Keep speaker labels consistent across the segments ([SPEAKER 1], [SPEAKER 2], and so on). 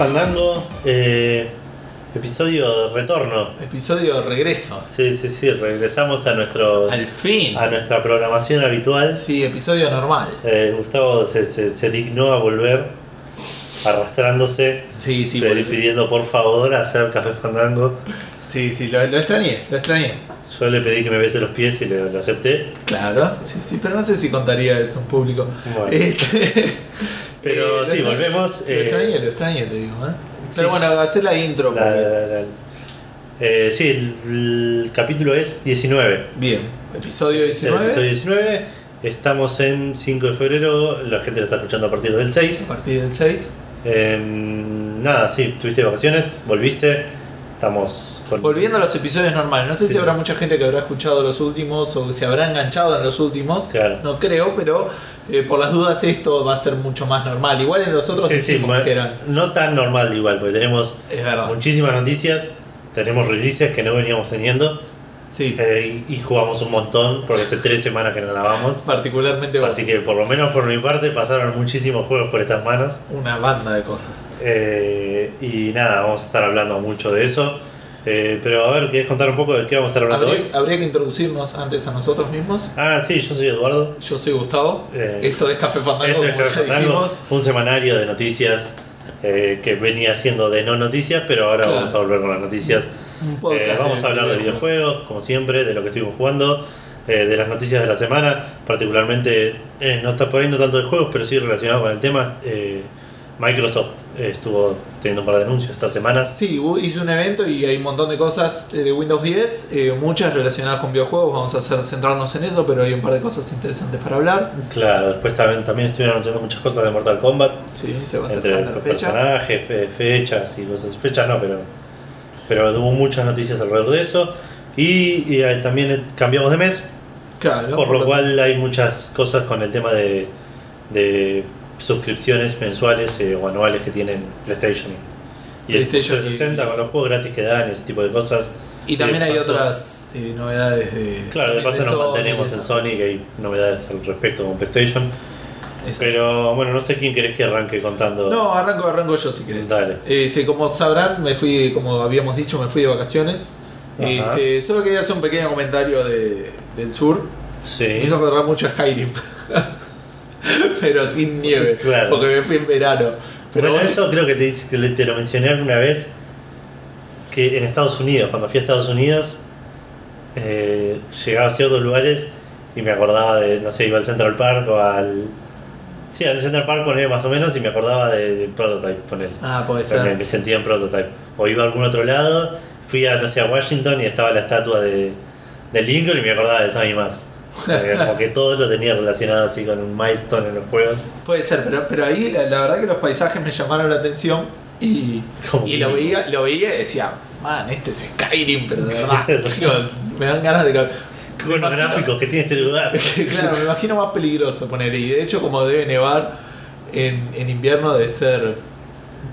[SPEAKER 1] Café Fandango, eh, episodio de retorno.
[SPEAKER 2] Episodio de regreso.
[SPEAKER 1] Sí, sí, sí, regresamos a, nuestro,
[SPEAKER 2] Al fin.
[SPEAKER 1] a nuestra programación habitual.
[SPEAKER 2] Sí, episodio normal.
[SPEAKER 1] Eh, Gustavo se, se- se dignó a volver arrastrándose,
[SPEAKER 2] Sí, sí,
[SPEAKER 1] pidiendo por favor hacer Café Fandango.
[SPEAKER 2] sí, sí, lo, lo extrañé, lo extrañé.
[SPEAKER 1] Yo le pedí que me bese los pies y le- lo acepté.
[SPEAKER 2] Claro, sí, sí, pero no sé si contaría eso en público.
[SPEAKER 1] Bueno.
[SPEAKER 2] Este,
[SPEAKER 1] Pero
[SPEAKER 2] lo
[SPEAKER 1] sí, volvemos,
[SPEAKER 2] Lo
[SPEAKER 1] eh,
[SPEAKER 2] extrañé, lo extrañé, te digo. ¿eh?
[SPEAKER 1] Sí.
[SPEAKER 2] Pero bueno, hacer la intro.
[SPEAKER 1] La- la- la- eh, sí, el, el capítulo es 19.
[SPEAKER 2] Bien, episodio
[SPEAKER 1] El
[SPEAKER 2] 19.
[SPEAKER 1] episodio 19. Estamos en 5 de febrero. La gente lo está escuchando a partir del
[SPEAKER 2] A
[SPEAKER 1] 6.
[SPEAKER 2] partir del 6.
[SPEAKER 1] Em, nada, sí, tuviste vacaciones, volviste. Estamos con.
[SPEAKER 2] Volviendo a los episodios normales, no sé
[SPEAKER 1] Sí.
[SPEAKER 2] si habrá mucha gente que habrá escuchado los últimos o se habrá enganchado en los últimos.
[SPEAKER 1] Claro.
[SPEAKER 2] No creo, pero eh, por las dudas esto va a ser mucho más normal. Igual en los otros
[SPEAKER 1] Sí,
[SPEAKER 2] que eran.
[SPEAKER 1] no tan normal igual, porque tenemos muchísimas noticias. Tenemos releases que no veníamos teniendo.
[SPEAKER 2] Sí,
[SPEAKER 1] eh, y, y jugamos un montón, porque hace tres semanas que no grabamos.
[SPEAKER 2] particularmente vos.
[SPEAKER 1] Así que por lo menos por mi parte pasaron muchísimos juegos por estas manos.
[SPEAKER 2] Una banda de cosas.
[SPEAKER 1] Eh, y nada, vamos a estar hablando mucho de eso. Eh, pero a ver, ¿querés contar un poco de qué vamos a estar hablando hoy?
[SPEAKER 2] Habría, que introducirnos antes a nosotros mismos.
[SPEAKER 1] Ah, sí, yo soy Eduardo.
[SPEAKER 2] Yo soy Gustavo.
[SPEAKER 1] Eh,
[SPEAKER 2] Esto es Café Fandango,
[SPEAKER 1] Este es Fandango, un semanario de noticias eh, que venía siendo de no noticias, pero ahora
[SPEAKER 2] Claro.
[SPEAKER 1] vamos a volver con las noticias.
[SPEAKER 2] Un podcast
[SPEAKER 1] Eh, vamos a hablar de
[SPEAKER 2] videojuegos.
[SPEAKER 1] como siempre, de lo que estuvimos jugando, eh, de las noticias de la semana, particularmente, eh, no está por ahí no tanto de juegos, pero sí relacionado con el tema. eh, Microsoft eh, estuvo teniendo un par de anuncios estas semanas.
[SPEAKER 2] Sí, hice un evento y hay un montón de cosas eh, de Windows 10, eh, muchas relacionadas con videojuegos, vamos a hacer, centrarnos en eso, pero hay un par de cosas interesantes para hablar.
[SPEAKER 1] Claro, después también, también estuvieron anunciando muchas cosas de Mortal Kombat,
[SPEAKER 2] Sí, se va a
[SPEAKER 1] entre
[SPEAKER 2] la fecha.
[SPEAKER 1] personajes, fe- fechas y cosas. Fechas no, pero, pero hubo muchas noticias alrededor de eso. Y, y, eh, también cambiamos de mes,
[SPEAKER 2] Claro,
[SPEAKER 1] por lo cual hay muchas cosas con el tema de, de suscripciones mensuales eh, o anuales que tienen PlayStation y, el
[SPEAKER 2] PlayStation y-
[SPEAKER 1] 360 con los juegos gratis que dan, ese tipo de cosas.
[SPEAKER 2] Y también hay
[SPEAKER 1] paso-
[SPEAKER 2] otras eh, novedades de.
[SPEAKER 1] Claro, de paso nos mantenemos en Sony, que hay novedades al respecto con PlayStation. Pero bueno, no sé quién querés que arranque contando.
[SPEAKER 2] No, arranco, arranco yo si querés.
[SPEAKER 1] Dale.
[SPEAKER 2] Este, como sabrán, me fui, como habíamos dicho, me fui de vacaciones. Este, solo quería hacer un pequeño comentario de, del sur. Me hizo acordar mucho a Skyrim. Pero sin nieve.
[SPEAKER 1] Claro.
[SPEAKER 2] Porque me fui en verano. Pero
[SPEAKER 1] bueno, eso creo que te, que te lo mencioné alguna vez. Que en Estados Unidos, cuando fui a Estados Unidos, eh, llegaba a ciertos lugares y me acordaba de, no sé, iba al Central Park o al. Sí, al Central Park poner más o menos y me acordaba de, de Prototype, poner.
[SPEAKER 2] Ah, puede ser.
[SPEAKER 1] me sentía en Prototype. O iba a algún otro lado, fui a, no sé, a Washington y estaba la estatua de, de Lincoln y me acordaba de Sammy Max. Como que todo lo tenía relacionado así con un milestone en los juegos.
[SPEAKER 2] Puede ser, pero, pero ahí la, la verdad que los paisajes me llamaron la atención y, y lo, veía, lo veía y decía, man, este es Skyrim, pero de verdad. Digo, me dan ganas de...
[SPEAKER 1] Qué buenos gráficos que tiene este lugar.
[SPEAKER 2] claro, me imagino más peligroso poner y de hecho como debe nevar en, en invierno debe ser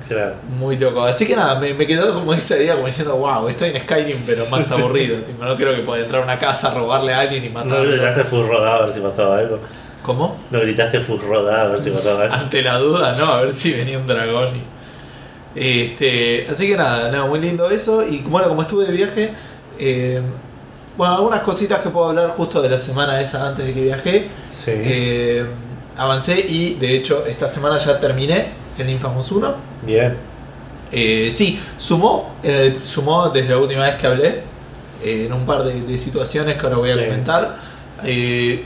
[SPEAKER 1] Claro.
[SPEAKER 2] muy loco. Así que nada, me, me quedó como esa idea como diciendo, wow, estoy en Skyrim pero más aburrido. Tipo, no creo que pueda entrar a una casa, robarle a alguien y
[SPEAKER 1] No
[SPEAKER 2] matarlo.
[SPEAKER 1] gritaste full roda a ver si pasaba algo.
[SPEAKER 2] ¿Cómo?
[SPEAKER 1] No gritaste full roda a ver si pasaba algo.
[SPEAKER 2] Ante la duda, ¿no? A ver si venía un dragón. y- Este, así que nada, no, muy lindo eso. Y bueno, como estuve de viaje, eh, bueno, algunas cositas que puedo hablar justo de la semana esa antes de que viajé.
[SPEAKER 1] Sí.
[SPEAKER 2] Eh, avancé y de hecho esta semana ya terminé el Infamous 1.
[SPEAKER 1] Bien.
[SPEAKER 2] Eh, sí, sumó, eh, sumó desde la última vez que hablé eh, en un par de, de situaciones que ahora voy a
[SPEAKER 1] Sí.
[SPEAKER 2] comentar. Eh,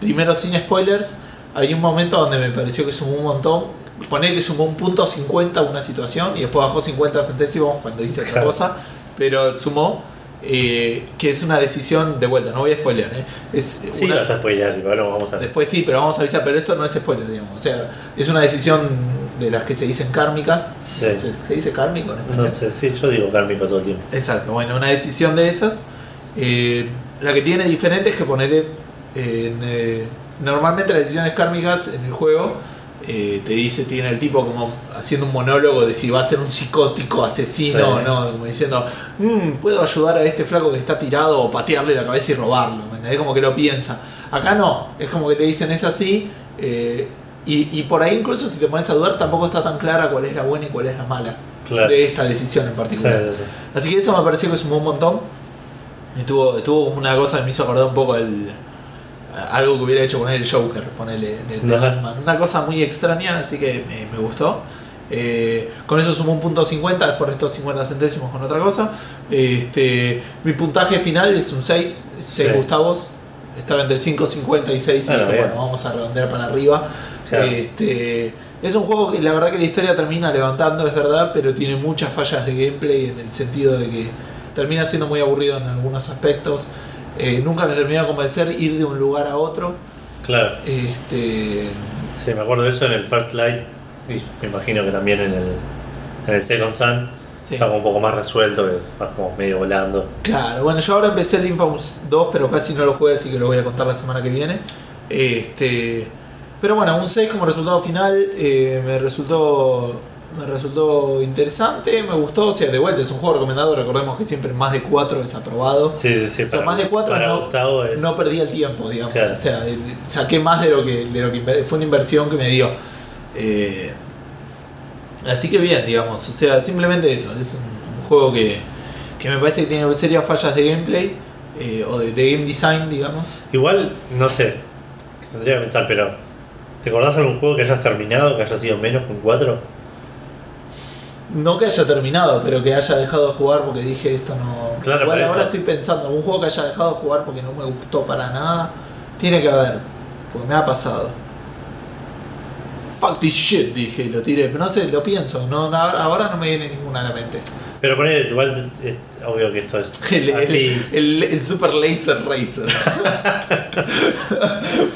[SPEAKER 2] primero sin spoilers, hay un momento donde me pareció que sumó un montón. Poné que sumó un punto 50 a una situación y después bajó 50 centésimos cuando hice otra cosa, pero sumó. Eh, que es una decisión de vuelta, no voy a spoilear, eh, es
[SPEAKER 1] Sí,
[SPEAKER 2] una-
[SPEAKER 1] vas a spoilear, igual lo vamos a
[SPEAKER 2] Después sí, pero vamos a avisar, pero esto no es spoiler, digamos. O sea, es una decisión de las que se dicen kármicas.
[SPEAKER 1] Sí.
[SPEAKER 2] ¿Se, se dice kármico en?
[SPEAKER 1] No sé, sí, yo digo kármico todo el tiempo.
[SPEAKER 2] Exacto, bueno, una decisión de esas. eh, la que tiene diferente es que ponerle. en, eh, normalmente las decisiones kármicas en el juego eh, te dice, tiene el tipo como haciendo un monólogo de si va a ser un psicótico asesino
[SPEAKER 1] Sí.
[SPEAKER 2] o no, como diciendo, "Mm, puedo ayudar a este flaco que está tirado o patearle la cabeza y robarlo, ¿me entendés? Como que lo piensa. Acá no, es como que te dicen es así, eh, Y, y por ahí incluso si te pones a dudar tampoco está tan clara cuál es la buena y cuál es la mala
[SPEAKER 1] Claro.
[SPEAKER 2] de esta decisión en particular.
[SPEAKER 1] sí, sí.
[SPEAKER 2] Así que eso me pareció que sumó un montón. Y tuvo, tuvo como una cosa que me hizo acordar un poco el, algo que hubiera hecho con el Joker, ponerle de, de. Batman. Una cosa muy extraña, así que me, me gustó. Eh, con eso sumó un punto 50, después estos 50 centésimos con otra cosa. Este, mi puntaje final es un 6, 6
[SPEAKER 1] Sí.
[SPEAKER 2] Gustavos. Estaba entre 5.50 y 6 y dije, bueno, vamos a redondear para arriba.
[SPEAKER 1] Claro.
[SPEAKER 2] Este, es un juego que la verdad que la historia termina levantando, es verdad, pero tiene muchas fallas de gameplay en el sentido de que termina siendo muy aburrido en algunos aspectos. Eh, nunca me termina de convencer ir de un lugar a otro.
[SPEAKER 1] Claro.
[SPEAKER 2] Este,
[SPEAKER 1] Sí, me acuerdo de eso en el First Light y me imagino que también en el, en el Second Sun
[SPEAKER 2] sí.
[SPEAKER 1] está como un poco más resuelto, vas como medio volando.
[SPEAKER 2] Claro, bueno, yo ahora empecé el Infamous 2, pero casi no lo jugué, así que lo voy a contar la semana que viene. Este, pero bueno, un 6 como resultado final eh, me resultó me resultó interesante, me gustó, o sea, de vuelta es un juego recomendado, recordemos que siempre más de 4 es aprobado.
[SPEAKER 1] Sí, sí, sí.
[SPEAKER 2] O sea,
[SPEAKER 1] para-
[SPEAKER 2] más de cuatro
[SPEAKER 1] Para
[SPEAKER 2] no-
[SPEAKER 1] Gustavo es.
[SPEAKER 2] No perdí el tiempo, digamos,
[SPEAKER 1] Claro.
[SPEAKER 2] o sea, saqué más de lo que, de lo que fue una inversión que me dio. Eh, así que bien, digamos, o sea, simplemente eso, es un, un juego que, que me parece que tiene serias fallas de gameplay eh, o de, de game design, digamos.
[SPEAKER 1] Igual, no sé. Tendría que pensar, pero. ¿Te acordás de algún juego que hayas terminado que haya sido menos que un 4?
[SPEAKER 2] No que haya terminado, pero que haya dejado de jugar porque dije esto no.
[SPEAKER 1] Claro,
[SPEAKER 2] Igual ahora estoy pensando, un juego que haya dejado de jugar porque no me gustó para nada. Tiene que haber, porque me ha pasado. Fuck this shit, dije lo tiré. Pero no sé, lo pienso. No, no, ahora no me viene ninguna a la mente.
[SPEAKER 1] Pero poner, igual es obvio que esto es
[SPEAKER 2] El, el-
[SPEAKER 1] así.
[SPEAKER 2] el- el Super Laser Racer.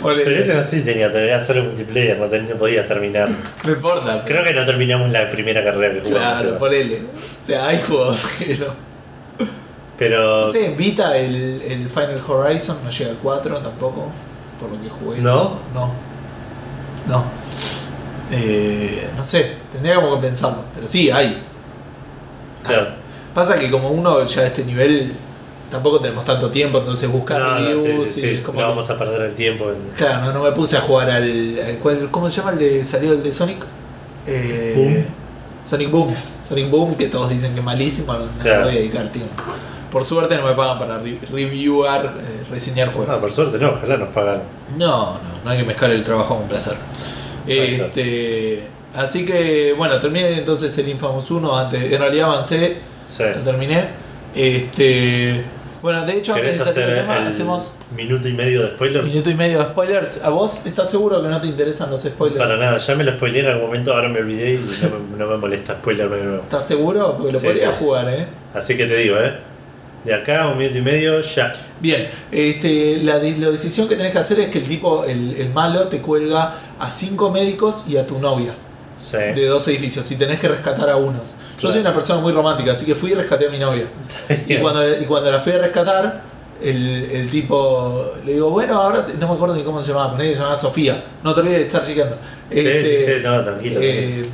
[SPEAKER 1] Pero ese no sé si tenía, tenía solo multiplayer, no, ten- no podías terminar.
[SPEAKER 2] No importa.
[SPEAKER 1] Creo que no terminamos la primera carrera que jugamos.
[SPEAKER 2] Claro, ponele. O sea, hay juegos que no.
[SPEAKER 1] Pero.
[SPEAKER 2] No sé, en Vita el, el Final Horizon no llega al 4 tampoco, por lo que jugué.
[SPEAKER 1] ¿No?
[SPEAKER 2] No. No. Eh, no sé, tendría como que pensarlo. Pero sí, hay.
[SPEAKER 1] Claro.
[SPEAKER 2] Pasa que como uno ya a este nivel tampoco tenemos tanto tiempo, entonces buscar
[SPEAKER 1] No, no,
[SPEAKER 2] reviews
[SPEAKER 1] sí, sí,
[SPEAKER 2] y
[SPEAKER 1] sí,
[SPEAKER 2] como
[SPEAKER 1] no vamos a perder el tiempo. en-
[SPEAKER 2] Claro, no, no me puse a jugar al, al cual- ¿Cómo se llama el de. salió el de Sonic? Eh,
[SPEAKER 1] Boom.
[SPEAKER 2] Sonic Boom. Sonic Boom, que todos dicen que es malísimo, no,
[SPEAKER 1] Claro.
[SPEAKER 2] voy a dedicar tiempo. Por suerte no me pagan para re- reviewar, eh, reseñar
[SPEAKER 1] Ah,
[SPEAKER 2] juegos.
[SPEAKER 1] por suerte no, ojalá nos pagaran.
[SPEAKER 2] No, no, no hay que mezclar el trabajo con placer. Este, así que, bueno, terminé entonces el Infamous 1 antes. En realidad avancé,
[SPEAKER 1] Sí.
[SPEAKER 2] lo terminé. Este, bueno, de hecho, antes
[SPEAKER 1] ¿Querés
[SPEAKER 2] de salir
[SPEAKER 1] hacer
[SPEAKER 2] del tema,
[SPEAKER 1] el
[SPEAKER 2] hacemos
[SPEAKER 1] minuto y medio de spoilers?
[SPEAKER 2] minuto y medio de spoilers. ¿A vos estás seguro que no te interesan los spoilers?
[SPEAKER 1] Para nada, ya me lo spoileé en algún momento, ahora me olvidé y no me, no me molesta spoilerme de nuevo.
[SPEAKER 2] ¿Estás seguro? Porque lo
[SPEAKER 1] Sí,
[SPEAKER 2] podría
[SPEAKER 1] sí.
[SPEAKER 2] jugar, ¿eh?
[SPEAKER 1] Así que te digo, ¿eh? De acá a un minuto y medio, ya.
[SPEAKER 2] Bien, este, la, la decisión que tenés que hacer es que el tipo, el, el malo, te cuelga a cinco médicos y a tu novia
[SPEAKER 1] Sí.
[SPEAKER 2] de dos edificios y tenés que rescatar a unos. Yo
[SPEAKER 1] Claro.
[SPEAKER 2] soy una persona muy romántica, así que fui y rescaté a mi novia. Y cuando, y cuando la fui a rescatar, el, el tipo le digo, bueno, ahora no me acuerdo ni cómo se llamaba, ponele que se llamaba Sofía. No te olvides de estar chequeando.
[SPEAKER 1] Sí,
[SPEAKER 2] Este,
[SPEAKER 1] sí, sí, no, tranquilo.
[SPEAKER 2] eh,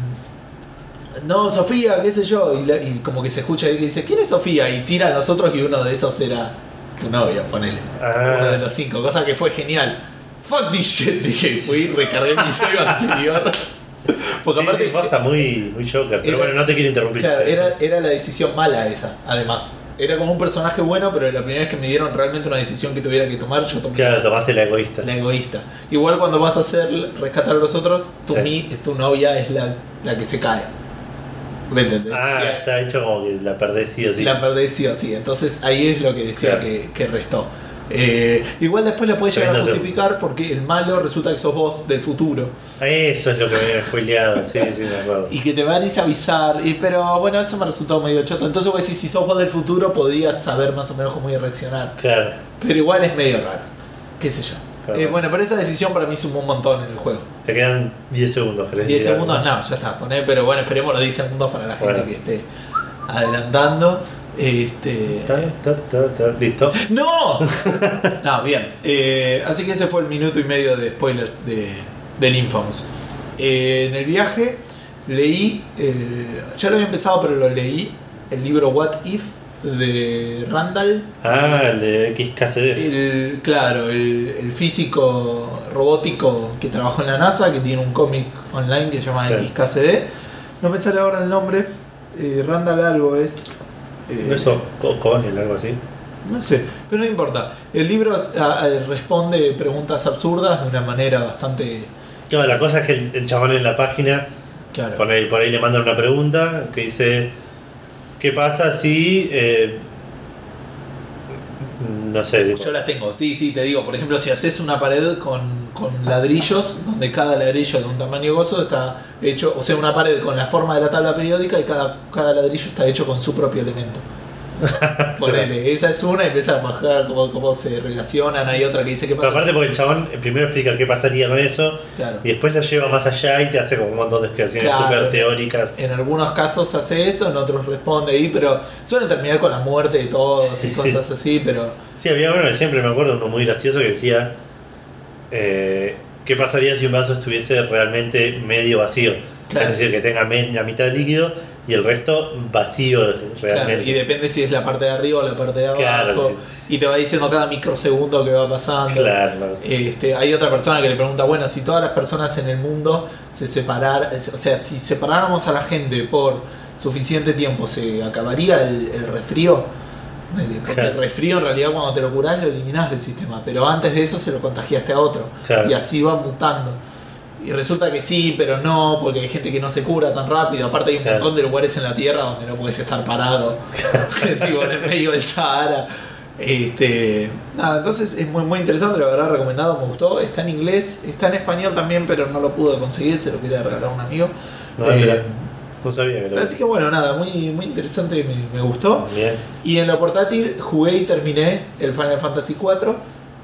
[SPEAKER 2] no, Sofía, qué sé yo. Y, la- y como que se escucha ahí que dice, ¿quién es Sofía? Y tira a nosotros y uno de esos era tu novia, ponele.
[SPEAKER 1] Ah.
[SPEAKER 2] Uno de los cinco, cosa que fue genial. Fuck this shit, dije, fui, recargué mi save anterior. Porque
[SPEAKER 1] sí,
[SPEAKER 2] aparte,
[SPEAKER 1] posta, muy, muy Joker. Pero
[SPEAKER 2] Era-
[SPEAKER 1] bueno, no te quiero interrumpir.
[SPEAKER 2] claro, era, era la decisión mala esa, además. Era como un personaje bueno, pero la primera vez que me dieron realmente una decisión que tuviera que tomar, yo tomé
[SPEAKER 1] Claro, tomaste la egoísta.
[SPEAKER 2] la egoísta. Igual cuando vas a hacer rescatar a los otros, tu,
[SPEAKER 1] Sí.
[SPEAKER 2] mi- tu novia es la, la que se cae. ¿Me entendés?
[SPEAKER 1] Ah, está hecho como que la perdés sí o sí.
[SPEAKER 2] La perdés sí o sí. Entonces ahí es lo que decía
[SPEAKER 1] Claro.
[SPEAKER 2] que, que restó. Eh, igual después le puedes llegar a justificar porque el malo resulta que sos vos del futuro
[SPEAKER 1] Eso es lo que me había spoileado, sí, sí, me acuerdo.
[SPEAKER 2] y que te venís a avisar. Y, pero bueno, eso me resultó medio choto. Entonces vos decís, si sos vos del futuro, podrías saber más o menos cómo ir a reaccionar.
[SPEAKER 1] Claro.
[SPEAKER 2] Pero igual es medio raro. ¿Qué sé yo?
[SPEAKER 1] Claro.
[SPEAKER 2] Eh, bueno, pero esa decisión para mí sumó un montón en el juego.
[SPEAKER 1] Te quedan 10 segundos, ¿querés
[SPEAKER 2] 10
[SPEAKER 1] decir
[SPEAKER 2] segundos no, ya está. Poné, pero bueno, esperemos los 10 segundos para la gente
[SPEAKER 1] Bueno.
[SPEAKER 2] que esté adelantando. Este.
[SPEAKER 1] Ta, ta, ta. Listo.
[SPEAKER 2] ¡No! no, bien. Eh, así que ese fue el minuto y medio de spoilers de, del Infamous. Eh, en el viaje leí, eh, ya lo había empezado, pero lo leí, el libro What If de Randall.
[SPEAKER 1] Ah, el de XKCD.
[SPEAKER 2] El, claro, el, el físico robótico que trabajó en la NASA, que tiene un cómic online que se llama
[SPEAKER 1] Sí.
[SPEAKER 2] XKCD. No me sale ahora el nombre. Randall algo es. Eh,
[SPEAKER 1] ¿No es O'Connell, algo así?
[SPEAKER 2] no sé, pero no importa. El libro ah, ah, responde preguntas absurdas de una manera bastante.
[SPEAKER 1] Claro, la cosa es que el, el chabón en la página,
[SPEAKER 2] Claro.
[SPEAKER 1] por ahí, por ahí le mandan una pregunta que dice: ¿Qué pasa si. eh, no sé,
[SPEAKER 2] Yo las tengo, sí, sí, te digo, por ejemplo, si haces una pared con, con ladrillos, donde cada ladrillo de un tamaño gozo está hecho, o sea, una pared con la forma de la tabla periódica y cada, cada ladrillo está hecho con su propio elemento. Ponele, esa es una y empieza a bajar cómo, cómo se relacionan, hay otra que dice qué
[SPEAKER 1] Pero
[SPEAKER 2] pasa.
[SPEAKER 1] aparte porque el chabón eh, primero explica qué pasaría con eso
[SPEAKER 2] Claro.
[SPEAKER 1] y después lo lleva más allá y te hace como un montón de explicaciones
[SPEAKER 2] Claro.
[SPEAKER 1] súper teóricas.
[SPEAKER 2] En algunos casos hace eso, en otros responde ahí, pero suelen terminar con la muerte de todos y
[SPEAKER 1] Sí.
[SPEAKER 2] cosas así, pero
[SPEAKER 1] Sí, había uno que siempre me acuerdo, uno muy gracioso que decía eh, ¿qué pasaría si un vaso estuviese realmente medio vacío?
[SPEAKER 2] Claro.
[SPEAKER 1] Es decir, que tenga la mitad de líquido y el resto vacío
[SPEAKER 2] Claro,
[SPEAKER 1] realmente.
[SPEAKER 2] y depende si es la parte de arriba o la parte de abajo.
[SPEAKER 1] Claro,
[SPEAKER 2] Y te va diciendo cada microsegundo que va pasando.
[SPEAKER 1] Claro, no sé.
[SPEAKER 2] Este, hay otra persona que le pregunta, bueno, si todas las personas en el mundo se separaran, o sea, si separáramos a la gente por suficiente tiempo, ¿se acabaría el, el resfrío? Porque el resfrío en realidad cuando te lo curás lo eliminás del sistema, pero antes de eso se lo contagiaste a otro.
[SPEAKER 1] Claro.
[SPEAKER 2] Y así va mutando. Y resulta que sí, pero no, porque hay gente que no se cura tan rápido. Aparte hay un
[SPEAKER 1] Claro.
[SPEAKER 2] montón de lugares en la Tierra donde no puedes estar parado, tipo en el medio del Sahara. Este, nada, entonces es muy, muy interesante, la verdad recomendado, me gustó. Está en inglés, está en español también, pero no lo pude conseguir, se lo quería regalar a un amigo.
[SPEAKER 1] No,
[SPEAKER 2] Eh,
[SPEAKER 1] no sabía que lo
[SPEAKER 2] así que bueno, nada, muy, muy interesante, me, me gustó.
[SPEAKER 1] Bien,
[SPEAKER 2] Y en lo portátil jugué y terminé el Final Fantasy IV,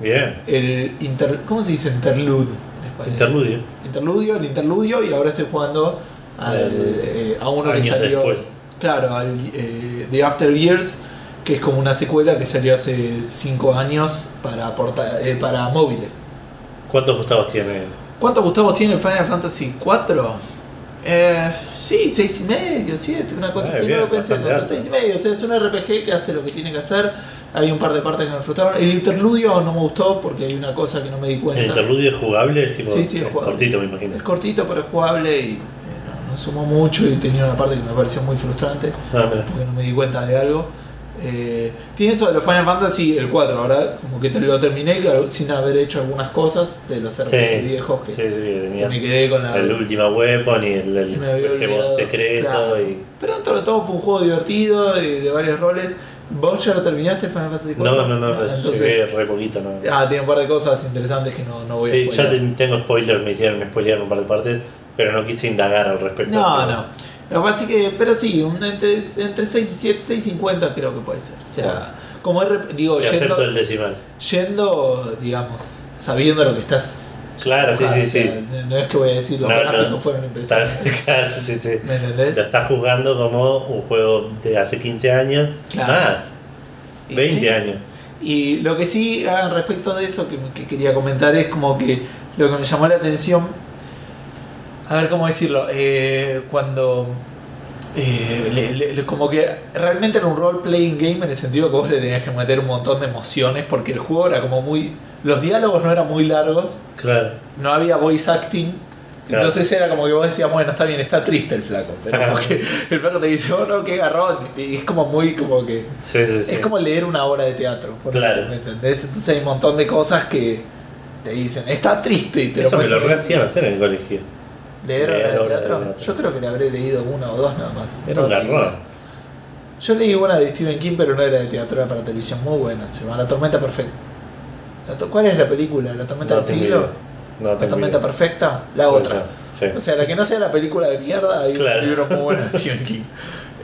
[SPEAKER 1] bien.
[SPEAKER 2] el inter, ¿cómo se dice? Interlude. Español.
[SPEAKER 1] Interludio.
[SPEAKER 2] interludio, el interludio y ahora estoy jugando al,
[SPEAKER 1] El-
[SPEAKER 2] eh, a uno que salió
[SPEAKER 1] después.
[SPEAKER 2] claro al eh, The After Years que es como una secuela que salió hace 5 años para porta- eh, para móviles
[SPEAKER 1] ¿Cuántos Gustavos tiene?
[SPEAKER 2] ¿cuántos Gustavos tiene el Final Fantasy 4? Eh, sí, seis y medio, siete, una cosa
[SPEAKER 1] Ah,
[SPEAKER 2] así,
[SPEAKER 1] bien,
[SPEAKER 2] no lo pensé tanto,
[SPEAKER 1] alto.
[SPEAKER 2] seis y medio, o sea, es un RPG que hace lo que tiene que hacer, hay un par de partes que me frustraron, el interludio no me gustó porque hay una cosa que no me di cuenta.
[SPEAKER 1] ¿El interludio es jugable? Es tipo
[SPEAKER 2] Sí, sí, es
[SPEAKER 1] es
[SPEAKER 2] jugable.
[SPEAKER 1] cortito, me imagino.
[SPEAKER 2] Es cortito pero es jugable y eh, no, no sumó mucho y tenía una parte que me pareció muy frustrante
[SPEAKER 1] Ah,
[SPEAKER 2] porque no me di cuenta de algo. Eh, tiene eso de los Final Fantasy, el 4, ahora como que te lo terminé sin haber hecho algunas cosas de los RPG
[SPEAKER 1] Sí,
[SPEAKER 2] viejos que,
[SPEAKER 1] sí, sí,
[SPEAKER 2] que
[SPEAKER 1] tenía
[SPEAKER 2] me quedé con la...
[SPEAKER 1] el último weapon y el, el- este secreto
[SPEAKER 2] Claro.
[SPEAKER 1] y...
[SPEAKER 2] Pero dentro de todo fue un juego divertido, de, de varios roles. ¿Vos ya lo terminaste Final Fantasy 4?
[SPEAKER 1] No, no, no, llegué
[SPEAKER 2] entonces...
[SPEAKER 1] re poquito, ¿no?
[SPEAKER 2] Ah, tiene un par de cosas interesantes que no, no voy
[SPEAKER 1] Sí,
[SPEAKER 2] a
[SPEAKER 1] ya
[SPEAKER 2] spoilear.
[SPEAKER 1] te- tengo spoilers, me hicieron, me spoilearon un par de partes, pero no quise indagar al respecto.
[SPEAKER 2] No,
[SPEAKER 1] así
[SPEAKER 2] no. Lo que pero sí, entre, entre 6 y 7, 6.50 creo que puede ser. O sea,
[SPEAKER 1] Bueno.
[SPEAKER 2] como R- digo,
[SPEAKER 1] Te
[SPEAKER 2] yendo,
[SPEAKER 1] el decimal.
[SPEAKER 2] yendo, digamos, sabiendo lo que estás.
[SPEAKER 1] Claro, sí, sí,
[SPEAKER 2] o sea,
[SPEAKER 1] sí.
[SPEAKER 2] No es que voy a decir los
[SPEAKER 1] No, no.
[SPEAKER 2] gráficos fueron impresionantes.
[SPEAKER 1] claro, sí, sí.
[SPEAKER 2] ¿Me entendés?
[SPEAKER 1] Lo estás jugando como un juego de hace 15 años,
[SPEAKER 2] Claro.
[SPEAKER 1] más,
[SPEAKER 2] Y
[SPEAKER 1] 20
[SPEAKER 2] sí.
[SPEAKER 1] años.
[SPEAKER 2] Y lo que sí, ah, respecto de eso que, que quería comentar es como que lo que me llamó la atención, a ver cómo decirlo, eh, cuando eh, le- le- le- como que realmente era un role playing game en el sentido que vos le tenías que meter un montón de emociones porque el juego era como muy, los diálogos no eran muy largos,
[SPEAKER 1] Claro.
[SPEAKER 2] no había voice acting.
[SPEAKER 1] Claro.
[SPEAKER 2] Entonces era como que vos decías, bueno, está bien, está triste el flaco, pero porque el flaco te dice, oh no, qué garrón, y es como muy, como que,
[SPEAKER 1] Sí, sí, sí.
[SPEAKER 2] es como leer una obra de teatro,
[SPEAKER 1] Claro.
[SPEAKER 2] ¿me entendés? Entonces hay un montón de cosas que te dicen, está triste, y te
[SPEAKER 1] Eso me lo
[SPEAKER 2] muestran.
[SPEAKER 1] hacían hacer en el colegio.
[SPEAKER 2] ¿Leer obra
[SPEAKER 1] Leer
[SPEAKER 2] de
[SPEAKER 1] obra de
[SPEAKER 2] teatro? Yo creo que le habré leído una o dos nada más.
[SPEAKER 1] Era un garrón.
[SPEAKER 2] Yo leí una de Stephen King, pero no era de teatro, era para televisión, muy buena, se llama La Tormenta Perfecta. ¿Cuál es la película? ¿La Tormenta
[SPEAKER 1] No
[SPEAKER 2] del siglo?
[SPEAKER 1] No
[SPEAKER 2] ¿La Tormenta. Perfecta? La otra. O sea, la que no sea la película de mierda, hay
[SPEAKER 1] Claro.
[SPEAKER 2] un libro muy bueno de Stephen King.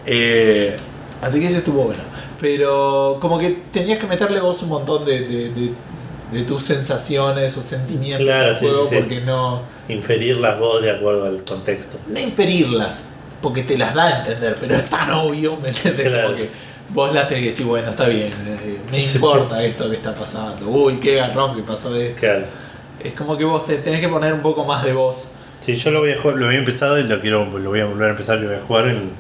[SPEAKER 2] Eh, así que ese estuvo bueno. Pero como que tenías que meterle vos un montón de, de, de- de tus sensaciones o sentimientos
[SPEAKER 1] Claro,
[SPEAKER 2] al juego
[SPEAKER 1] sí, sí.
[SPEAKER 2] porque no,
[SPEAKER 1] Inferir las voz de acuerdo al contexto.
[SPEAKER 2] no inferirlas, porque te las da a entender, pero es tan obvio, ¿me entiendes?
[SPEAKER 1] Claro.
[SPEAKER 2] Como que vos las tenés que decir, bueno, está bien, eh, me importa esto que está pasando, uy, qué garrón que pasó esto.
[SPEAKER 1] Claro.
[SPEAKER 2] Es como que vos te tenés que poner un poco más de voz.
[SPEAKER 1] Sí, yo lo voy a jugar, lo había empezado y lo quiero, lo voy a volver a empezar, lo voy a jugar en,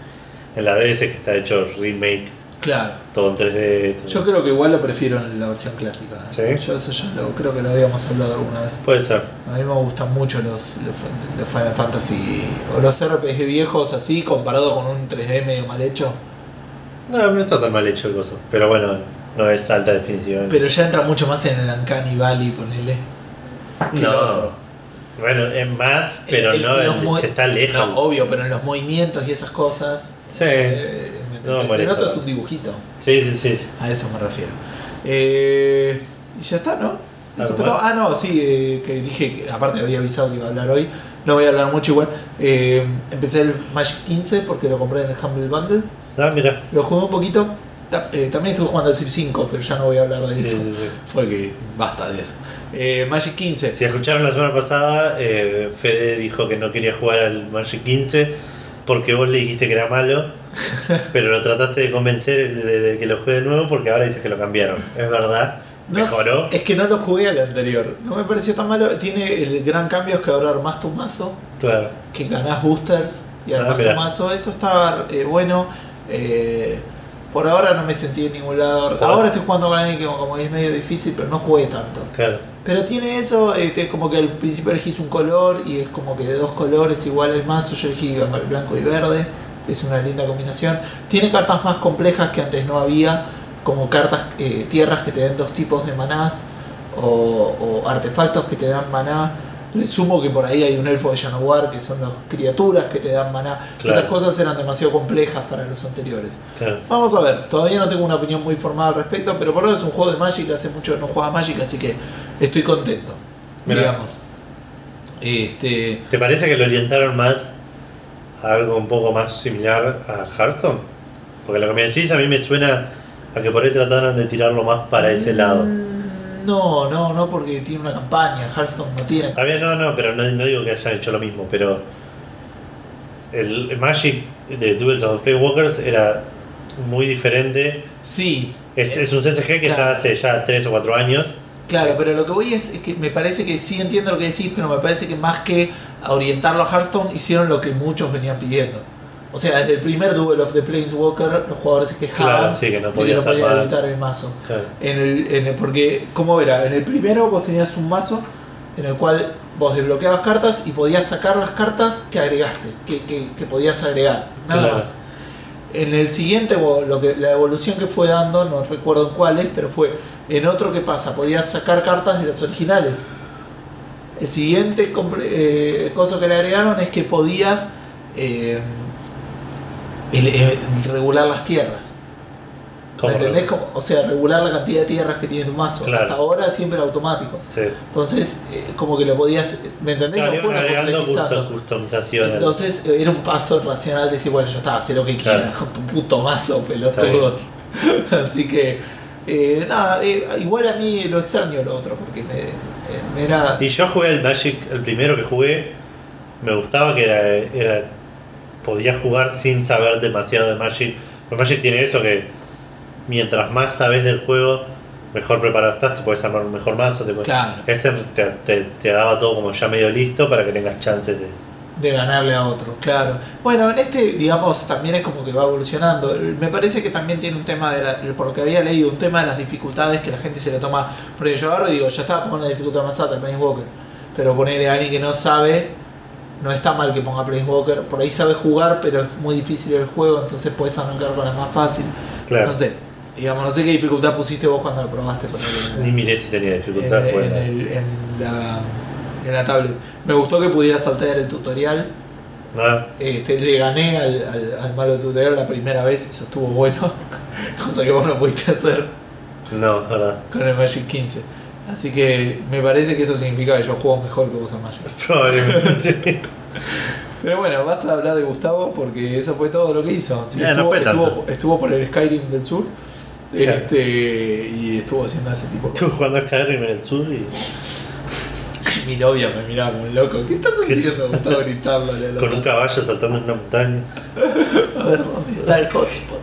[SPEAKER 1] en la DS que está hecho remake
[SPEAKER 2] Claro.
[SPEAKER 1] todo en 3D. todo.
[SPEAKER 2] Yo creo que igual lo prefiero en la versión clásica.
[SPEAKER 1] ¿Sí?
[SPEAKER 2] Yo eso ya lo, creo que lo habíamos hablado alguna vez.
[SPEAKER 1] Puede ser.
[SPEAKER 2] A mí me gustan mucho los, los, los Final Fantasy o los RPG viejos así comparado con un 3D medio mal hecho.
[SPEAKER 1] No, no está tan mal hecho el coso. Pero bueno, no es alta definición.
[SPEAKER 2] Pero ya entra mucho más en el Uncanny Valley, ponele.
[SPEAKER 1] no.
[SPEAKER 2] otro.
[SPEAKER 1] Bueno, es más, pero
[SPEAKER 2] El- el-
[SPEAKER 1] no, el- se está lejos.
[SPEAKER 2] No, obvio, pero en los movimientos y esas cosas.
[SPEAKER 1] sí.
[SPEAKER 2] eh, ¿me
[SPEAKER 1] No,
[SPEAKER 2] el otro es un dibujito.
[SPEAKER 1] sí, sí, sí, sí.
[SPEAKER 2] A eso me refiero. Eh, y ya está, ¿no? Eso
[SPEAKER 1] ¿Algo
[SPEAKER 2] fue
[SPEAKER 1] más?
[SPEAKER 2] todo. Ah, no, sí, eh, que dije, que aparte había avisado que iba a hablar hoy. No voy a hablar mucho igual. Eh, empecé el Magic 15 porque lo compré en el Humble Bundle.
[SPEAKER 1] Ah, mira.
[SPEAKER 2] Lo jugué un poquito. Eh, también estuve jugando el Civ 5, pero ya no voy a hablar de
[SPEAKER 1] Sí,
[SPEAKER 2] eso.
[SPEAKER 1] sí, sí.
[SPEAKER 2] Porque basta de eso. Eh, Magic 15.
[SPEAKER 1] Si escucharon la semana pasada, eh, Fede dijo que no quería jugar al Magic 15 porque vos le dijiste que era malo, pero lo trataste de convencer de, de que lo juegue de nuevo porque ahora dices que lo cambiaron. ¿Es verdad?
[SPEAKER 2] No
[SPEAKER 1] ¿Mejoró?
[SPEAKER 2] es que no lo jugué al anterior. No me pareció tan malo. Tiene el gran cambio es que ahora armás tu mazo.
[SPEAKER 1] Claro.
[SPEAKER 2] que ganás boosters y
[SPEAKER 1] Ah,
[SPEAKER 2] armás tu mazo. Eso está eh, bueno. Eh, por ahora no me sentí en ningún lado.
[SPEAKER 1] Claro.
[SPEAKER 2] Ahora estoy jugando con alguien que como es medio difícil, pero no jugué tanto.
[SPEAKER 1] Claro.
[SPEAKER 2] Pero tiene eso, eh, te- como que al principio elegís un color y es como que de dos colores igual el mazo. Yo elegí blanco y verde, que es una linda combinación. Tiene cartas más complejas que antes no había, como cartas, eh, tierras que te den dos tipos de manás o, o artefactos que te dan maná. Presumo que por ahí hay un elfo de Janowar, que son las criaturas que te dan maná.
[SPEAKER 1] Claro.
[SPEAKER 2] Esas cosas eran demasiado complejas para los anteriores.
[SPEAKER 1] claro.
[SPEAKER 2] Vamos a ver, todavía no tengo una opinión muy formada al respecto, pero por ahora es un juego de Magic, hace mucho que no jugaba Magic, así que estoy contento.
[SPEAKER 1] Mirá.
[SPEAKER 2] Digamos. Este.
[SPEAKER 1] ¿Te parece que lo orientaron más a algo un poco más similar a Hearthstone? Porque lo que me decís a mí me suena a que por ahí trataron de tirarlo más para ese lado.
[SPEAKER 2] No, no, no, porque tiene una campaña, Hearthstone no tiene.
[SPEAKER 1] Está bien, no, no, pero no, no digo que hayan hecho lo mismo, pero el, Magic de Duels of Playwalkers era muy diferente.
[SPEAKER 2] Sí,
[SPEAKER 1] Es, es un CSG que
[SPEAKER 2] Claro.
[SPEAKER 1] está hace ya 3 o 4 años.
[SPEAKER 2] claro, pero lo que voy es, es que me parece que sí entiendo lo que decís, pero me parece que más que orientarlo a Hearthstone, hicieron lo que muchos venían pidiendo. O sea, desde el primer Duel of the Planeswalker, los jugadores se quejaban
[SPEAKER 1] Claro, sí, que no
[SPEAKER 2] no podían
[SPEAKER 1] armar.
[SPEAKER 2] editar el mazo.
[SPEAKER 1] Claro.
[SPEAKER 2] En el, en el- porque, ¿cómo era? En el primero vos tenías un mazo en el cual vos desbloqueabas cartas y podías sacar las cartas que agregaste, que, que, que podías agregar, nada
[SPEAKER 1] Claro.
[SPEAKER 2] más. En el siguiente, lo que, la evolución que fue dando, no recuerdo en cuáles, pero fue en otro que pasa, podías sacar cartas de las originales. El siguiente eh, cosa que le agregaron es que podías eh, el- eh, regular las tierras. ¿Me entendés? Como- o sea, regular la cantidad de tierras que tiene tu mazo.
[SPEAKER 1] Claro.
[SPEAKER 2] Hasta ahora siempre era automático.
[SPEAKER 1] Sí.
[SPEAKER 2] Entonces, eh, como que lo podías. ¿Me entendés?
[SPEAKER 1] Claro,
[SPEAKER 2] fueron
[SPEAKER 1] agregando customización.
[SPEAKER 2] Entonces, eh, era un paso racional de decir, bueno, ya está, haz lo que
[SPEAKER 1] Claro.
[SPEAKER 2] quieras con tu puto mazo, pelotudo. Así que, eh, nada, eh, igual a mí lo extraño lo otro, porque me, me era.
[SPEAKER 1] Y yo jugué el Magic, el primero que jugué, me gustaba que era, era podías jugar sin saber demasiado de Magic. Porque Magic tiene eso que mientras más sabes del juego, mejor preparado estás, te puedes armar un mejor mazo. Te puedes-
[SPEAKER 2] Claro.
[SPEAKER 1] Este te, te- te daba todo como ya medio listo para que tengas chances de...
[SPEAKER 2] de ganarle a otro, claro. Bueno, en este, digamos, también es como que va evolucionando. Me parece que también tiene un tema de la, por lo que había leído, un tema de las dificultades que la gente se le toma. Porque yo agarro y digo, ya está, pongo una dificultad más alta, Planeswalker. Pero ponerle a alguien que no sabe, no está mal que ponga Planeswalker. Por ahí sabe jugar, pero es muy difícil el juego, entonces puedes arrancar con la más fácil.
[SPEAKER 1] Claro.
[SPEAKER 2] No sé, digamos, no sé qué dificultad pusiste vos cuando lo probaste. ponerle-
[SPEAKER 1] Ni miré si tenía dificultad.
[SPEAKER 2] en, en
[SPEAKER 1] no.
[SPEAKER 2] el- en la, en la tablet. Me gustó que pudiera saltar el tutorial.
[SPEAKER 1] No,
[SPEAKER 2] Este, le gané al, al, al malo tutorial la primera vez, eso estuvo bueno. Cosa que vos no pudiste hacer
[SPEAKER 1] no, verdad.
[SPEAKER 2] con el Magic 15. Así que me parece que esto significa que yo juego mejor que vos a Magic.
[SPEAKER 1] Probablemente.
[SPEAKER 2] Pero bueno, basta de hablar de Gustavo porque eso fue todo lo que hizo. Sí,
[SPEAKER 1] Ya, no
[SPEAKER 2] estuvo,
[SPEAKER 1] fue tanto.
[SPEAKER 2] estuvo, estuvo por el Skyrim del sur este, y estuvo haciendo ese tipo de
[SPEAKER 1] Estuve jugando a Skyrim en el sur y
[SPEAKER 2] Mi novia me miraba como un loco. ¿Qué estás haciendo, Gustavo, gritándole a
[SPEAKER 1] con un caballo saltando en una montaña.
[SPEAKER 2] A ver dónde está el hotspot.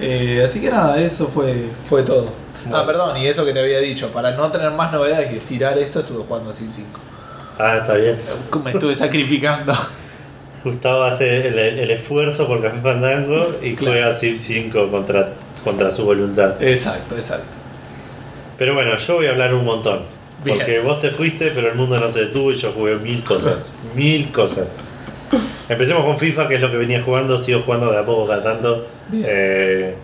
[SPEAKER 2] Eh, así que nada, eso fue, fue todo.
[SPEAKER 1] Bueno.
[SPEAKER 2] Ah, perdón, y eso que te había dicho, para no tener más novedades y estirar esto, estuve jugando a Sim 5.
[SPEAKER 1] Ah, está bien.
[SPEAKER 2] Me estuve sacrificando.
[SPEAKER 1] Gustavo hace el, el esfuerzo por Café Fandango y
[SPEAKER 2] Claro.
[SPEAKER 1] juega Civ 5 contra contra su voluntad.
[SPEAKER 2] Exacto, exacto.
[SPEAKER 1] Pero bueno, yo voy a hablar un montón.
[SPEAKER 2] Bien.
[SPEAKER 1] Porque vos te fuiste, pero el mundo no se detuvo y yo jugué mil cosas. mil cosas. Empecemos con FIFA, que es lo que venía jugando. Sigo jugando de a poco cada tanto.
[SPEAKER 2] Bien.
[SPEAKER 1] Eh,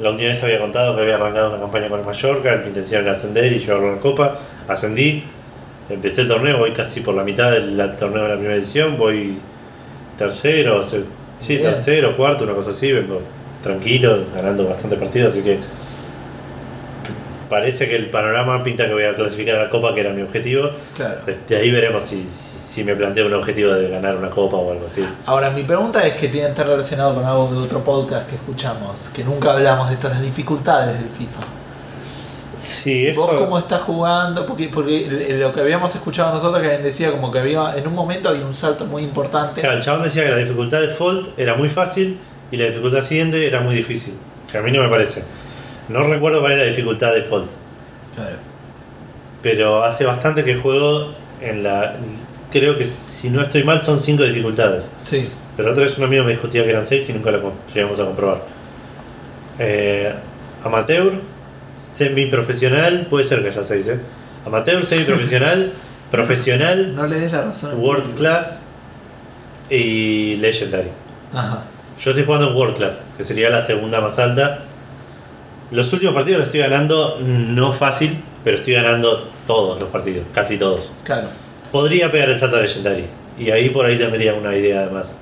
[SPEAKER 1] la última vez había contado que había arrancado una campaña con el Mallorca. Mi intención era ascender y llevarlo a la Copa. Ascendí. Empecé el torneo, voy casi por la mitad del torneo de la primera edición. Voy tercero, se- sí,
[SPEAKER 2] Bien.
[SPEAKER 1] tercero, cuarto, una cosa así. Vengo tranquilo, ganando bastante partidos, así que parece que el panorama pinta que voy a clasificar a la Copa, que era mi objetivo.
[SPEAKER 2] Claro.
[SPEAKER 1] De ahí veremos si, si, si me planteo un objetivo de ganar una Copa o algo así.
[SPEAKER 2] Ahora, mi pregunta es que tiene que estar relacionado con algo de otro podcast que escuchamos, que nunca hablamos de esto, las dificultades del FIFA.
[SPEAKER 1] Sí, eso.
[SPEAKER 2] ¿Vos cómo estás jugando? Porque, porque lo que habíamos escuchado nosotros, que decía como que había, en un momento había un salto muy importante.
[SPEAKER 1] Claro, el chabón decía que la dificultad de Fault era muy fácil y la dificultad siguiente era muy difícil. Que a mí no me parece. No recuerdo cuál era la dificultad de Fault.
[SPEAKER 2] Claro.
[SPEAKER 1] Pero hace bastante que juego en la. Creo que si no estoy mal son 5 dificultades.
[SPEAKER 2] Sí,
[SPEAKER 1] Pero otra vez un amigo me dijo tía, que eran 6 y nunca lo llegamos a comprobar. Eh, amateur, semi-profesional, puede ser que haya 6, ¿eh? Amateur, semi-profesional, profesional,
[SPEAKER 2] no le des la razón.
[SPEAKER 1] World. Class y Legendary.
[SPEAKER 2] Ajá.
[SPEAKER 1] Yo estoy jugando en World Class, que sería la segunda más alta. Los últimos partidos los estoy ganando no fácil, pero estoy ganando todos los partidos, casi todos.
[SPEAKER 2] Claro.
[SPEAKER 1] Podría pegar el salto a Legendary, y ahí por ahí tendría una idea además.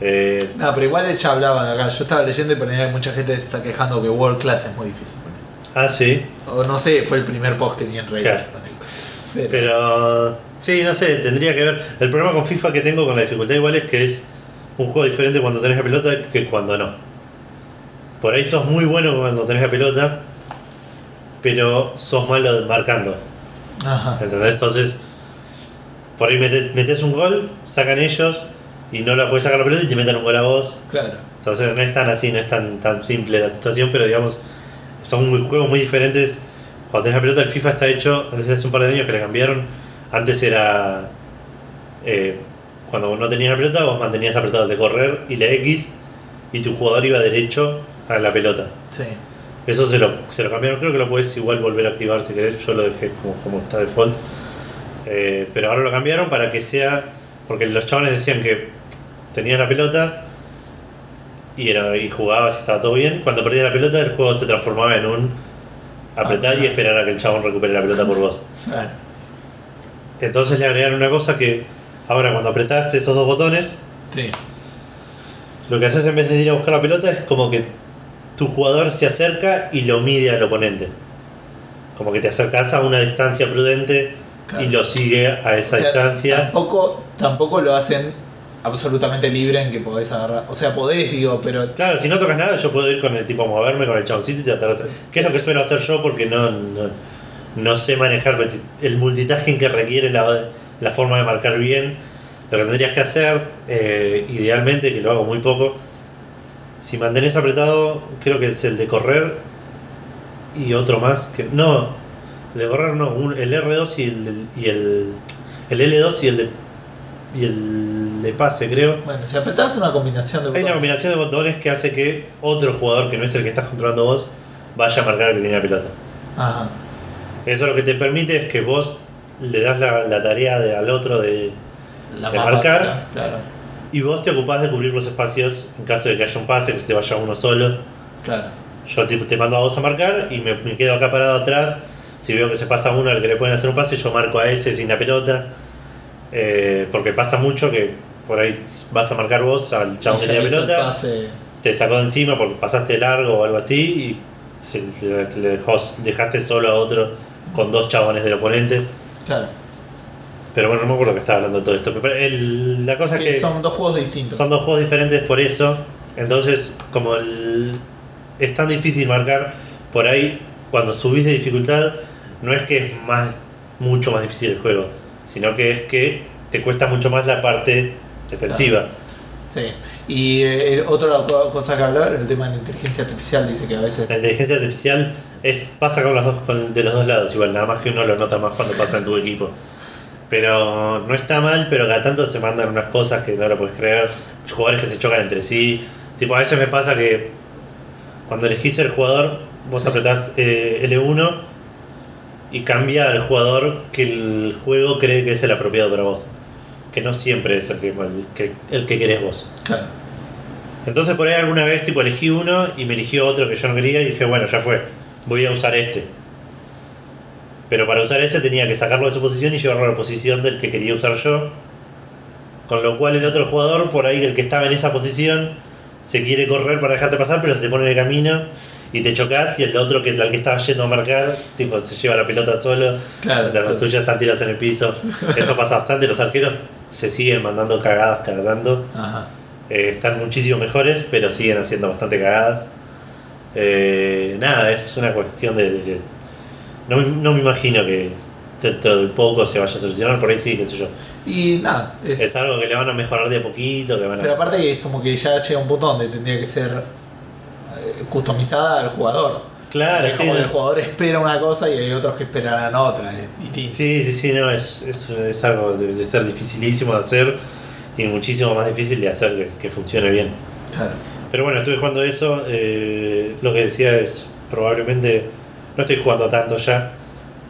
[SPEAKER 1] Eh,
[SPEAKER 2] No, pero igual ella hablaba de acá. Yo estaba leyendo y ponía que mucha gente se está quejando que World Class es muy difícil.
[SPEAKER 1] ah, sí,
[SPEAKER 2] O no sé, fue el primer post que vi en Reddit.
[SPEAKER 1] Claro.
[SPEAKER 2] Pero,
[SPEAKER 1] pero sí, no sé, tendría que ver. El problema con FIFA que tengo con la dificultad igual es que es un juego diferente cuando tenés la pelota que cuando no. Por ahí sos muy bueno cuando tenés la pelota, pero sos malo marcando.
[SPEAKER 2] Ajá.
[SPEAKER 1] ¿Entendés? Entonces, por ahí mete- metes un gol, sacan ellos y no la puedes sacar la pelota y te meten un gol a vos.
[SPEAKER 2] Claro.
[SPEAKER 1] Entonces no es tan así, no es tan, tan simple la situación, pero digamos, son muy, juegos muy diferentes. Cuando tenés la pelota, el FIFA está hecho desde hace un par de años que le cambiaron. Antes era. eh, cuando no tenías la pelota, vos mantenías apretado el de correr y la X y tu jugador iba derecho a la pelota.
[SPEAKER 2] Sí.
[SPEAKER 1] Eso se lo, se lo cambiaron, creo que lo puedes igual volver a activar si querés, yo lo dejé como, como está default. Eh, pero ahora lo cambiaron para que sea, porque los chavales decían que tenías la pelota y, era, y jugabas y estaba todo bien, cuando perdías la pelota el juego se transformaba en un apretar
[SPEAKER 2] Ah,
[SPEAKER 1] y esperar a que el chabón recupere la pelota por vos.
[SPEAKER 2] Claro.
[SPEAKER 1] Entonces le agregaron una cosa que ahora cuando apretás esos dos botones,
[SPEAKER 2] Sí.
[SPEAKER 1] lo que haces en vez de ir a buscar la pelota es como que tu jugador se acerca y lo mide al oponente. Como que te acercas a una distancia prudente
[SPEAKER 2] Claro.
[SPEAKER 1] y lo sigue a esa
[SPEAKER 2] O sea,
[SPEAKER 1] distancia.
[SPEAKER 2] Tampoco, tampoco lo hacen absolutamente libre en que podés agarrar. O sea, podés, digo, pero.
[SPEAKER 1] Claro, si no tocas nada, yo puedo ir con el tipo a moverme con el chaboncito y tratar de hacer. ¿Qué es lo que suelo hacer yo? Porque no, no, no sé manejar el multitasking que requiere la, la forma de marcar bien. Lo que tendrías que hacer, eh, idealmente, que lo hago muy poco, si mantenés apretado, creo que es el de correr y otro más que. No, el de correr no, un- el R2 y el, y el, el L2 y el de, y el de pase, creo.
[SPEAKER 2] Bueno, si apretás una combinación de
[SPEAKER 1] Hay una
[SPEAKER 2] botones.
[SPEAKER 1] combinación de botones que hace que otro jugador que no es el que estás controlando vos vaya a marcar al que tiene la pelota.
[SPEAKER 2] Ajá.
[SPEAKER 1] Eso lo que te permite es que vos le das la, la tarea de- al otro de.
[SPEAKER 2] La
[SPEAKER 1] De
[SPEAKER 2] más
[SPEAKER 1] marcar.
[SPEAKER 2] claro.
[SPEAKER 1] Y vos te ocupás de cubrir los espacios en caso de que haya un pase, que se te vaya uno solo.
[SPEAKER 2] Claro.
[SPEAKER 1] Yo te, te mando a vos a marcar y me, me quedo acá parado atrás. Si veo que se pasa uno al que le pueden hacer un pase, yo marco a ese sin la pelota. Eh, porque pasa mucho que por ahí vas a marcar vos al chabón que tiene
[SPEAKER 2] el
[SPEAKER 1] pelota. te sacó de encima porque pasaste largo o algo así y se- le, dejó- dejaste solo a otro con dos chabones del oponente.
[SPEAKER 2] Claro.
[SPEAKER 1] Pero bueno, no me acuerdo que estaba hablando de todo esto. Pero el- la cosa es
[SPEAKER 2] que son dos juegos distintos.
[SPEAKER 1] son dos juegos diferentes por eso. Entonces, como el- es tan difícil marcar, por ahí cuando subís de dificultad, no es que es más, mucho más difícil el juego, sino que es que te cuesta mucho más la parte defensiva.
[SPEAKER 2] Sí. Y eh, otra co- cosa que hablar, el tema de la inteligencia artificial, dice que a veces.
[SPEAKER 1] La inteligencia artificial es, pasa con los dos, con- de los dos lados, igual, nada más que uno lo nota más cuando pasa en tu equipo. Pero no está mal, pero cada tanto se mandan unas cosas que no lo puedes creer. Jugadores que se chocan entre sí. Tipo, a veces me pasa que Cuando elegís el jugador, vos
[SPEAKER 2] Sí.
[SPEAKER 1] apretás eh, L1 y cambia al jugador que el juego cree que es el apropiado para vos. Que no siempre es el que, el que, el que querés vos.
[SPEAKER 2] Claro.
[SPEAKER 1] Entonces por ahí alguna vez tipo elegí uno y me eligió otro que yo no quería y dije, bueno, ya fue, voy a usar este. Pero para usar ese tenía que sacarlo de su posición y llevarlo a la posición del que quería usar yo. Con lo cual el otro jugador, por ahí el que estaba en esa posición, se quiere correr para dejarte pasar, pero se te pone en el camino y te chocas y el otro que al que estaba yendo a marcar, tipo se lleva la pelota solo,
[SPEAKER 2] Claro.
[SPEAKER 1] las
[SPEAKER 2] entonces-
[SPEAKER 1] tuyas están tiradas en el piso. Eso pasa bastante, los arqueros se siguen mandando cagadas cada tanto.
[SPEAKER 2] Ajá.
[SPEAKER 1] Eh, están muchísimo mejores, pero siguen haciendo bastante cagadas. Eh, nada, es una cuestión de, de que no, me- no me imagino que dentro de poco se vaya a solucionar, por ahí sí, qué sé yo.
[SPEAKER 2] Y nada, es,
[SPEAKER 1] Es algo que le van a mejorar de a poquito, que van a...
[SPEAKER 2] pero aparte que es como que ya llega un punto donde tendría que ser customizada al jugador.
[SPEAKER 1] claro,
[SPEAKER 2] es
[SPEAKER 1] sí,
[SPEAKER 2] como
[SPEAKER 1] no.
[SPEAKER 2] el jugador espera una cosa y hay otros que esperarán otra, es distinto.
[SPEAKER 1] sí, sí, sí, no, es, es, es algo de, de ser dificilísimo de hacer y muchísimo más difícil de hacer que, que funcione bien.
[SPEAKER 2] Claro.
[SPEAKER 1] Pero bueno, estuve jugando eso. eh, lo que decía es, probablemente, no estoy jugando tanto ya,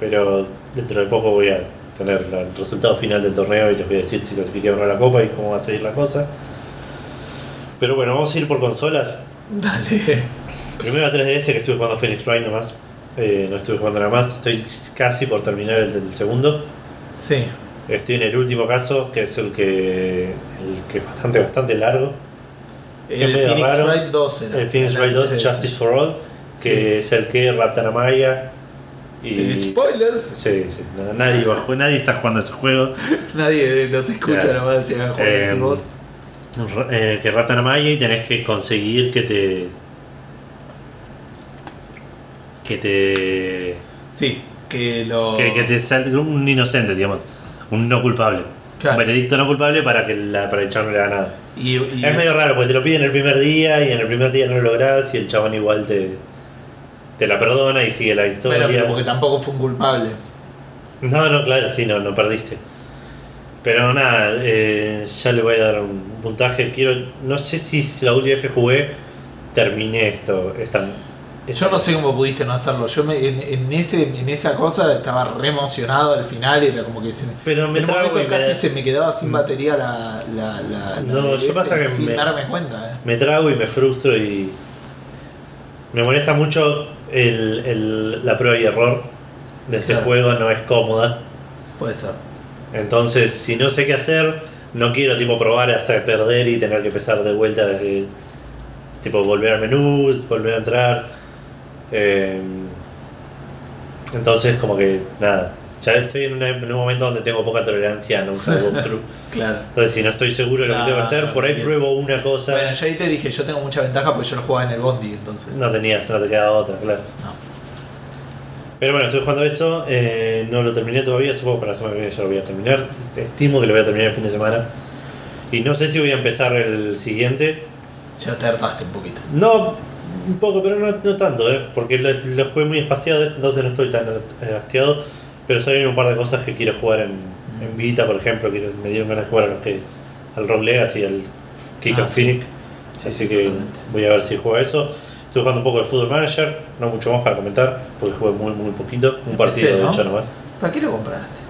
[SPEAKER 1] pero dentro de poco voy a tener el resultado final del torneo y les voy a decir si clasifiqué o no la copa y cómo va a seguir la cosa. Pero bueno, vamos a ir por consolas.
[SPEAKER 2] Dale.
[SPEAKER 1] Primero a 3DS que estuve jugando Phoenix Wright nomás. Eh, no estuve jugando nada más. Estoy casi por terminar el del segundo.
[SPEAKER 2] Sí.
[SPEAKER 1] Estoy en el último caso, que es el que, el que es bastante, bastante largo.
[SPEAKER 2] El Phoenix. Wright 2 era.
[SPEAKER 1] El Phoenix Wright 2
[SPEAKER 2] antes de
[SPEAKER 1] Justice for All, que
[SPEAKER 2] Sí.
[SPEAKER 1] es el que raptan a Maya.
[SPEAKER 2] Eh,
[SPEAKER 1] Y.
[SPEAKER 2] Spoilers.
[SPEAKER 1] Sí, sí, no, nadie, va nadie está jugando ese juego.
[SPEAKER 2] Nadie nos escucha
[SPEAKER 1] Claro.
[SPEAKER 2] nomás llega a jugar
[SPEAKER 1] Eh,
[SPEAKER 2] ese voz.
[SPEAKER 1] Eh, que raptan a Maya y tenés que conseguir que te. Que te.
[SPEAKER 2] Sí, que lo.
[SPEAKER 1] que, que te salga un inocente, digamos. Un no culpable.
[SPEAKER 2] Claro.
[SPEAKER 1] Un veredicto no culpable para que la, para el chabón no le haga nada.
[SPEAKER 2] Y, y-
[SPEAKER 1] Es medio raro porque te lo piden el primer día y en el primer día no lo lográs y el chabón igual te, te la perdona y sigue la historia.
[SPEAKER 2] Bueno, pero porque tampoco fue un culpable.
[SPEAKER 1] No, no, claro, sí, no, no perdiste. Pero nada, eh, ya le voy a dar un puntaje. Quiero, no sé si la última vez que jugué terminé esto. Esta,
[SPEAKER 2] Yo no sé cómo pudiste no hacerlo. Yo me, en, en ese, en esa cosa estaba re emocionado al final. Era como que se,
[SPEAKER 1] Pero me
[SPEAKER 2] en un
[SPEAKER 1] trago
[SPEAKER 2] momento
[SPEAKER 1] y me,
[SPEAKER 2] casi se me quedaba sin batería la, la, la, la
[SPEAKER 1] No, yo pasa que
[SPEAKER 2] sin
[SPEAKER 1] me-
[SPEAKER 2] darme cuenta. eh.
[SPEAKER 1] me trago y me frustro y me molesta mucho el, el- la prueba y error de este
[SPEAKER 2] Claro.
[SPEAKER 1] juego. No es cómoda.
[SPEAKER 2] Puede ser.
[SPEAKER 1] Entonces, si no sé qué hacer, no quiero tipo probar hasta perder y tener que empezar de vuelta desde tipo volver al menú, volver a entrar. Eh, entonces, como que nada, ya estoy en, una- en un momento donde tengo poca tolerancia a no usar walkthrough.
[SPEAKER 2] Claro.
[SPEAKER 1] Entonces, si no estoy seguro de lo que tengo que hacer,
[SPEAKER 2] no,
[SPEAKER 1] por ahí
[SPEAKER 2] bien.
[SPEAKER 1] pruebo una cosa.
[SPEAKER 2] Bueno, yo ahí te dije, yo tengo mucha ventaja porque yo lo jugaba en el Bondi, entonces.
[SPEAKER 1] No tenías, no te quedaba otra, claro.
[SPEAKER 2] No.
[SPEAKER 1] Pero bueno, estoy jugando eso, eh, no lo terminé todavía, supongo que para la semana que viene ya lo voy a terminar. Estimo que lo voy a terminar el fin de semana. Y no sé si voy a empezar el siguiente.
[SPEAKER 2] Ya te hartaste un poquito.
[SPEAKER 1] No, un poco, pero no, no tanto, ¿eh? porque lo, lo jugué muy espaciado, entonces no estoy tan eh, hastiado. Pero salen un par de cosas que quiero jugar en, en Vita, por ejemplo. Quiero, me dieron ganas de jugar a los que, al Rogue Legacy, al Kick
[SPEAKER 2] Ah,
[SPEAKER 1] and
[SPEAKER 2] sí.
[SPEAKER 1] Phoenix.
[SPEAKER 2] Sí,
[SPEAKER 1] Así
[SPEAKER 2] sí,
[SPEAKER 1] que
[SPEAKER 2] totalmente.
[SPEAKER 1] voy a ver si juego a eso. Estoy jugando un poco de Football Manager, no mucho más para comentar, porque jugué muy, muy poquito. Un
[SPEAKER 2] Empecé,
[SPEAKER 1] partido de hecho nomás.
[SPEAKER 2] ¿Para qué lo compraste?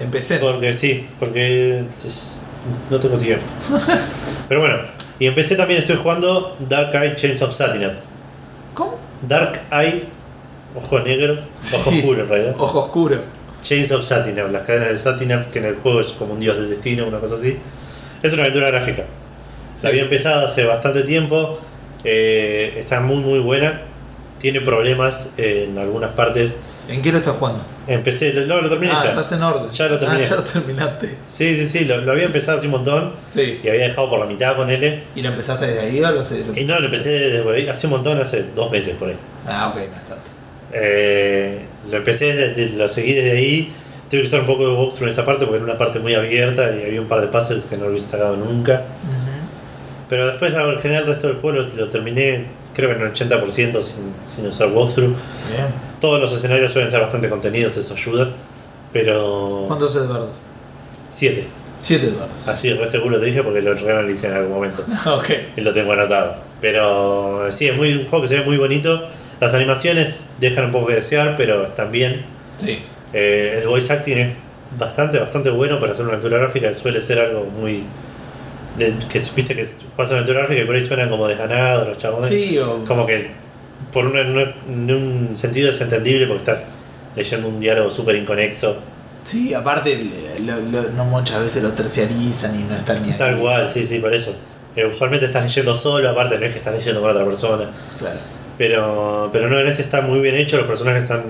[SPEAKER 2] Empecé.
[SPEAKER 1] Porque sí, porque es- no tengo tiempo. Pero bueno, y empecé también, estoy jugando Dark Eye Chains of Satinap. Dark Eye, ojo negro, ojo
[SPEAKER 2] Sí.
[SPEAKER 1] oscuro en realidad.
[SPEAKER 2] Ojo oscuro.
[SPEAKER 1] Chains of Satinap, las cadenas de Satinap, que en el juego es como un dios del destino, una cosa así. Es una aventura gráfica.
[SPEAKER 2] Sí.
[SPEAKER 1] Había empezado hace bastante tiempo, eh, está muy muy buena, tiene problemas en algunas partes.
[SPEAKER 2] ¿En qué lo estás jugando?
[SPEAKER 1] Empecé, lo, lo terminé
[SPEAKER 2] ah,
[SPEAKER 1] ya.
[SPEAKER 2] estás en orden.
[SPEAKER 1] Ya lo terminé.
[SPEAKER 2] Ah, ya lo terminaste.
[SPEAKER 1] Sí, sí, sí, lo, lo había empezado hace un montón
[SPEAKER 2] Sí.
[SPEAKER 1] y había dejado por la mitad con él.
[SPEAKER 2] ¿Y lo empezaste desde ahí o lo sé?
[SPEAKER 1] Y no, lo empecé desde por ahí, hace un montón, hace dos meses por ahí.
[SPEAKER 2] Ah, ok, tanto.
[SPEAKER 1] Eh, lo empecé, desde, lo seguí desde ahí. Tuve que usar un poco de walkthrough en esa parte porque era una parte muy abierta y había un par de puzzles que no lo hubiese sacado nunca. Pero después, en general, el resto del juego lo, lo terminé, creo que en el 80% sin, sin usar walkthrough.
[SPEAKER 2] Bien.
[SPEAKER 1] Todos los escenarios suelen ser bastante contenidos, eso ayuda. Pero.
[SPEAKER 2] ¿Cuántos Edwardos?
[SPEAKER 1] 7.
[SPEAKER 2] 7 dólares.
[SPEAKER 1] Así, re seguro te dije porque lo realicé en algún momento.
[SPEAKER 2] ok.
[SPEAKER 1] y lo tengo anotado. Pero sí, es muy, un juego que se ve muy bonito. Las animaciones dejan un poco que desear, pero están bien.
[SPEAKER 2] Sí.
[SPEAKER 1] Eh, el voice acting es bastante, bastante bueno para hacer una aventura gráfica. Suele ser algo muy. De- que viste que juegas una aventura gráfica y por ahí suenan como desganados los chabones.
[SPEAKER 2] Sí, o.
[SPEAKER 1] Como que por un, en un sentido es entendible porque estás leyendo un diálogo súper inconexo.
[SPEAKER 2] Sí, aparte, lo- lo- no muchas veces lo terciarizan y no están ni.
[SPEAKER 1] Tal cual, sí, sí, por eso. Eh, usualmente estás leyendo solo, aparte no es que estás leyendo con otra persona.
[SPEAKER 2] Claro.
[SPEAKER 1] Pero, pero no, en este está muy bien hecho, los personajes están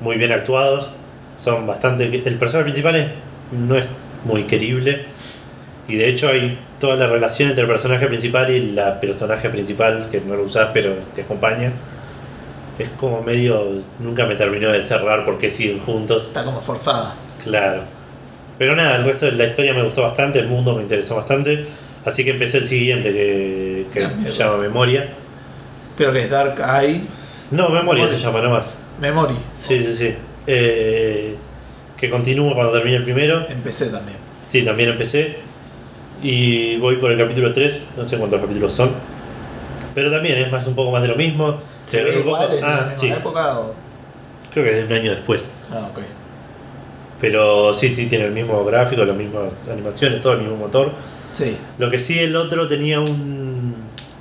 [SPEAKER 1] muy bien actuados. Son bastante. El personaje principal es- no es muy querible. Y de hecho hay toda la relación entre el personaje principal y la personaje principal, que no lo usás pero te acompaña. Es como medio. Nunca me terminó de cerrar porque siguen juntos.
[SPEAKER 2] Está como forzada.
[SPEAKER 1] Claro. Pero nada, el resto de la historia me gustó bastante, el mundo me interesó bastante. Así que empecé el siguiente que, se llama Memoria.
[SPEAKER 2] Pero que es Dark Eye
[SPEAKER 1] No, Memoria
[SPEAKER 2] Memoria.
[SPEAKER 1] se llama nomás.
[SPEAKER 2] Memory.
[SPEAKER 1] Sí, sí, sí. Eh, que continúo cuando termine el primero.
[SPEAKER 2] Empecé también.
[SPEAKER 1] Sí, también empecé. Y voy por el capítulo 3, no sé cuántos capítulos son. Pero también es más un poco más de lo mismo.
[SPEAKER 2] ¿Se
[SPEAKER 1] ve un poco- Ah, sí.
[SPEAKER 2] época o.?
[SPEAKER 1] Creo que es de un año después.
[SPEAKER 2] Ah, ok.
[SPEAKER 1] Pero sí, sí, tiene el mismo gráfico, las mismas animaciones, todo el mismo motor.
[SPEAKER 2] Sí.
[SPEAKER 1] Lo que sí, el otro tenía un,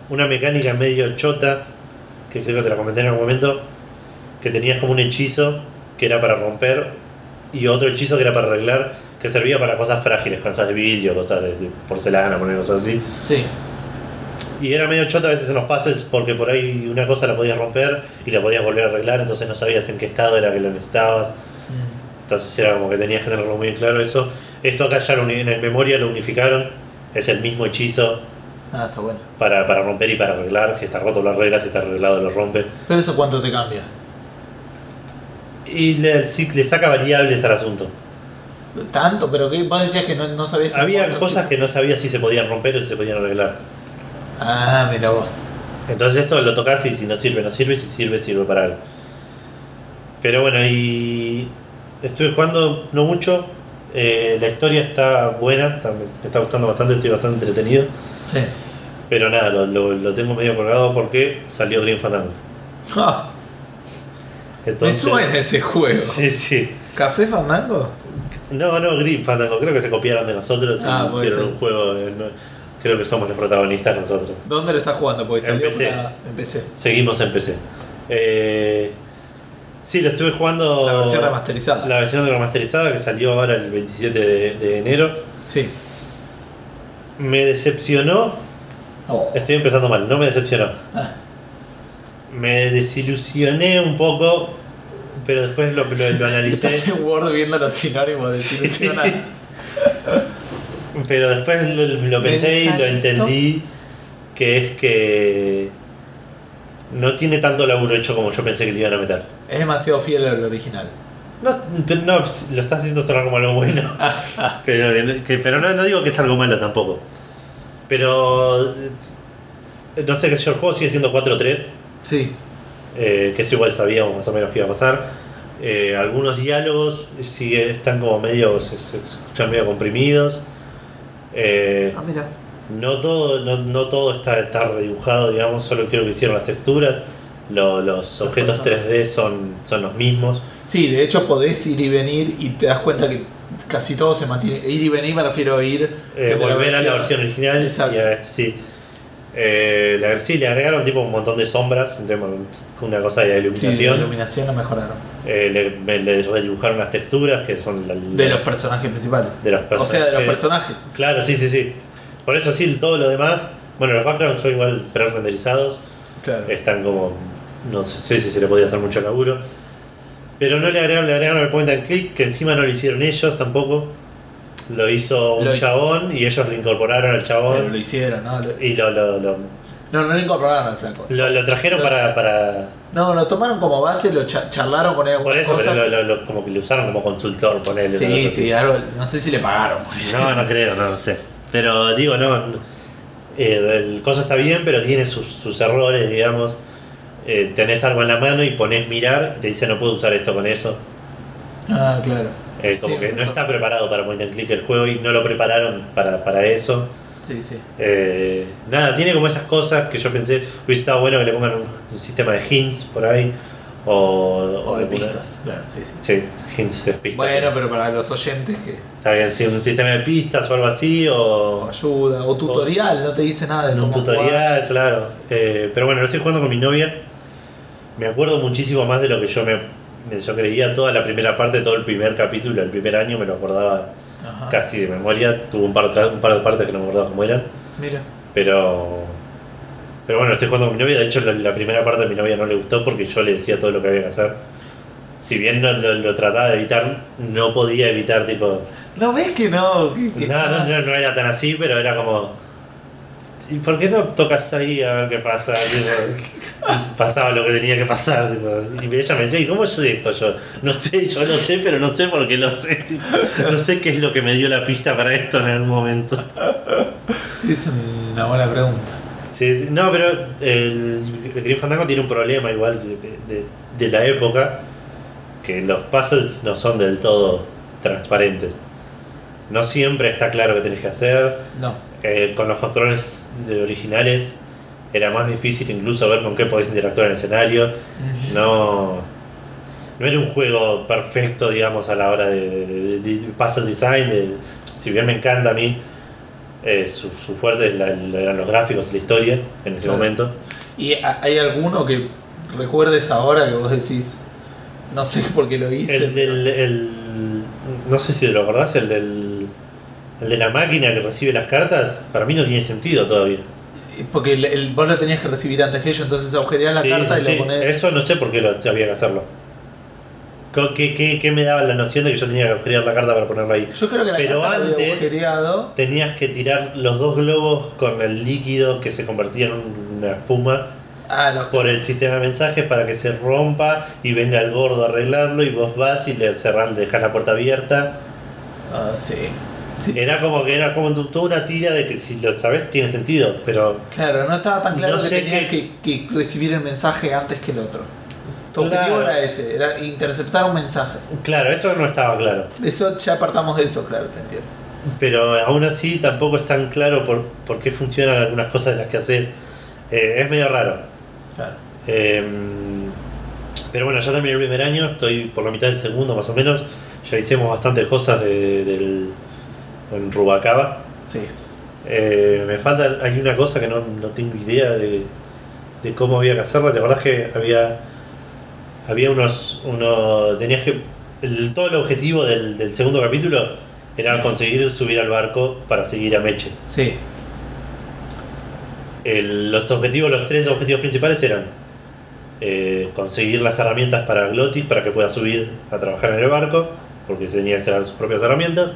[SPEAKER 1] una mecánica medio chota, que creo que te la comenté en algún momento, que tenías como un hechizo que era para romper y otro hechizo que era para arreglar, que servía para cosas frágiles, cosas de vidrio, cosas de, de porcelana, poner cosas así.
[SPEAKER 2] Sí.
[SPEAKER 1] Y era medio chota a veces en los pases porque por ahí una cosa la podías romper y la podías volver a arreglar, entonces no sabías en qué estado era que lo necesitabas.
[SPEAKER 2] Mm.
[SPEAKER 1] Entonces era como que tenías que tenerlo muy claro eso. Esto acá ya lo en el memoria lo unificaron, es el mismo hechizo
[SPEAKER 2] Ah, está bueno.
[SPEAKER 1] para, para romper y para arreglar. Si está roto lo arregla, si está arreglado lo rompe.
[SPEAKER 2] Pero eso cuánto te cambia.
[SPEAKER 1] Y le, le saca variables al asunto.
[SPEAKER 2] Tanto, pero que vos decías que no, no sabías.
[SPEAKER 1] Había
[SPEAKER 2] cuánto
[SPEAKER 1] cosas
[SPEAKER 2] sí.
[SPEAKER 1] que no sabía si se podían romper o si se podían arreglar.
[SPEAKER 2] Ah, mira vos.
[SPEAKER 1] Entonces esto lo tocas y si no sirve, no sirve, si sirve, sirve para algo. Pero bueno, y estuve jugando no mucho. eh, la historia está buena, está- me está gustando bastante, estoy bastante entretenido.
[SPEAKER 2] Sí.
[SPEAKER 1] Pero nada, lo, lo- lo tengo medio colgado porque salió Green Fandango.
[SPEAKER 2] Ah, me suena ese juego.
[SPEAKER 1] Sí, sí.
[SPEAKER 2] ¿Café Fandango?
[SPEAKER 1] No, no, Green Fandango, creo que se copiaron de nosotros y
[SPEAKER 2] Ah, puede
[SPEAKER 1] hicieron
[SPEAKER 2] ser.
[SPEAKER 1] un juego. no- creo que somos los protagonistas nosotros.
[SPEAKER 2] ¿Dónde lo estás jugando? Porque salió
[SPEAKER 1] Empecé.
[SPEAKER 2] para. Empecé.
[SPEAKER 1] Seguimos en PC. Eh, sí, lo estuve jugando.
[SPEAKER 2] La versión remasterizada.
[SPEAKER 1] La versión remasterizada que salió ahora el 27 de, de enero.
[SPEAKER 2] Sí.
[SPEAKER 1] Me decepcionó.
[SPEAKER 2] Oh.
[SPEAKER 1] Estoy empezando mal, no me decepcionó.
[SPEAKER 2] Ah,
[SPEAKER 1] Me desilusioné un poco, pero después lo, lo, lo analicé.
[SPEAKER 2] Estás en Word viendo los sinónimos de
[SPEAKER 1] Sí. Pero después lo, pensé y lo entendí que es que no tiene tanto laburo hecho como yo pensé que le iban a meter.
[SPEAKER 2] Es demasiado fiel al original.
[SPEAKER 1] No, no, lo estás haciendo sonar como algo bueno. pero que- pero no, no digo que es algo malo tampoco. Pero eh, no sé qué sé yo, el juego sigue siendo 4-3,
[SPEAKER 2] Sí.
[SPEAKER 1] Eh, que eso igual sabíamos más o menos que iba a pasar. Eh, algunos diálogos sigue, están como medio, se, se escuchan medio comprimidos. Eh,
[SPEAKER 2] Ah, mira.
[SPEAKER 1] no todo, no, no todo está, está redibujado, digamos, solo quiero que hicieron las texturas. Lo- los objetos
[SPEAKER 2] personajes.
[SPEAKER 1] 3D son, son los mismos.
[SPEAKER 2] Sí, de hecho podés ir y venir y te das cuenta que casi todo se mantiene. Ir y venir me refiero a ir.
[SPEAKER 1] Eh, volver a la versión original.
[SPEAKER 2] Exacto.
[SPEAKER 1] Y a este, sí. Eh, la, sí, le agregaron tipo un montón de sombras, una cosa de
[SPEAKER 2] Sí, la
[SPEAKER 1] iluminación.
[SPEAKER 2] iluminación la mejoraron.
[SPEAKER 1] Eh, le, le redibujaron las texturas, que son la-
[SPEAKER 2] De los personajes principales.
[SPEAKER 1] de los
[SPEAKER 2] O sea, de los
[SPEAKER 1] personajes.
[SPEAKER 2] personajes.
[SPEAKER 1] Claro, sí, sí, sí. Por eso sí, todo lo demás. Bueno, los backgrounds son igual pre-renderizados.
[SPEAKER 2] Claro.
[SPEAKER 1] Están como. No sé si se le podía hacer mucho laburo. Pero no le agregaron, le agregaron el point and click, que encima no lo hicieron ellos tampoco. Lo hizo un
[SPEAKER 2] Lo-
[SPEAKER 1] chabón y ellos lo incorporaron al
[SPEAKER 2] Pero
[SPEAKER 1] chabón.
[SPEAKER 2] lo hicieron, ¿no? Lo-
[SPEAKER 1] Y lo, lo, lo,
[SPEAKER 2] No, no lo incorporaron al flaco.
[SPEAKER 1] lo- lo trajeron para, para.
[SPEAKER 2] No, lo tomaron como base, lo cha- charlaron con él
[SPEAKER 1] Por eso,
[SPEAKER 2] cosas.
[SPEAKER 1] pero lo, lo- como que lo usaron como consultor, ponerle.
[SPEAKER 2] Sí, sí, algo, no sé si le pagaron.
[SPEAKER 1] No, no creo, no, no sé. Pero digo, no. eh, el coso está bien, pero tiene sus, sus errores, digamos. Eh, tenés algo en la mano y pones mirar te dice no puedo usar esto con eso.
[SPEAKER 2] Ah, claro.
[SPEAKER 1] Eh, como
[SPEAKER 2] Sí,
[SPEAKER 1] que no está preparado para point and click el juego y no lo prepararon para, para eso.
[SPEAKER 2] Sí, sí.
[SPEAKER 1] Eh, nada, tiene como esas cosas que yo pensé, hubiese estado bueno que le pongan un, un sistema de hints por ahí. O,
[SPEAKER 2] O de pistas, claro, sí, sí.
[SPEAKER 1] Sí, hints de pistas.
[SPEAKER 2] Bueno, pero para los oyentes que.
[SPEAKER 1] Está bien, sí, un sistema de pistas o algo así,
[SPEAKER 2] O
[SPEAKER 1] o
[SPEAKER 2] ayuda, o tutorial, no te dice nada de
[SPEAKER 1] un tutorial, claro. Eh, pero bueno, lo estoy jugando con mi novia. Me acuerdo muchísimo más de lo que yo me- yo creía. Toda la primera parte, todo el primer capítulo, el primer año, me lo acordaba.
[SPEAKER 2] Ajá.
[SPEAKER 1] casi de memoria. Tuve un par, un par de partes que no me acordaba cómo eran.
[SPEAKER 2] Mira.
[SPEAKER 1] Pero. Pero bueno, estoy jugando con mi novia. De hecho, la, la primera parte de mi novia no le gustó porque yo le decía todo lo que había que hacer. Si bien no, lo, lo trataba de evitar, no podía evitar, tipo.
[SPEAKER 2] ¿No ves que no? Que- que-
[SPEAKER 1] No, no, no, no era tan así, pero era como. ¿Y por qué no tocas ahí a ver qué pasa? Tipo, pasaba lo que tenía que pasar. tipo, y ella me decía, ¿y cómo sé esto yo? No sé, yo lo sé, pero no sé por qué lo sé. tipo, no sé qué es lo que me dio la pista para esto en algún momento.
[SPEAKER 2] Es una buena pregunta.
[SPEAKER 1] Sí, sí. no, pero el, el Grim Fandango tiene un problema igual de, de- de la época, que los puzzles no son del todo transparentes. No siempre está claro qué tenés que hacer.
[SPEAKER 2] No.
[SPEAKER 1] Eh, con los controles originales era más difícil incluso ver con qué podés interactuar en el escenario. No, no era un juego perfecto, digamos, a la hora de, de- de puzzle design. de- si bien me encanta a mí, eh, su, su fuerte es la- eran los gráficos y la historia en ese
[SPEAKER 2] Claro.
[SPEAKER 1] momento.
[SPEAKER 2] ¿Y ha- hay alguno que recuerdes ahora que vos decís, no sé por qué lo hice?
[SPEAKER 1] El del. el- no sé si lo acordás, el del. El de la máquina que recibe las cartas, para mí no tiene sentido todavía.
[SPEAKER 2] Porque el, el- vos lo tenías que recibir antes que ellos, entonces agujereás la
[SPEAKER 1] Sí,
[SPEAKER 2] carta
[SPEAKER 1] sí,
[SPEAKER 2] y lo ponés.
[SPEAKER 1] Eso no sé por qué lo había que hacerlo. ¿Qué, qué, qué me daba la noción de que yo tenía que agujerear la carta para ponerla ahí?
[SPEAKER 2] Yo creo que la
[SPEAKER 1] Pero
[SPEAKER 2] carta la
[SPEAKER 1] antes-. Tenías que tirar los dos globos con el líquido que se convertía en una espuma
[SPEAKER 2] Ah,
[SPEAKER 1] por el sistema de mensajes para que se rompa y venga el gordo a arreglarlo y vos vas y le cerrás, dejas la puerta abierta.
[SPEAKER 2] Ah, sí. Sí,
[SPEAKER 1] Era como que era como toda una tira de que si lo sabes tiene sentido, pero
[SPEAKER 2] Claro, no estaba tan claro
[SPEAKER 1] No
[SPEAKER 2] que
[SPEAKER 1] sé
[SPEAKER 2] tenía que, que recibir el mensaje antes que el otro. Tu objetivo era ese, era interceptar un mensaje.
[SPEAKER 1] claro, eso no estaba claro.
[SPEAKER 2] Eso ya apartamos de eso, claro, te entiendo.
[SPEAKER 1] Pero aún así tampoco es tan claro por, por qué funcionan algunas cosas de las que haces. Eh, es medio raro.
[SPEAKER 2] Claro.
[SPEAKER 1] Eh, pero bueno, ya terminé el primer año, estoy por la mitad del segundo más o menos. Ya hicimos bastantes cosas de- del, en Rubacaba.
[SPEAKER 2] Sí.
[SPEAKER 1] Eh, me falta, hay una cosa que no, no tengo idea de, de cómo había que hacerla. ¿Te acordás que había, había unos, unos tenías que, el- todo el objetivo del, del segundo capítulo era
[SPEAKER 2] Sí.
[SPEAKER 1] conseguir subir al barco para seguir a Meche.
[SPEAKER 2] Sí.
[SPEAKER 1] El- los objetivos, los tres objetivos principales eran eh, conseguir las herramientas para Glotis para que pueda subir a trabajar en el barco, porque se tenía que instalar sus propias herramientas.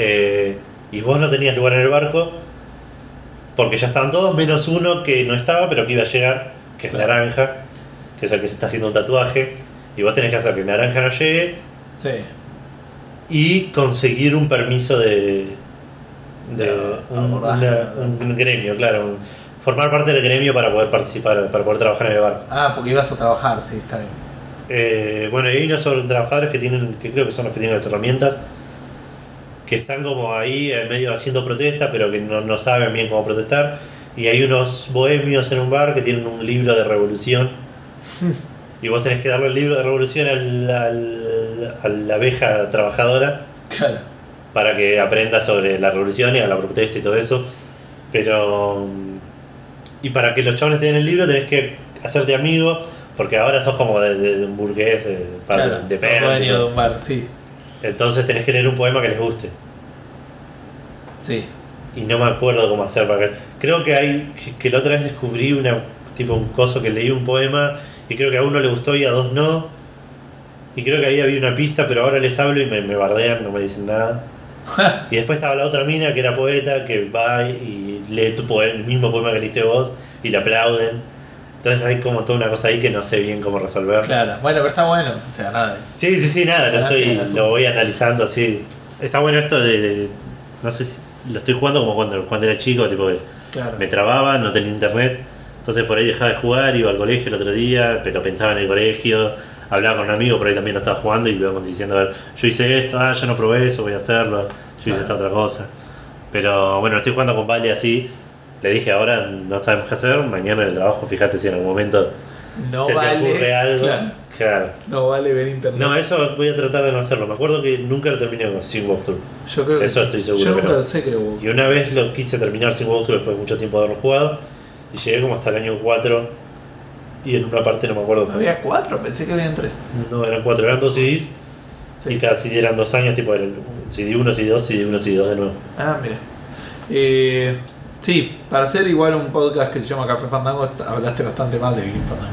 [SPEAKER 1] Eh, y vos no tenías lugar en el barco, porque ya estaban todos, menos uno que no estaba, pero que iba a llegar, que es
[SPEAKER 2] Claro.
[SPEAKER 1] Naranja, que es el que se está haciendo un tatuaje. Y vos tenés que hacer que Naranja no llegue
[SPEAKER 2] Sí.
[SPEAKER 1] y conseguir un permiso de, de
[SPEAKER 2] De
[SPEAKER 1] un, gremio, claro, formar parte del gremio para poder participar, para poder trabajar en el barco.
[SPEAKER 2] Ah, porque ibas a trabajar, sí, está bien.
[SPEAKER 1] Eh, bueno, y hay unos trabajadores que tienen, que creo que son los que tienen las herramientas, que están como ahí en medio haciendo protesta, pero que no, no saben bien cómo protestar. Y hay unos bohemios en un bar que tienen un libro de revolución. Y vos tenés que darle el libro de revolución al- al- a la abeja trabajadora
[SPEAKER 2] Claro.
[SPEAKER 1] para que aprenda sobre la revolución y a la protesta y todo eso. Pero. mm, Y para que los chavales te den el libro tenés que hacerte amigo, porque ahora sos como de, de un burgués, de,
[SPEAKER 2] Claro,
[SPEAKER 1] de
[SPEAKER 2] sos
[SPEAKER 1] pena,
[SPEAKER 2] dueño
[SPEAKER 1] tipo.
[SPEAKER 2] de un bar, sí.
[SPEAKER 1] Entonces tenés que leer un poema que les guste.
[SPEAKER 2] Sí.
[SPEAKER 1] Y no me acuerdo cómo hacer para que. Creo que hay. que- la otra vez descubrí una. tipo un coso que leí un poema y creo que a uno le gustó y a dos no. Y creo que ahí había una pista, pero ahora les hablo y me, me bardean, no me dicen nada. Y después estaba la otra mina que era poeta, que va y lee tu poe- el mismo poema que leíste vos y le aplauden. Entonces hay como toda una cosa ahí que no sé bien cómo resolver.
[SPEAKER 2] Claro. Bueno, pero está bueno. O sea, nada. es-
[SPEAKER 1] Sí, sí, sí, nada, lo, estoy, lo voy analizando así. Está bueno esto de, de- No sé si. Lo estoy jugando como cuando, cuando era chico, tipo que
[SPEAKER 2] Claro.
[SPEAKER 1] me trababa, no tenía internet. Entonces por ahí dejaba de jugar, iba al colegio el otro día, pero pensaba en el colegio, hablaba con un amigo, por ahí también lo estaba jugando y íbamos diciendo, a ver, yo hice esto, ah, yo no probé eso, voy a hacerlo, yo hice
[SPEAKER 2] Claro.
[SPEAKER 1] esta otra cosa. Pero bueno, estoy jugando con Vale así. Le dije ahora no sabemos qué hacer, mañana en el trabajo, fíjate si en algún momento
[SPEAKER 2] No
[SPEAKER 1] se te
[SPEAKER 2] vale.
[SPEAKER 1] ocurre algo.
[SPEAKER 2] claro,
[SPEAKER 1] Claro.
[SPEAKER 2] no vale ver internet.
[SPEAKER 1] No, eso voy a tratar de no hacerlo. Me acuerdo que nunca lo terminé sin walkthrough.
[SPEAKER 2] yo creo que
[SPEAKER 1] eso
[SPEAKER 2] sí.
[SPEAKER 1] estoy seguro
[SPEAKER 2] Yo
[SPEAKER 1] que
[SPEAKER 2] nunca
[SPEAKER 1] no.
[SPEAKER 2] lo sé, creo.
[SPEAKER 1] Y una vez lo quise terminar sin walkthrough después de mucho tiempo de haberlo jugado. Y llegué como hasta el año 4. Y en una parte no me acuerdo.
[SPEAKER 2] Había cuatro, pensé que habían tres.
[SPEAKER 1] No, eran 4, eran dos CDs.
[SPEAKER 2] Sí.
[SPEAKER 1] Y cada CD eran dos años, tipo CD 1, CD 2, CD 1, CD 2 de nuevo.
[SPEAKER 2] Ah, mira. Eh, sí, para hacer igual un podcast que se llama Café Fandango, hablaste bastante mal de Grim Fandango.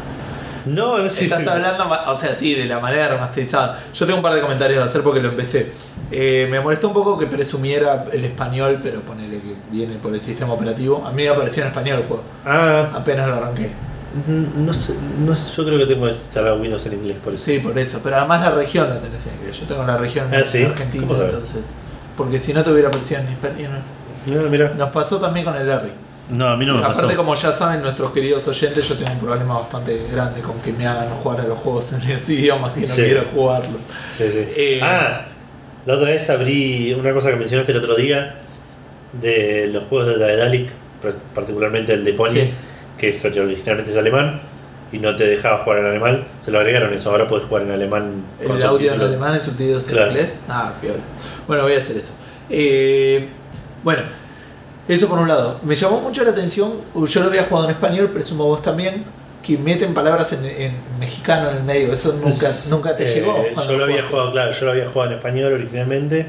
[SPEAKER 1] No, no sé.
[SPEAKER 2] Estás hablando, o sea, sí, de la manera remasterizada. Yo tengo un par de comentarios de hacer porque lo empecé. Eh, me molestó un poco que presumiera el español, pero ponele que viene por el sistema operativo. A mí me apareció en español el juego.
[SPEAKER 1] Ah,
[SPEAKER 2] Apenas lo arranqué.
[SPEAKER 1] no sé, no sé, yo creo que tengo instalado Windows en inglés por eso.
[SPEAKER 2] Sí, por eso. Pero además la región la tenés en inglés. Yo tengo la región
[SPEAKER 1] Ah, ¿sí?
[SPEAKER 2] en Argentina, entonces. Porque si no te hubiera aparecido en español.
[SPEAKER 1] Mira.
[SPEAKER 2] Nos pasó también con el Larry.
[SPEAKER 1] No, a mí no me
[SPEAKER 2] Aparte,
[SPEAKER 1] pasó.
[SPEAKER 2] como ya saben nuestros queridos oyentes, yo tengo un problema bastante grande con que me hagan jugar a los juegos en esos idiomas que no
[SPEAKER 1] Sí.
[SPEAKER 2] quiero jugarlo.
[SPEAKER 1] Sí, sí.
[SPEAKER 2] Eh,
[SPEAKER 1] ah, la otra vez abrí una cosa que mencionaste el otro día de los juegos de Daedalic, particularmente el de Pony, que es- originalmente es alemán y no te dejaba jugar en alemán. Se lo agregaron eso, ahora puedes jugar en alemán
[SPEAKER 2] El audio en alemán, el subtítulos en
[SPEAKER 1] Claro.
[SPEAKER 2] inglés. Ah, piola. Bueno, voy a hacer eso. Eh, bueno, eso por un lado. Me llamó mucho la atención, yo lo había jugado en español, presumo vos también, que meten palabras en, en mexicano en el medio. Eso nunca, nunca te
[SPEAKER 1] Eh,
[SPEAKER 2] llegó.
[SPEAKER 1] Yo lo había jugado, claro, yo lo había jugado en español originalmente.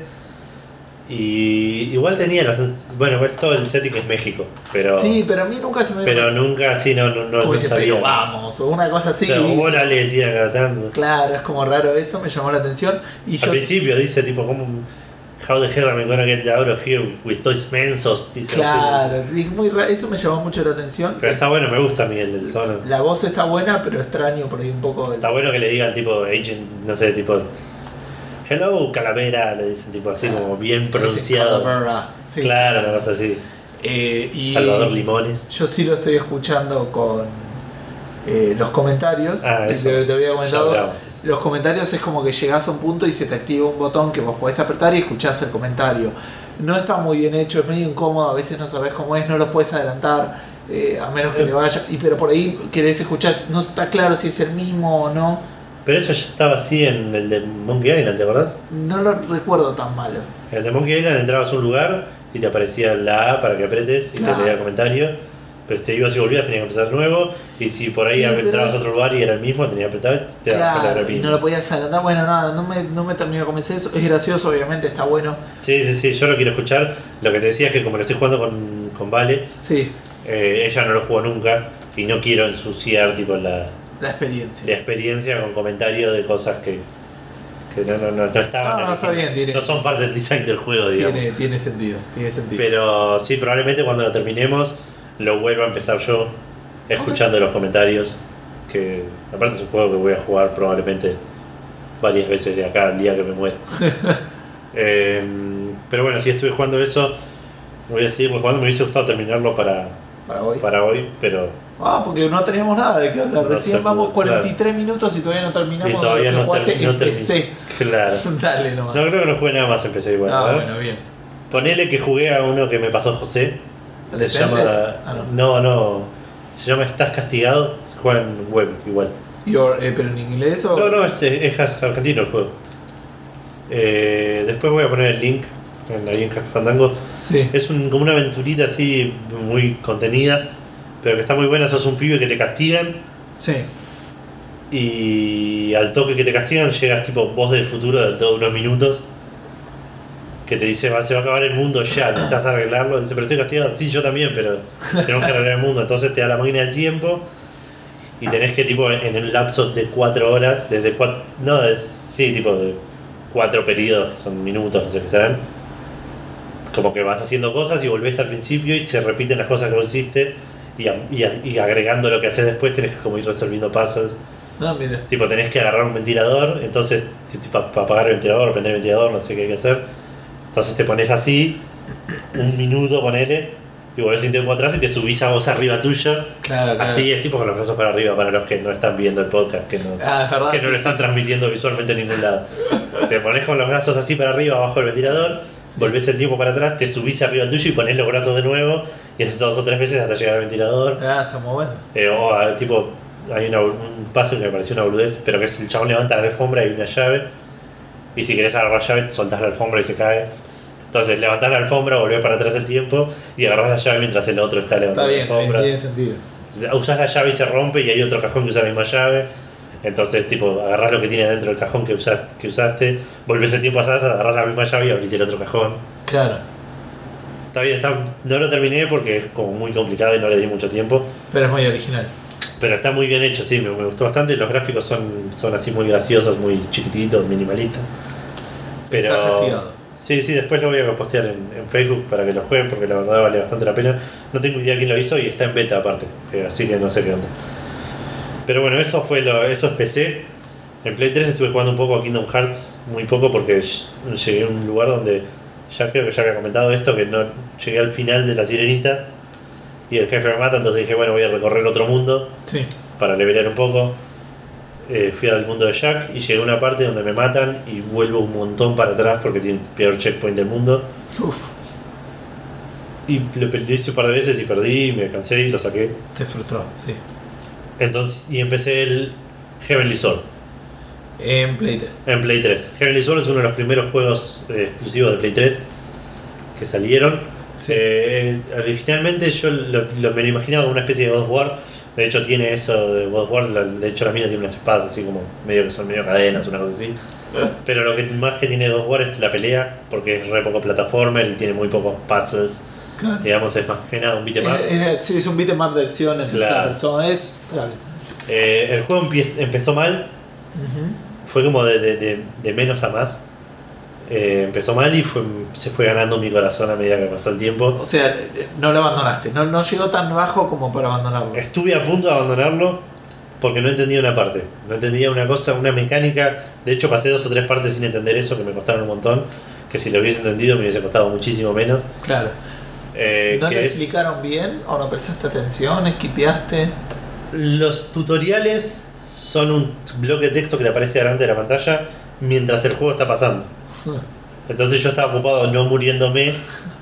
[SPEAKER 1] Y igual tenía las. Bueno, pues todo el setting es México, pero.
[SPEAKER 2] Sí, pero a mí nunca se me
[SPEAKER 1] pero nunca así, no, no, no,
[SPEAKER 2] como
[SPEAKER 1] no
[SPEAKER 2] dice,
[SPEAKER 1] sabía.
[SPEAKER 2] pero vamos, o una cosa así.
[SPEAKER 1] O sea,
[SPEAKER 2] dice.
[SPEAKER 1] órale, tira cada tanto.
[SPEAKER 2] Claro, es como raro eso, me llamó la atención. Y
[SPEAKER 1] Al
[SPEAKER 2] yo
[SPEAKER 1] principio dice tipo como How the hell am I gonna get out of here with those mensos? Dice.
[SPEAKER 2] Claro, es muy ra- eso me llamó mucho la atención.
[SPEAKER 1] Pero está bueno, me gusta a mí el, el tono.
[SPEAKER 2] La voz está buena, pero extraño por ahí un poco. el-
[SPEAKER 1] Está bueno que le digan tipo agent, no sé, tipo Hello calavera, le dicen tipo así como bien pronunciado.
[SPEAKER 2] Calavera. Sí,
[SPEAKER 1] claro,
[SPEAKER 2] sí.
[SPEAKER 1] una cosa así.
[SPEAKER 2] Eh, y
[SPEAKER 1] Salvador Limones.
[SPEAKER 2] yo sí lo estoy escuchando con eh, los comentarios.
[SPEAKER 1] Ah,
[SPEAKER 2] que te, te había comentado. Los comentarios es como que llegás a un punto y se te activa un botón que vos podés apretar y escuchás el comentario. No está muy bien hecho, es medio incómodo, a veces no sabes cómo es, no lo puedes adelantar, eh, a menos que te vaya. Y pero por ahí querés escuchar, no está claro si es el mismo o no.
[SPEAKER 1] Pero eso ya estaba así en el de Monkey Island, ¿te acordás?
[SPEAKER 2] No lo recuerdo tan malo.
[SPEAKER 1] En el de Monkey Island entrabas a un lugar y te aparecía la A para que apretes y
[SPEAKER 2] Claro.
[SPEAKER 1] te leía el comentario. Pero te ibas y volvías, tenías que empezar nuevo. Y si por ahí
[SPEAKER 2] Sí,
[SPEAKER 1] entrabas a otro lugar y era el mismo, tenías que apretar, te
[SPEAKER 2] Claro, y no lo podías adelantar. Bueno, nada, no me, no me terminó de convencer eso. Es gracioso, obviamente, está bueno.
[SPEAKER 1] Sí, sí, sí, yo lo quiero escuchar. Lo que te decía es que como lo estoy jugando con, con Vale,
[SPEAKER 2] Sí,
[SPEAKER 1] eh, ella no lo jugó nunca y no quiero ensuciar tipo la,
[SPEAKER 2] la experiencia.
[SPEAKER 1] la experiencia con comentarios de cosas que, que no, no, no, no estaban.
[SPEAKER 2] No, no, está bien, tiene-
[SPEAKER 1] no son parte del design del juego, digamos.
[SPEAKER 2] Tiene, tiene sentido, tiene sentido.
[SPEAKER 1] Pero sí, probablemente cuando lo terminemos lo vuelva a empezar yo, escuchando los comentarios. Que aparte es un juego que voy a jugar probablemente varias veces de acá al día que me muera. Eh, pero bueno, si estuve jugando eso, voy a seguir jugando. Me hubiese gustado terminarlo para,
[SPEAKER 2] para hoy.
[SPEAKER 1] para hoy, pero
[SPEAKER 2] Ah, porque no teníamos nada de qué hablar.
[SPEAKER 1] No
[SPEAKER 2] Recién vamos
[SPEAKER 1] claro.
[SPEAKER 2] 43 minutos y todavía no terminamos.
[SPEAKER 1] y todavía no, ter- no.
[SPEAKER 2] PC.
[SPEAKER 1] Claro.
[SPEAKER 2] Dale nomás.
[SPEAKER 1] No creo que no jugué nada más, empecé igual.
[SPEAKER 2] ah,
[SPEAKER 1] ver.
[SPEAKER 2] bueno, bien.
[SPEAKER 1] Ponele que jugué a uno que me pasó José.
[SPEAKER 2] ¿El
[SPEAKER 1] Se llama.
[SPEAKER 2] Ah, no.
[SPEAKER 1] no, no. Se llama Estás castigado. Se juega en web igual.
[SPEAKER 2] Your- eh, ¿Pero en inglés o.?
[SPEAKER 1] No, no, es, es argentino el juego. Eh, después voy a poner el link en ahí en Fandango.
[SPEAKER 2] Sí.
[SPEAKER 1] Es un- como una aventurita así muy contenida, pero que está muy buena. Sos un pibe que te castigan
[SPEAKER 2] Sí.
[SPEAKER 1] y al toque que te castigan llegas tipo voz del futuro de unos minutos que te dice "Va, se va a acabar el mundo ya, necesitas arreglarlo. Dice, pero estoy castigado. Sí, yo también, pero tenemos que arreglar el mundo. Entonces te da la máquina del tiempo y tenés que tipo en el lapso de cuatro horas, desde cuatro, no, es, sí, tipo de cuatro periodos que son minutos, no sé qué serán. Como que vas haciendo cosas y volvés al principio y se repiten las cosas que vos hiciste y, a- y a- y agregando lo que haces después tenés que como ir resolviendo puzzles.
[SPEAKER 2] No, mira.
[SPEAKER 1] Tipo, tenés que agarrar un ventilador, entonces para apagar el ventilador, prender el ventilador, no sé qué hay que hacer. Entonces te pones así, un minuto ponele, y volvés un tiempo atrás y te subís a vos arriba tuyo.
[SPEAKER 2] Claro, claro.
[SPEAKER 1] Así es tipo con los brazos para arriba para los que no están viendo el podcast, que no,
[SPEAKER 2] Ah, verdad.
[SPEAKER 1] que no
[SPEAKER 2] sí,
[SPEAKER 1] lo están
[SPEAKER 2] sí.
[SPEAKER 1] transmitiendo visualmente en ningún lado. Te pones con los brazos así para arriba, abajo del ventilador, volvés el tiempo para atrás, te subís arriba tuyo y pones los brazos de nuevo y haces dos o tres veces hasta llegar al ventilador.
[SPEAKER 2] Ah, está muy bueno.
[SPEAKER 1] Eh, o ah, tipo, hay una- un paso que me pareció una boludez, pero que es el chabón levanta la alfombra y hay una llave. Y si querés agarrar la llave, soltás la alfombra y se cae. Entonces levantás la alfombra, volvés para atrás el tiempo y agarrás la llave mientras el otro está
[SPEAKER 2] Está
[SPEAKER 1] levantando
[SPEAKER 2] bien,
[SPEAKER 1] la alfombra.
[SPEAKER 2] tiene sentido.
[SPEAKER 1] Usás la llave y se rompe y hay otro cajón que usa la misma llave. Entonces, tipo, agarrás lo que tiene dentro del cajón que, usas- que usaste, volvés el tiempo atrás, agarrás la misma llave y abrís el otro cajón.
[SPEAKER 2] Claro.
[SPEAKER 1] Está bien, está- no lo terminé porque es como muy complicado y no le di mucho tiempo.
[SPEAKER 2] Pero es muy original.
[SPEAKER 1] Pero está muy bien hecho, sí, me, me gustó bastante. Los gráficos son, son así muy graciosos, muy chiquititos, minimalistas. Pero.
[SPEAKER 2] Está castigado.
[SPEAKER 1] Sí, sí, después lo voy a postear en, en Facebook para que lo jueguen porque la verdad vale bastante la pena. No tengo idea quién lo hizo y está en beta aparte, eh, así que no sé qué onda. Pero bueno, eso fue lo, eso es PC. En Play 3 estuve jugando un poco a Kingdom Hearts, muy poco porque ll- llegué a un lugar donde ya creo que ya había comentado esto, que no llegué al final de la sirenita y el jefe me mata, entonces dije, bueno, voy a recorrer otro mundo
[SPEAKER 2] Sí.
[SPEAKER 1] para levelear un poco. Eh, fui al mundo de Jack y llegué a una parte donde me matan y vuelvo un montón para atrás porque tiene el peor checkpoint del mundo.
[SPEAKER 2] Uf,
[SPEAKER 1] Y lo, lo hice un par de veces y perdí, me cansé y lo saqué.
[SPEAKER 2] te frustró, sí.
[SPEAKER 1] Entonces, y empecé el Heavenly Sword
[SPEAKER 2] En Play 3.
[SPEAKER 1] en Play 3. Heavenly Sword es uno de los primeros juegos eh, exclusivos de Play 3 que salieron.
[SPEAKER 2] Sí.
[SPEAKER 1] Eh, originalmente yo lo, lo- me lo imaginaba como una especie de God of War. De hecho tiene eso de God of War. De hecho la mina tiene unas espadas así como medio que son medio cadenas, una cosa así. Pero lo que más que tiene God of War es la pelea, porque es re poco plataformer y tiene muy pocos puzzles.
[SPEAKER 2] Claro.
[SPEAKER 1] Digamos, es más que nada un beat'em up.
[SPEAKER 2] Eh, eh, sí, es un beat'em up de acción en tercera
[SPEAKER 1] Claro.
[SPEAKER 2] persona. Es. Claro.
[SPEAKER 1] Eh, el juego empezó mal, fue como de, de- de- de menos a más. Eh, empezó mal y fue, se fue ganando mi corazón a medida que pasó el tiempo.
[SPEAKER 2] O sea, eh, no lo abandonaste. No, no llegó tan bajo como para abandonarlo.
[SPEAKER 1] Estuve a punto de abandonarlo porque no entendía una parte. No entendía una cosa, una mecánica. De hecho, pasé dos o tres partes sin entender eso que me costaron un montón. Que si lo hubiese entendido me hubiese costado muchísimo menos.
[SPEAKER 2] Claro.
[SPEAKER 1] Eh,
[SPEAKER 2] ¿No lo
[SPEAKER 1] es-
[SPEAKER 2] explicaron bien? ¿O no prestaste atención? ¿Esquipeaste?
[SPEAKER 1] Los tutoriales son un bloque de texto que te aparece delante de la pantalla mientras el juego está pasando. Entonces yo estaba ocupado no muriéndome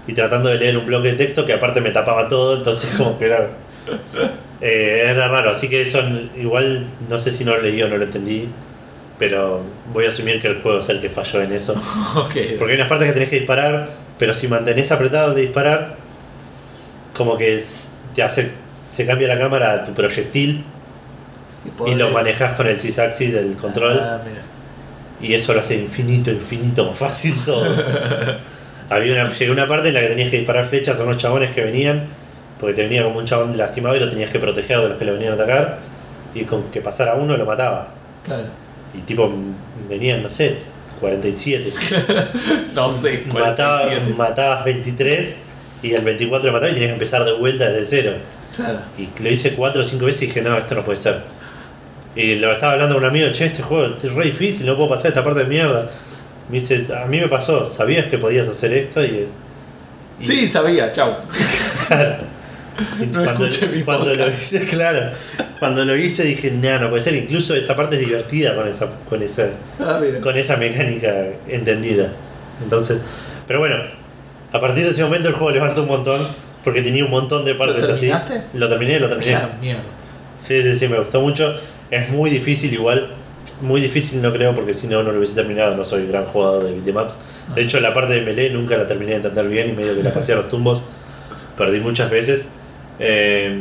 [SPEAKER 1] y tratando de leer un bloque de texto que aparte me tapaba todo, entonces como que era... eh, era raro, así que eso igual no sé si no lo leí o no lo entendí, pero voy a asumir que el juego es el que falló en eso. Porque hay unas partes que tenés que disparar, pero si mantenés apretado de disparar, como que te hace, se cambia la cámara a tu proyectil y lo manejas con el sysaxis del control.
[SPEAKER 2] Ah, mira.
[SPEAKER 1] Y eso lo hace infinito, infinito, más fácil todo. Había una, llegué a una parte en la que tenías que disparar flechas a unos chabones que venían, porque te venía como un chabón lastimado y lo tenías que proteger de los que lo venían a atacar, y con que pasara uno lo mataba.
[SPEAKER 2] Claro.
[SPEAKER 1] Y tipo, venían, no sé, 47.
[SPEAKER 2] No sé,
[SPEAKER 1] Mataba,
[SPEAKER 2] 47.
[SPEAKER 1] matabas 23 y el 24 lo mataba y tenías que empezar de vuelta desde cero.
[SPEAKER 2] Claro.
[SPEAKER 1] Y lo hice 4 o 5 veces y dije, no, esto no puede ser. Y lo estaba hablando con un amigo, che, este juego es re difícil, no puedo pasar esta parte de mierda. Me dice, a mí me pasó, ¿sabías que podías hacer esto? Y, y-
[SPEAKER 2] Sí, sabía, chau.
[SPEAKER 1] y
[SPEAKER 2] No escuché mi
[SPEAKER 1] cuando lo hice, claro, cuando lo hice dije, no, no puede ser, incluso esa parte es divertida con esa, con esa,
[SPEAKER 2] Ah,
[SPEAKER 1] con esa mecánica entendida. Entonces, pero bueno, a partir de ese momento el juego levanta un montón, porque tenía un montón de partes así.
[SPEAKER 2] terminaste?
[SPEAKER 1] Lo terminé, lo terminé.
[SPEAKER 2] Mierda.
[SPEAKER 1] Sí, sí, sí, me gustó mucho. Es muy difícil igual. Muy difícil no creo porque si no, no lo hubiese terminado. No soy gran jugador de beatemaps. De hecho, la parte de melee nunca la terminé de entender bien y medio que la pasé a los tumbos. Perdí muchas veces. Eh,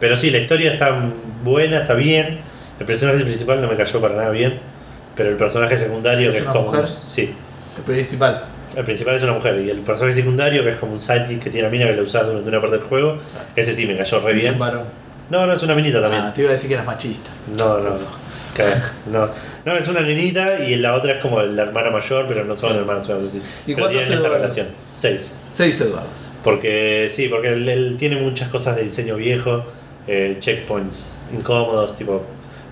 [SPEAKER 1] pero sí, la historia está buena, está bien. El personaje principal no me cayó para nada bien. Pero el personaje secundario,
[SPEAKER 2] ¿Es
[SPEAKER 1] que es como.
[SPEAKER 2] mujer?
[SPEAKER 1] Sí,
[SPEAKER 2] El principal.
[SPEAKER 1] el principal es una mujer. Y el personaje secundario, que es como un sidekick que tiene la mina que lo usas durante una parte del juego, ese sí me cayó re
[SPEAKER 2] Es
[SPEAKER 1] bien.
[SPEAKER 2] un varón.
[SPEAKER 1] No, no, es una minita también.
[SPEAKER 2] Ah, te iba a decir que eras machista.
[SPEAKER 1] No, no, no. No, es una nenita y la otra es como la hermana mayor, pero no son hermanas. cosa así.
[SPEAKER 2] ¿Y
[SPEAKER 1] pero
[SPEAKER 2] cuántos
[SPEAKER 1] tienen esa
[SPEAKER 2] Eduardos?
[SPEAKER 1] relación. Seis.
[SPEAKER 2] Seis Eduardo.
[SPEAKER 1] Porque sí, porque él, él tiene muchas cosas de diseño viejo, eh, checkpoints incómodos, tipo,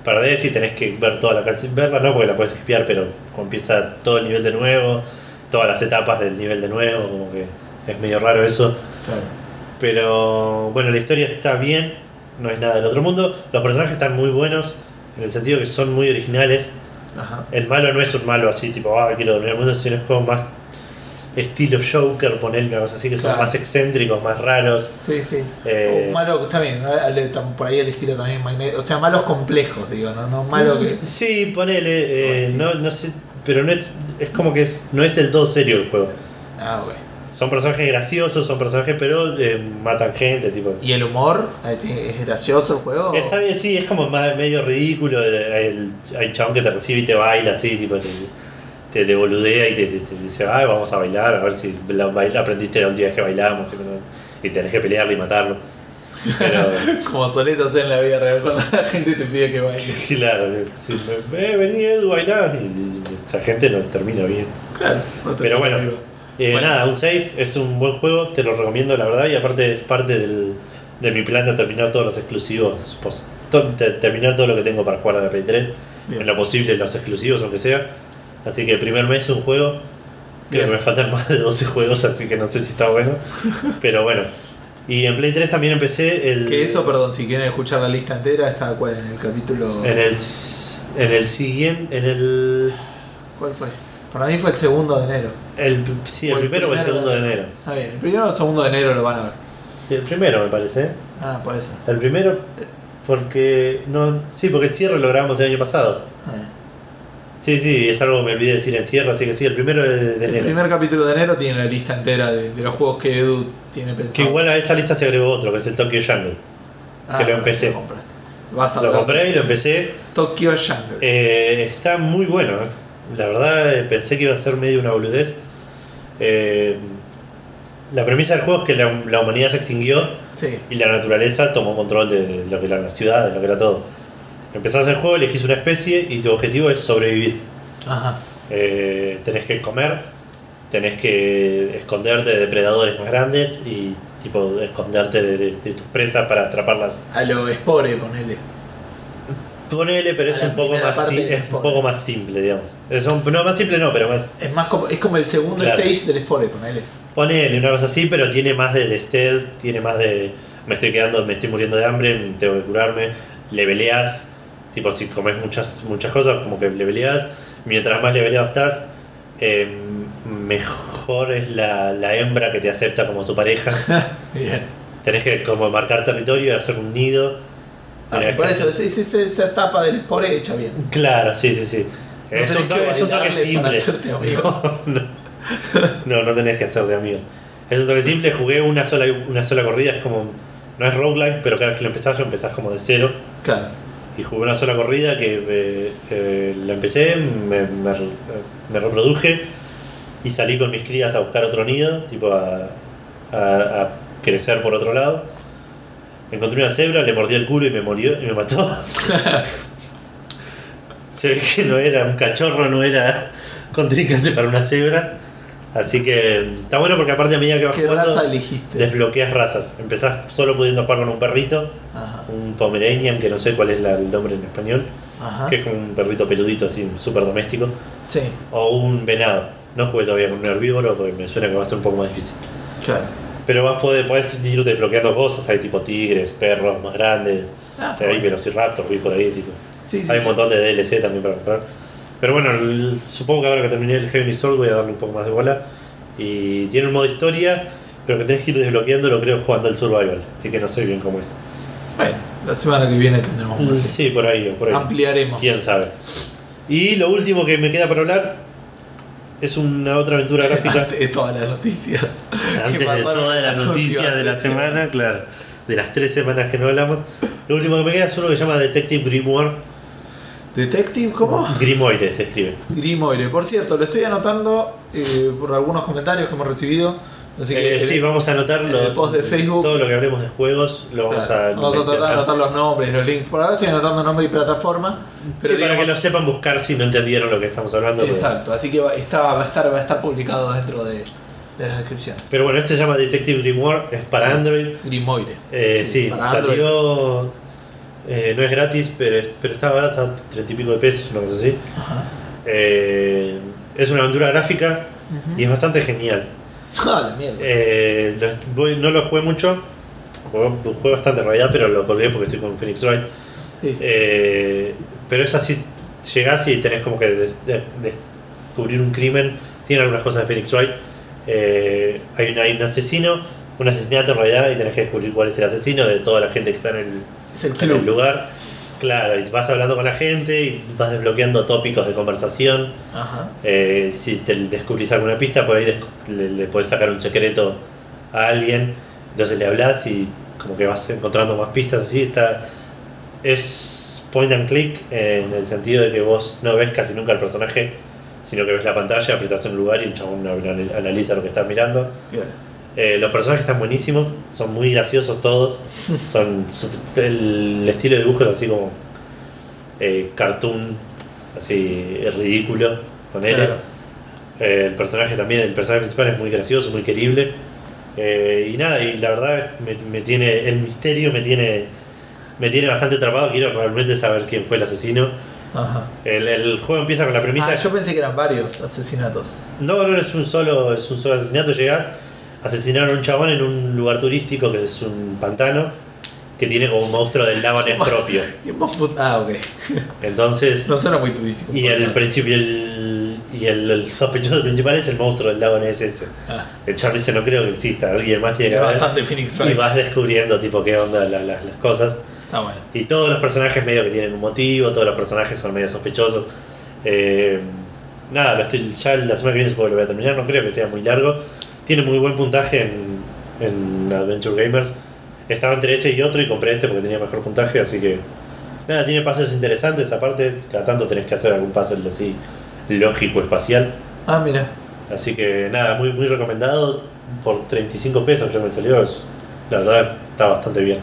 [SPEAKER 1] perdés y tenés que ver toda la cutscene. Verla no, porque la puedes espiar, pero empieza todo el nivel de nuevo, todas las etapas del nivel de nuevo, como que es medio raro eso.
[SPEAKER 2] Claro.
[SPEAKER 1] Pero bueno, la historia está bien, no es nada del otro mundo. Los personajes están muy buenos, en el sentido que son muy originales.
[SPEAKER 2] Ajá.
[SPEAKER 1] El malo no es un malo así, tipo, ah, quiero dominar el mundo, sino es como más estilo Joker, poner una cosa así, que son más excéntricos, más raros.
[SPEAKER 2] Sí, sí.
[SPEAKER 1] Eh,
[SPEAKER 2] O malo también, por ahí el estilo también. O sea, malos complejos, digo, no, no malo que.
[SPEAKER 1] Sí, ponele, eh, no, no sé, pero no es, es como que es- no es del todo serio el juego.
[SPEAKER 2] Ah, ok.
[SPEAKER 1] Son personajes graciosos, son personajes, pero eh, matan gente, tipo.
[SPEAKER 2] ¿Y el humor? ¿Es gracioso el juego?
[SPEAKER 1] Está bien, sí, es como más medio ridículo. eh, el- hay un chabón que te recibe y te baila así, tipo, te, te, te boludea y te, te- te dice, ay, vamos a bailar, a ver si la, baila- aprendiste la última vez que bailamos, tipo, ¿no? y tenés que pelearle y matarlo. Pero,
[SPEAKER 2] Como solés hacer en la vida real cuando la gente te pide que bailes.
[SPEAKER 1] claro, sí, eh, vení Edu, bailá, y, y esa gente no termina bien.
[SPEAKER 2] Claro, no te
[SPEAKER 1] Pero bueno,
[SPEAKER 2] vivo.
[SPEAKER 1] Eh,
[SPEAKER 2] Bueno.
[SPEAKER 1] Nada, un 6 es un buen juego, te lo recomiendo la verdad y aparte es parte del, de mi plan de terminar todos los exclusivos, pues, to- te- terminar todo lo que tengo para jugar a la Play 3,
[SPEAKER 2] Bien.
[SPEAKER 1] en lo posible los exclusivos aunque sea. Así que el primer mes un juego, que me faltan más de 12 juegos, así que no sé si está bueno, pero bueno. Y en Play 3 también empecé el...
[SPEAKER 2] Que eso, perdón, si quieren escuchar la lista entera, está cuál en el capítulo.
[SPEAKER 1] En el, en el siguiente, en el...
[SPEAKER 2] ¿Cuál fue? Para mí fue el segundo de enero.
[SPEAKER 1] el sí, el
[SPEAKER 2] O el
[SPEAKER 1] primero o el segundo de
[SPEAKER 2] de-
[SPEAKER 1] enero.
[SPEAKER 2] Ah, bien, el primero o segundo de enero lo van a ver.
[SPEAKER 1] Sí, el primero me parece. ¿eh?
[SPEAKER 2] Ah, puede ser.
[SPEAKER 1] El primero, porque. no Sí, porque el cierre lo grabamos el año pasado.
[SPEAKER 2] Ah,
[SPEAKER 1] Sí, sí, es algo que me olvidé decir en cierre, así que sí, el primero de, de
[SPEAKER 2] El
[SPEAKER 1] enero.
[SPEAKER 2] primer capítulo de enero tiene la lista entera de, de los juegos que Edu tiene pensado.
[SPEAKER 1] Que igual a esa lista se agregó otro, que es el Tokyo Jungle.
[SPEAKER 2] Ah,
[SPEAKER 1] que lo empecé.
[SPEAKER 2] Lo. Vas a
[SPEAKER 1] Lo compré
[SPEAKER 2] de
[SPEAKER 1] y lo empecé.
[SPEAKER 2] Tokyo Jungle.
[SPEAKER 1] Eh, está muy bueno, ¿eh? La verdad, eh, pensé que iba a ser medio una boludez. Eh, la premisa del juego es que la, la humanidad se extinguió
[SPEAKER 2] Sí.
[SPEAKER 1] y la naturaleza tomó control de lo que era la ciudad, de lo que era todo. Empezás el juego, elegís una especie y tu objetivo es sobrevivir.
[SPEAKER 2] Ajá.
[SPEAKER 1] Eh, tenés que comer, tenés que esconderte de depredadores más grandes y tipo esconderte de, de- de tus presas para atraparlas.
[SPEAKER 2] A lo Spore, ponele.
[SPEAKER 1] Ponele, pero
[SPEAKER 2] A
[SPEAKER 1] es
[SPEAKER 2] la
[SPEAKER 1] un poco más
[SPEAKER 2] del
[SPEAKER 1] es un poco más simple, digamos. Es un- no, más simple no, pero más.
[SPEAKER 2] Es más como, es como el segundo
[SPEAKER 1] Claro.
[SPEAKER 2] stage del Spore, ponele.
[SPEAKER 1] Ponele una cosa así, pero tiene más de, de stealth, tiene más de. Me estoy quedando, me estoy muriendo de hambre, tengo que curarme, leveleás. Tipo, si comes muchas, muchas cosas, como que leveleás. Mientras más leveleado estás, eh, mejor es la, la hembra que te acepta como su pareja.
[SPEAKER 2] Bien.
[SPEAKER 1] Tenés que como marcar territorio y hacer un nido.
[SPEAKER 2] Por eso,
[SPEAKER 1] hacer-
[SPEAKER 2] es, es- es- esa etapa del Spore hecha bien.
[SPEAKER 1] Claro, sí, sí, sí.
[SPEAKER 2] No
[SPEAKER 1] es, un toque, es un toque simple. No, no, no, tenés que hacer de amigos. Es un toque simple, jugué una sola, una sola corrida, es como. No es roguelike, pero cada vez que lo empezás, lo empezás como de cero.
[SPEAKER 2] Claro.
[SPEAKER 1] Y jugué una sola corrida que eh, eh, la empecé, me, me, me reproduje y salí con mis crías a buscar otro nido, tipo a, a, a crecer por otro lado. Encontré una cebra, le mordí el culo y me murió y me mató. Se ve que no era un cachorro, no era contrincante para una cebra. Así que está bueno porque aparte a medida que vas
[SPEAKER 2] ¿Qué
[SPEAKER 1] jugando
[SPEAKER 2] raza elegiste?
[SPEAKER 1] desbloqueas razas. Empezás solo pudiendo jugar con un perrito,
[SPEAKER 2] Ajá.
[SPEAKER 1] un Pomeranian, que no sé cuál es la- el nombre en español,
[SPEAKER 2] Ajá.
[SPEAKER 1] que es como un perrito peludito así, súper doméstico,
[SPEAKER 2] Sí,
[SPEAKER 1] o un venado. No jugué todavía con un herbívoro porque me suena que va a ser un poco más difícil.
[SPEAKER 2] claro.
[SPEAKER 1] Pero vas poder, podés ir desbloqueando cosas, hay tipo tigres, perros más grandes,
[SPEAKER 2] Ah,
[SPEAKER 1] hay
[SPEAKER 2] bueno.
[SPEAKER 1] velociraptors, vi por ahí, tipo.
[SPEAKER 2] Sí, sí,
[SPEAKER 1] hay un montón de DLC también para comprar. Pero bueno, el- supongo que ahora que terminé el Heavenly Sword voy a darle un poco más de bola. Y tiene un modo historia, pero que tenés que ir desbloqueando, lo creo, jugando el Survival. Así que no sé bien cómo es.
[SPEAKER 2] Bueno, la semana que viene tendremos más.
[SPEAKER 1] Sí, por ahí, por ahí.
[SPEAKER 2] Ampliaremos.
[SPEAKER 1] Quién sabe. Y lo último que me queda por hablar es una otra aventura gráfica.
[SPEAKER 2] Antes de todas las noticias.
[SPEAKER 1] Antes de todas las noticias de la semana, claro. De las tres semanas que no hablamos. Lo último que me queda es uno que se llama Detective Grimoire.
[SPEAKER 2] Detective, ¿cómo?
[SPEAKER 1] Grimoire se escribe.
[SPEAKER 2] Grimoire. Por cierto, lo estoy anotando eh, por algunos comentarios que hemos recibido. Así que
[SPEAKER 1] Eh, sí, vamos a anotar
[SPEAKER 2] en
[SPEAKER 1] lo-
[SPEAKER 2] el post de Facebook.
[SPEAKER 1] todo lo que hablemos de juegos, lo vamos
[SPEAKER 2] Claro,
[SPEAKER 1] a
[SPEAKER 2] vamos a tratar de anotar los nombres, los links. Por ahora estoy anotando nombre y plataforma. Pero
[SPEAKER 1] Sí, para que lo sepan buscar si no entendieron lo que estamos hablando. porque-
[SPEAKER 2] Exacto, así que va, está, va, a estar, va a estar publicado dentro de, de las descripciones.
[SPEAKER 1] Pero bueno, este se llama Detective Grimoire, es para
[SPEAKER 2] Sí.
[SPEAKER 1] Android.
[SPEAKER 2] Grimoire.
[SPEAKER 1] Eh, sí,
[SPEAKER 2] para Android.
[SPEAKER 1] salió. eh, no es gratis, pero, pero está barata, treinta y pico de pesos, una cosa así.
[SPEAKER 2] Ajá.
[SPEAKER 1] Eh, es una aventura gráfica y es bastante genial.
[SPEAKER 2] Ah, la mierda.
[SPEAKER 1] Eh, lo est- voy- no lo jugué mucho, jugué, jugué bastante en realidad, pero lo colgué porque estoy con Phoenix Wright.
[SPEAKER 2] Sí.
[SPEAKER 1] Eh, pero es así, llegás y tenés como que des- de- descubrir un crimen. Tiene algunas cosas de Phoenix Wright. Eh, hay, un, hay un asesino, un asesinato en realidad, y tenés que descubrir cuál es el asesino de toda la gente que está en el,
[SPEAKER 2] es el
[SPEAKER 1] en el
[SPEAKER 2] club.
[SPEAKER 1] lugar. Claro, y vas hablando con la gente y vas desbloqueando tópicos de conversación.
[SPEAKER 2] Ajá.
[SPEAKER 1] Eh, si te descubrís alguna pista, por ahí le, le podés sacar un secreto a alguien. Entonces le hablas y como que vas encontrando más pistas así. Está, es point and click en el sentido de que vos no ves casi nunca al personaje, sino que ves la pantalla, apretás en un lugar y el chabón anal- analiza lo que estás mirando.
[SPEAKER 2] Bien.
[SPEAKER 1] Eh, los personajes están buenísimos, son muy graciosos todos. Son el estilo de dibujo es así como eh, cartoon, así ridículo, con él.
[SPEAKER 2] Claro.
[SPEAKER 1] Eh, el personaje también, el personaje principal es muy gracioso, muy querible. Eh, y nada, y la verdad me, me tiene, el misterio me tiene, me tiene bastante atrapado. Quiero realmente saber quién fue el asesino.
[SPEAKER 2] Ajá.
[SPEAKER 1] El, el juego empieza con la premisa.
[SPEAKER 2] Ah, yo pensé que eran varios asesinatos.
[SPEAKER 1] No, no es un solo, es un solo asesinato. Llegás, asesinaron a un chabón en un lugar turístico que es un pantano que tiene como un monstruo del lago Ness propio.
[SPEAKER 2] Ah, ok.
[SPEAKER 1] Entonces,
[SPEAKER 2] No suena muy turístico.
[SPEAKER 1] y el principio el, y el, el sospechoso principal es el monstruo del lago Ness ese.
[SPEAKER 2] Ah,
[SPEAKER 1] El chabón dice no creo que exista, alguien más tiene que
[SPEAKER 2] es
[SPEAKER 1] haber.
[SPEAKER 2] bastante Phoenix
[SPEAKER 1] Y vas descubriendo tipo qué onda la- la- las cosas.
[SPEAKER 2] Está bueno.
[SPEAKER 1] Y todos los personajes medio que tienen un motivo, todos los personajes son medio sospechosos. Eh, nada, lo estoy, ya la semana que viene supongo que lo voy a terminar, no creo que sea muy largo. Tiene muy buen puntaje en, en Adventure Gamers. Estaba entre ese y otro y compré este porque tenía mejor puntaje, así que... Nada, tiene puzzles interesantes, aparte cada tanto tenés que hacer algún puzzle así lógico, espacial.
[SPEAKER 2] Ah, mira.
[SPEAKER 1] Así que nada, muy, muy recomendado. Por 35 pesos que me salió. es- la verdad está bastante bien.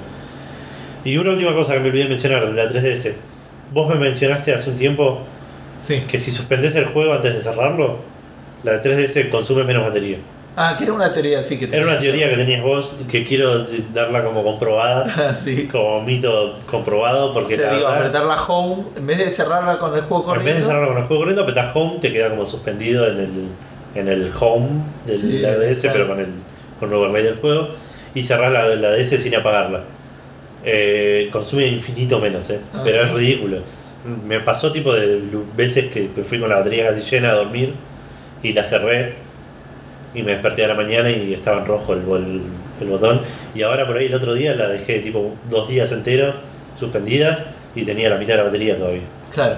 [SPEAKER 1] Y una última cosa que me olvidé mencionar de la 3DS. Vos me mencionaste hace un tiempo
[SPEAKER 2] Sí.
[SPEAKER 1] que si suspendés el juego antes de cerrarlo, la 3DS consume menos batería.
[SPEAKER 2] Ah, que era una teoría así que
[SPEAKER 1] Era una teoría que tenías vos que quiero darla como comprobada.
[SPEAKER 2] Ah, sí.
[SPEAKER 1] como mito comprobado,
[SPEAKER 2] O
[SPEAKER 1] porque
[SPEAKER 2] sea,
[SPEAKER 1] la
[SPEAKER 2] digo,
[SPEAKER 1] verdad,
[SPEAKER 2] apretar la home, en vez de cerrarla con el juego
[SPEAKER 1] en
[SPEAKER 2] corriendo.
[SPEAKER 1] vez de cerrarlo con el juego corriendo, apretás home, te queda como suspendido en el, en el home de
[SPEAKER 2] Sí,
[SPEAKER 1] la DS,
[SPEAKER 2] claro.
[SPEAKER 1] pero con el, con el overlay del juego, y cerrás la, la DS sin apagarla. Eh, consume infinito menos, eh,
[SPEAKER 2] Ah,
[SPEAKER 1] pero
[SPEAKER 2] ¿sí?
[SPEAKER 1] es ridículo. Me pasó tipo de veces que fui con la batería casi llena a dormir y la cerré y me desperté a la mañana y estaba en rojo el, bol- el botón. Y ahora por ahí el otro día la dejé tipo dos días enteros suspendida y tenía la mitad de la batería todavía.
[SPEAKER 2] Claro.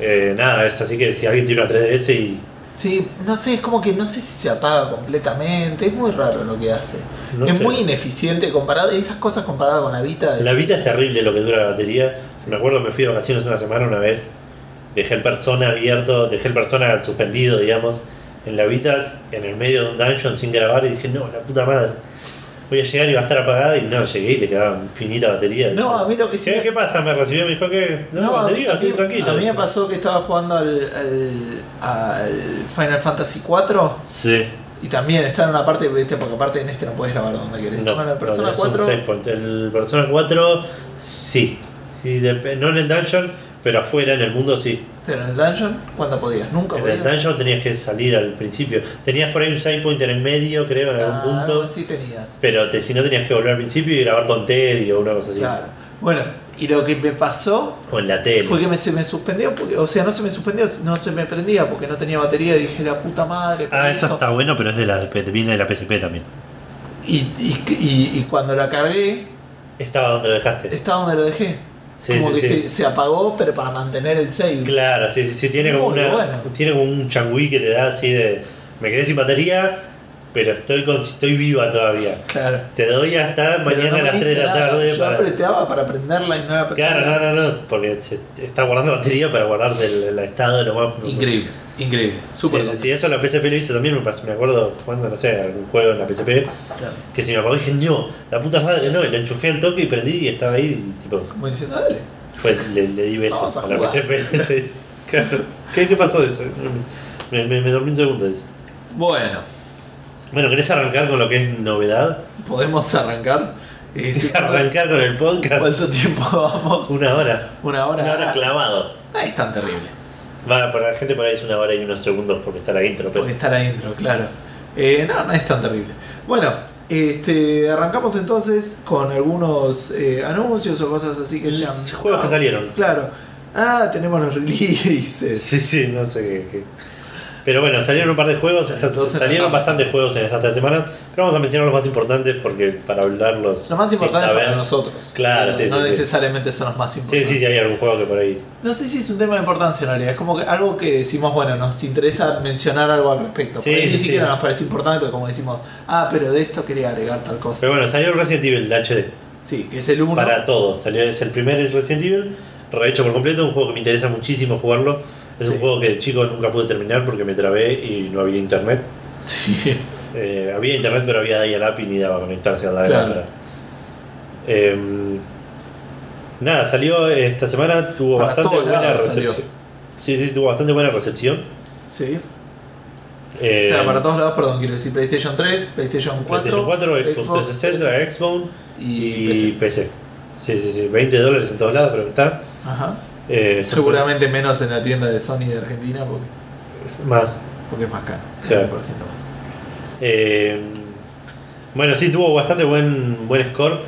[SPEAKER 1] Eh, nada, es así que si alguien tiene una 3DS y
[SPEAKER 2] Sí, no sé, es como que no sé si se apaga completamente. Es muy raro lo que hace.
[SPEAKER 1] No
[SPEAKER 2] es
[SPEAKER 1] sé.
[SPEAKER 2] muy ineficiente comparado. Esas cosas comparadas con la Vita. es-
[SPEAKER 1] La Vita es terrible lo que dura la batería.
[SPEAKER 2] Sí.
[SPEAKER 1] Me acuerdo me fui de vacaciones una semana una vez. Dejé el persona abierto, dejé el persona suspendido, digamos, en la Vita, en el medio de un dungeon sin grabar y dije, no, la puta madre. Voy a llegar y va a estar apagada y no, llegué y le quedaba infinita batería.
[SPEAKER 2] No, a mí lo que sí.
[SPEAKER 1] ¿Qué, ¿Qué pasa? Me recibió y me dijo que no,
[SPEAKER 2] No,
[SPEAKER 1] batería,
[SPEAKER 2] a mí-
[SPEAKER 1] tranquilo.
[SPEAKER 2] a mí me pasó que estaba jugando al, al, al Final Fantasy 4
[SPEAKER 1] Sí.
[SPEAKER 2] y también está en una parte, ¿viste? porque aparte en este no puedes grabar donde querés.
[SPEAKER 1] No,
[SPEAKER 2] bueno, el Persona
[SPEAKER 1] no, es un
[SPEAKER 2] 4
[SPEAKER 1] save point. El Persona 4, sí. sí no en el dungeon, pero afuera en el mundo sí.
[SPEAKER 2] Pero en el dungeon, ¿cuándo podías? Nunca
[SPEAKER 1] En
[SPEAKER 2] podías.
[SPEAKER 1] el dungeon tenías que salir al principio. Tenías por ahí un save point en el medio, creo, en algún
[SPEAKER 2] Ah,
[SPEAKER 1] punto.
[SPEAKER 2] algo así tenías.
[SPEAKER 1] Pero te- si no tenías que volver al principio y grabar con Teddy o una cosa así.
[SPEAKER 2] Claro. Bueno, y lo que me pasó
[SPEAKER 1] en la tele.
[SPEAKER 2] fue que me, se me suspendió, porque, o sea, no se me suspendió, no se me prendía porque no tenía batería. Dije, la puta madre.
[SPEAKER 1] Ah,
[SPEAKER 2] esto".
[SPEAKER 1] eso está bueno, pero es de la viene de la PSP también.
[SPEAKER 2] Y, y, y- y cuando la cargué,
[SPEAKER 1] Estaba donde lo dejaste.
[SPEAKER 2] estaba donde lo dejé.
[SPEAKER 1] Sí,
[SPEAKER 2] como
[SPEAKER 1] sí,
[SPEAKER 2] que
[SPEAKER 1] sí.
[SPEAKER 2] Se, se apagó, pero para mantener el save.
[SPEAKER 1] Claro, sí, sí, tiene como una.
[SPEAKER 2] bueno.
[SPEAKER 1] Tiene como un changüí que te da así de. Me quedé sin batería, pero estoy con estoy viva todavía.
[SPEAKER 2] Claro.
[SPEAKER 1] Te doy hasta mañana
[SPEAKER 2] no
[SPEAKER 1] a las 3 de la
[SPEAKER 2] nada.
[SPEAKER 1] tarde
[SPEAKER 2] Yo
[SPEAKER 1] para.
[SPEAKER 2] apretaba para prenderla y no la prendía.
[SPEAKER 1] Claro, no, no, no, porque se está guardando batería para guardar el, el estado de lo más.
[SPEAKER 2] Increíble, increíble. Súper contento.
[SPEAKER 1] sí, eso la PSP lo hice también, me, pas- me acuerdo jugando, no sé, algún juego en la PSP,
[SPEAKER 2] Claro.
[SPEAKER 1] que se me apagó y dije, no, la puta madre, no, y la enchufé al toque y prendí y estaba ahí, y, tipo,
[SPEAKER 2] Como diciendo, dale.
[SPEAKER 1] fue, le, le di besos
[SPEAKER 2] Vamos a
[SPEAKER 1] a, la. PSP. sí. Claro. ¿Qué, ¿Qué pasó de eso? Me, me, me dormí un segundo de eso.
[SPEAKER 2] Bueno,
[SPEAKER 1] Bueno, ¿querés arrancar con lo que es novedad?
[SPEAKER 2] podemos arrancar. Este,
[SPEAKER 1] arrancar con el podcast.
[SPEAKER 2] ¿Cuánto tiempo vamos?
[SPEAKER 1] Una hora.
[SPEAKER 2] Una hora.
[SPEAKER 1] Una hora
[SPEAKER 2] Ah,
[SPEAKER 1] clavado.
[SPEAKER 2] no es tan terrible.
[SPEAKER 1] Va, para la gente por ahí es una hora y unos segundos porque está la intro, pero.
[SPEAKER 2] Porque está la intro, claro. Eh, no, no es tan terrible. Bueno, este, arrancamos entonces con algunos eh, anuncios o cosas así que sean.
[SPEAKER 1] Juegos que salieron.
[SPEAKER 2] Claro. Ah, tenemos los releases.
[SPEAKER 1] Sí, sí, no sé qué. Pero bueno, salieron un par de juegos,
[SPEAKER 2] Entonces,
[SPEAKER 1] salieron bastantes juegos en estas tres semanas, pero vamos a mencionar los más importantes porque para hablarlos.
[SPEAKER 2] Lo más
[SPEAKER 1] sin
[SPEAKER 2] importante
[SPEAKER 1] saber-
[SPEAKER 2] para nosotros.
[SPEAKER 1] Claro, sí,
[SPEAKER 2] No
[SPEAKER 1] sí, sí.
[SPEAKER 2] necesariamente son los más
[SPEAKER 1] Sí,
[SPEAKER 2] importantes.
[SPEAKER 1] sí, sí, hay algún juego que por ahí.
[SPEAKER 2] No sé si es un tema de importancia en realidad, es como que algo que decimos, bueno, nos interesa mencionar algo al respecto.
[SPEAKER 1] Sí,
[SPEAKER 2] ni
[SPEAKER 1] sí,
[SPEAKER 2] siquiera
[SPEAKER 1] sí.
[SPEAKER 2] nos parece importante, pero como decimos, ah, pero de esto quería agregar tal cosa.
[SPEAKER 1] Pero bueno, salió Resident Evil HD
[SPEAKER 2] Sí, que es el 1.
[SPEAKER 1] para todos. Salió, es el primer Resident Evil, rehecho por completo, un juego que me interesa muchísimo jugarlo. Es
[SPEAKER 2] Sí.
[SPEAKER 1] un juego que de chico nunca pude terminar porque me trabé y no había internet.
[SPEAKER 2] Sí.
[SPEAKER 1] Eh, había internet, pero había dial-up y ni daba a conectarse a dial-up.
[SPEAKER 2] Claro.
[SPEAKER 1] Em, nada, salió esta semana, tuvo
[SPEAKER 2] Para
[SPEAKER 1] bastante buena
[SPEAKER 2] salió.
[SPEAKER 1] recepción. Sí, sí, tuvo bastante buena recepción.
[SPEAKER 2] Sí.
[SPEAKER 1] Eh,
[SPEAKER 2] o sea, para todos lados, perdón, quiero decir PlayStation 3, PlayStation 4,
[SPEAKER 1] PlayStation 4, Xbox, 360, Xbox
[SPEAKER 2] y,
[SPEAKER 1] y,
[SPEAKER 2] PC.
[SPEAKER 1] PC. Sí, sí, sí, 20 dólares en todos lados, pero que está.
[SPEAKER 2] Ajá.
[SPEAKER 1] Eh,
[SPEAKER 2] Seguramente menos en la tienda de Sony de Argentina porque,
[SPEAKER 1] Más.
[SPEAKER 2] porque es más caro.
[SPEAKER 1] Claro.
[SPEAKER 2] 20% más.
[SPEAKER 1] Eh, bueno, sí, tuvo bastante buen, buen score.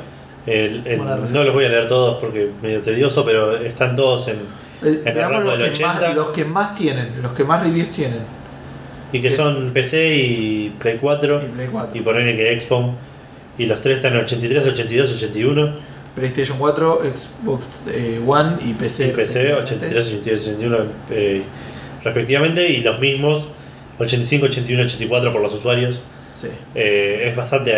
[SPEAKER 1] El- el-
[SPEAKER 2] Buena
[SPEAKER 1] no los voy a leer todos porque es medio tedioso, pero están todos en.
[SPEAKER 2] Eh,
[SPEAKER 1] el rango
[SPEAKER 2] los
[SPEAKER 1] del
[SPEAKER 2] que, más,
[SPEAKER 1] 80.
[SPEAKER 2] los que más tienen, los que más reviews tienen.
[SPEAKER 1] Y que son PC y Play 4.
[SPEAKER 2] Y Play 4.
[SPEAKER 1] Y ponerle que Xbox. Y los tres están en 83, 82, 81.
[SPEAKER 2] PlayStation 4, Xbox eh, One y PC.
[SPEAKER 1] Y PC
[SPEAKER 2] respectivamente.
[SPEAKER 1] 83, 82, 81 eh, respectivamente. Y los mismos 85, 81, 84 por los usuarios.
[SPEAKER 2] Sí.
[SPEAKER 1] Eh, es bastante.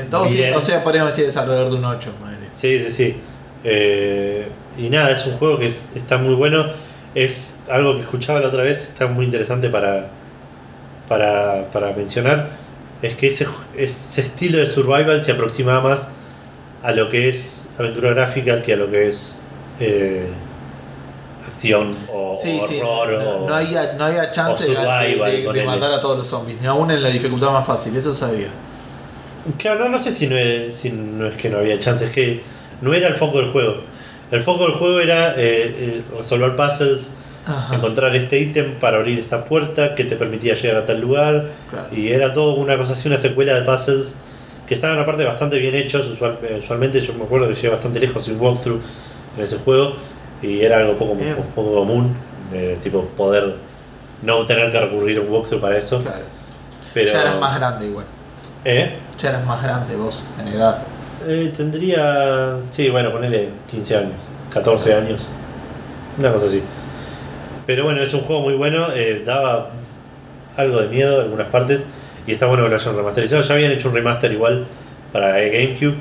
[SPEAKER 1] eh,
[SPEAKER 2] todos tienen- o sea, podríamos decir es alrededor de un 8. ponele.
[SPEAKER 1] Sí, sí, sí. Eh, y nada, es un juego que es- está muy bueno. Es algo que escuchaba la otra vez, está muy interesante para, para, para mencionar. Es que ese, ese estilo de survival se aproxima más a lo que es aventura gráfica que a lo que es eh, acción o
[SPEAKER 2] Sí, sí,
[SPEAKER 1] horror.
[SPEAKER 2] no,
[SPEAKER 1] o-
[SPEAKER 2] no había, no había chance de,
[SPEAKER 1] survival,
[SPEAKER 2] de- matar a todos los zombies, ni aún en la dificultad más fácil, eso sabía.
[SPEAKER 1] Claro, no, no sé si no, es, si no es que no había chance, es que no era el foco del juego. El foco del juego era eh, eh, resolver puzzles,
[SPEAKER 2] Ajá,
[SPEAKER 1] encontrar este ítem para abrir esta puerta que te permitía llegar a tal lugar.
[SPEAKER 2] claro.
[SPEAKER 1] Y era todo una cosa así, una secuela de puzzles que estaban aparte bastante bien hechos. Usual- eh, usualmente yo me acuerdo que llegué bastante lejos sin walkthrough en ese juego y era algo poco, poco común, eh, tipo poder no tener que recurrir a un walkthrough para eso.
[SPEAKER 2] claro.
[SPEAKER 1] Pero,
[SPEAKER 2] Ya eras más grande igual.
[SPEAKER 1] ¿Eh?
[SPEAKER 2] Ya eras más grande vos, en edad.
[SPEAKER 1] Eh, tendría, sí, bueno, ponele 15 años, 14 años, una cosa así. Pero bueno, es un juego muy bueno, eh, daba algo de miedo en algunas partes y está bueno que lo hayan remasterizado. Ya habían hecho un remaster igual para GameCube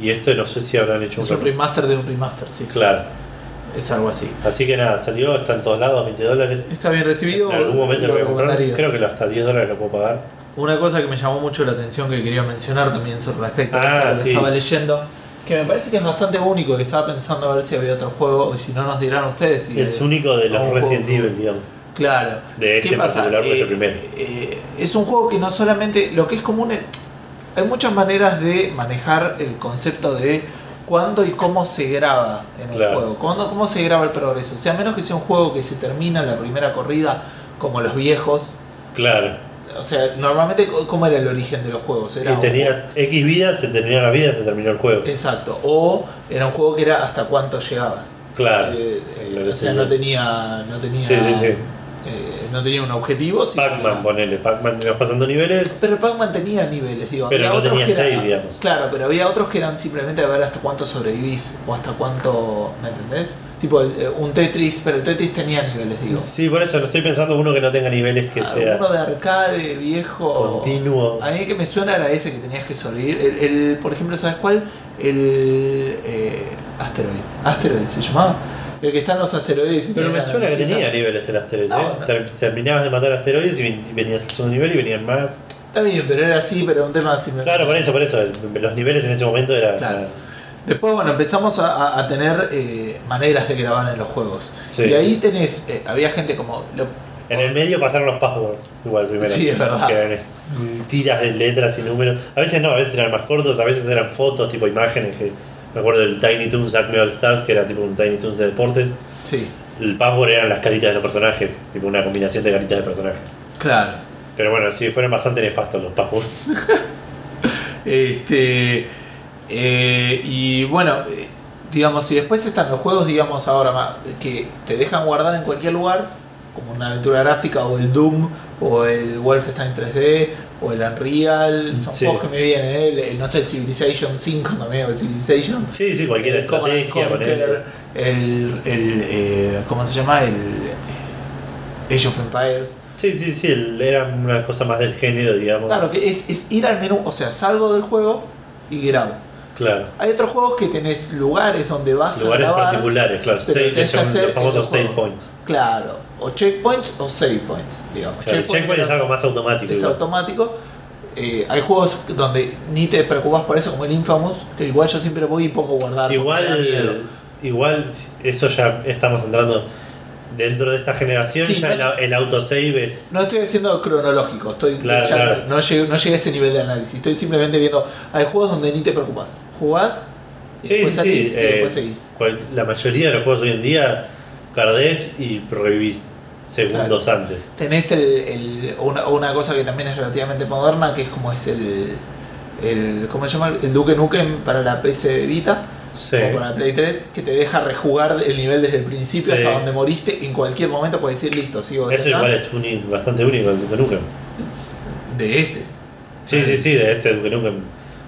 [SPEAKER 1] y esto no sé si habrán hecho
[SPEAKER 2] Es
[SPEAKER 1] un
[SPEAKER 2] un
[SPEAKER 1] remaster.
[SPEAKER 2] de un remaster, sí.
[SPEAKER 1] Claro,
[SPEAKER 2] Es algo así.
[SPEAKER 1] así que nada, salió, está en todos lados, 20 dólares.
[SPEAKER 2] Está bien recibido.
[SPEAKER 1] En algún momento lo voy a comprar, creo que hasta 10 dólares lo puedo pagar.
[SPEAKER 2] Una cosa que me llamó mucho la atención que quería mencionar también sobre respecto
[SPEAKER 1] Ah,
[SPEAKER 2] a lo que
[SPEAKER 1] sí.
[SPEAKER 2] estaba leyendo, que me parece que es bastante único, que estaba pensando a ver si había otro juego, y si no nos dirán ustedes. si
[SPEAKER 1] Es único de los Resident Evil, digamos.
[SPEAKER 2] Claro.
[SPEAKER 1] De este
[SPEAKER 2] ¿Qué
[SPEAKER 1] en
[SPEAKER 2] pasa?
[SPEAKER 1] particular, pues,
[SPEAKER 2] Eh,
[SPEAKER 1] primero.
[SPEAKER 2] eh, es un juego que no solamente. Lo que es común. Hay muchas maneras de manejar el concepto de cuándo y cómo se graba en un
[SPEAKER 1] Claro.
[SPEAKER 2] juego. Cuándo, cómo se graba el progreso. O sea, a menos que sea un juego que se termina en la primera corrida, como los viejos.
[SPEAKER 1] Claro.
[SPEAKER 2] O sea, normalmente, ¿cómo era el origen de los juegos? Era
[SPEAKER 1] Y tenías X vidas, se terminó la vida, se terminó el juego.
[SPEAKER 2] Exacto. O era un juego que era hasta cuánto llegabas.
[SPEAKER 1] Claro.
[SPEAKER 2] Eh, eh, o sea, no tenía. No tenía,
[SPEAKER 1] Sí, sí, sí.
[SPEAKER 2] Eh, no tenía un objetivo.
[SPEAKER 1] Pac-Man, ponele. Pac-Man ibas pasando niveles.
[SPEAKER 2] Pero el Pac-Man tenía niveles, digo.
[SPEAKER 1] Pero
[SPEAKER 2] había
[SPEAKER 1] no tenía
[SPEAKER 2] eran-
[SPEAKER 1] save, digamos.
[SPEAKER 2] Claro, pero había otros que eran simplemente a ver hasta cuánto sobrevivís o hasta cuánto. ¿Me entendés? Tipo eh, un Tetris, pero el Tetris tenía niveles, digo.
[SPEAKER 1] Sí, por eso no estoy pensando uno que no tenga niveles que sea
[SPEAKER 2] Uno de arcade, viejo.
[SPEAKER 1] continuo.
[SPEAKER 2] A mí que me suena era ese que tenías que sobrevivir. El, el- por ejemplo, ¿sabes cuál? El. Eh, Asteroid. Asteroid se llamaba. El que está en los asteroides. y
[SPEAKER 1] Pero me suena que tenía niveles el asteroide.
[SPEAKER 2] No,
[SPEAKER 1] ¿eh? Terminabas de matar asteroides y ven- venías al segundo nivel y venían más.
[SPEAKER 2] Está bien, pero era así, pero un tema similar.
[SPEAKER 1] Claro, por eso, por eso. Los niveles en ese momento eran.
[SPEAKER 2] Claro. Después, bueno, empezamos a, tener eh, maneras de grabar en los juegos.
[SPEAKER 1] Sí.
[SPEAKER 2] Y ahí tenés, eh, había gente como... lo-
[SPEAKER 1] En el medio pasaron los passwords, igual primero.
[SPEAKER 2] Sí, es verdad.
[SPEAKER 1] Que eran tiras de letras y números. A veces no, a veces eran más cortos, a veces eran fotos, tipo imágenes. Que, me acuerdo del Tiny Toons Acme All Stars, que era tipo un Tiny Toons de deportes.
[SPEAKER 2] sí,
[SPEAKER 1] El password eran las caritas de los personajes, tipo una combinación de caritas de personajes.
[SPEAKER 2] claro.
[SPEAKER 1] Pero bueno, sí, fueron bastante nefastos los passwords.
[SPEAKER 2] Este, eh, y bueno, eh, digamos, si después están los juegos, digamos, ahora que te dejan guardar en cualquier lugar, como una aventura gráfica, o el Doom, o el Wolfenstein 3D, o el Unreal, son
[SPEAKER 1] Sí.
[SPEAKER 2] juegos que me vienen, ¿eh? el, no sé, el Civilization 5 también, o el Civilization.
[SPEAKER 1] Sí, sí, cualquier
[SPEAKER 2] el
[SPEAKER 1] estrategia.
[SPEAKER 2] Conquer, el, el eh, ¿cómo se llama? El Age of Empires.
[SPEAKER 1] Sí, sí, sí, el- era una cosa más del género, digamos.
[SPEAKER 2] Claro, que es, es ir al menú, o sea, salgo del juego y grabo.
[SPEAKER 1] Claro.
[SPEAKER 2] Hay otros juegos que tenés lugares donde vas
[SPEAKER 1] Lugares
[SPEAKER 2] a grabar.
[SPEAKER 1] particulares, claro.
[SPEAKER 2] pero
[SPEAKER 1] Save,
[SPEAKER 2] que
[SPEAKER 1] son
[SPEAKER 2] hacer
[SPEAKER 1] los famosos save points.
[SPEAKER 2] Claro, o checkpoints o save points, digamos.
[SPEAKER 1] Claro, checkpoint es algo más automático.
[SPEAKER 2] es
[SPEAKER 1] igual.
[SPEAKER 2] automático. Eh, hay juegos donde ni te preocupas por eso, como el Infamous, que igual yo siempre voy y pongo guardar.
[SPEAKER 1] Igual, igual, eso ya estamos entrando dentro de esta generación.
[SPEAKER 2] Sí,
[SPEAKER 1] ya
[SPEAKER 2] no-
[SPEAKER 1] el, el autosave es.
[SPEAKER 2] No estoy haciendo cronológico, estoy
[SPEAKER 1] Claro,
[SPEAKER 2] ya
[SPEAKER 1] claro.
[SPEAKER 2] No, llegué, no llegué a ese nivel de análisis. Estoy simplemente viendo. Hay juegos donde ni te preocupas. Jugás,
[SPEAKER 1] Sí,
[SPEAKER 2] después
[SPEAKER 1] sí,
[SPEAKER 2] salís y después
[SPEAKER 1] eh,
[SPEAKER 2] seguís.
[SPEAKER 1] cual- la mayoría de los juegos hoy en día perdés y revivís segundos antes.
[SPEAKER 2] Tenés el, el- una, una cosa que también es relativamente moderna, que es como es el. el ¿Cómo se llama? El Duke Nukem para la PC Vita
[SPEAKER 1] Sí.
[SPEAKER 2] o para la Play 3, que te deja rejugar el nivel desde el principio
[SPEAKER 1] Sí.
[SPEAKER 2] hasta donde moriste. En cualquier momento puedes decir listo, sigo
[SPEAKER 1] Eso
[SPEAKER 2] acá".
[SPEAKER 1] igual es bastante único el Duke Nukem.
[SPEAKER 2] De ese.
[SPEAKER 1] Sí, sí, sí, de este Duke Nukem.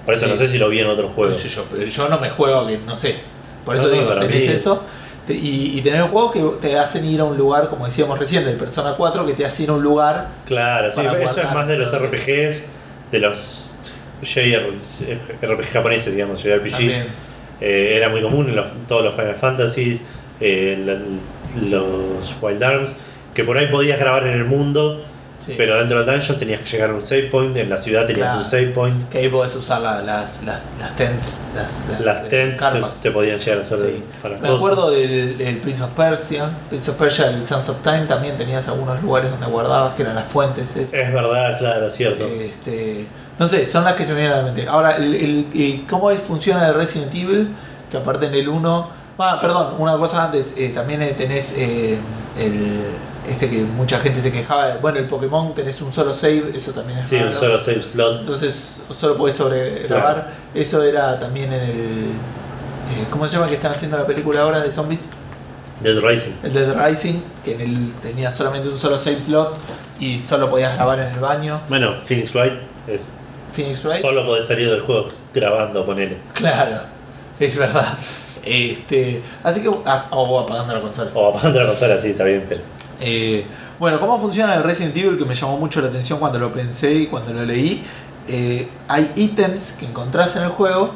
[SPEAKER 1] Por eso
[SPEAKER 2] Sí.
[SPEAKER 1] no sé si lo vi en otro juego.
[SPEAKER 2] qué sé yo, pero yo no me juego que no sé. Por eso
[SPEAKER 1] No, no,
[SPEAKER 2] digo, tenés
[SPEAKER 1] mí-
[SPEAKER 2] eso. y, y tener juegos que te hacen ir a un lugar, como decíamos recién, del Persona 4, que te hacen ir a un lugar.
[SPEAKER 1] Claro, sí, eso es más de los RPGs, de los JRPG japoneses, digamos, JRPG.
[SPEAKER 2] También.
[SPEAKER 1] Eh, era muy común en los- todos los Final Fantasies, eh, los Wild Arms, que por ahí podías grabar en el mundo,
[SPEAKER 2] Sí.
[SPEAKER 1] pero dentro del dungeon tenías que llegar a un save point, en la ciudad tenías
[SPEAKER 2] Claro.
[SPEAKER 1] un save point,
[SPEAKER 2] Que ahí podés usar la- las, las, las tents, las, las,
[SPEAKER 1] las
[SPEAKER 2] eh,
[SPEAKER 1] tents
[SPEAKER 2] carpas.
[SPEAKER 1] te podían llegar a hacer
[SPEAKER 2] Sí.
[SPEAKER 1] para
[SPEAKER 2] Me acuerdo del, del Prince of Persia. Prince of Persia, el Sons of Time, también tenías algunos lugares donde guardabas, que eran las fuentes. esas.
[SPEAKER 1] Es verdad, claro, cierto.
[SPEAKER 2] Este, no sé, son las que se me vienen a la mente. Ahora, el, el- eh, ¿cómo es, funciona el Resident Evil? Que aparte en el 1. Ah, perdón, una cosa antes. eh, también eh, tenés eh, el. Este que mucha gente se quejaba. de- Bueno, el Pokémon tenés un solo save, eso también es
[SPEAKER 1] Sí, un
[SPEAKER 2] malo.
[SPEAKER 1] solo save slot.
[SPEAKER 2] Entonces solo podés sobregrabar. Eso era también en el. eh, ¿Cómo se llama que están haciendo la película ahora de zombies?
[SPEAKER 1] Dead Rising.
[SPEAKER 2] El Dead Rising, que en el tenía solamente un solo save slot y solo podías grabar en el baño.
[SPEAKER 1] Bueno, Phoenix Wright es.
[SPEAKER 2] Phoenix Wright.
[SPEAKER 1] Solo podés salir del juego grabando, ponele.
[SPEAKER 2] Claro, es verdad. Este, así que. ah, o apagando la consola.
[SPEAKER 1] O apagando la consola, sí, está bien, pero.
[SPEAKER 2] Eh, bueno, ¿cómo funciona el Resident Evil? Que me llamó mucho la atención cuando lo pensé y cuando lo leí. Eh, hay ítems que encontrás en el juego,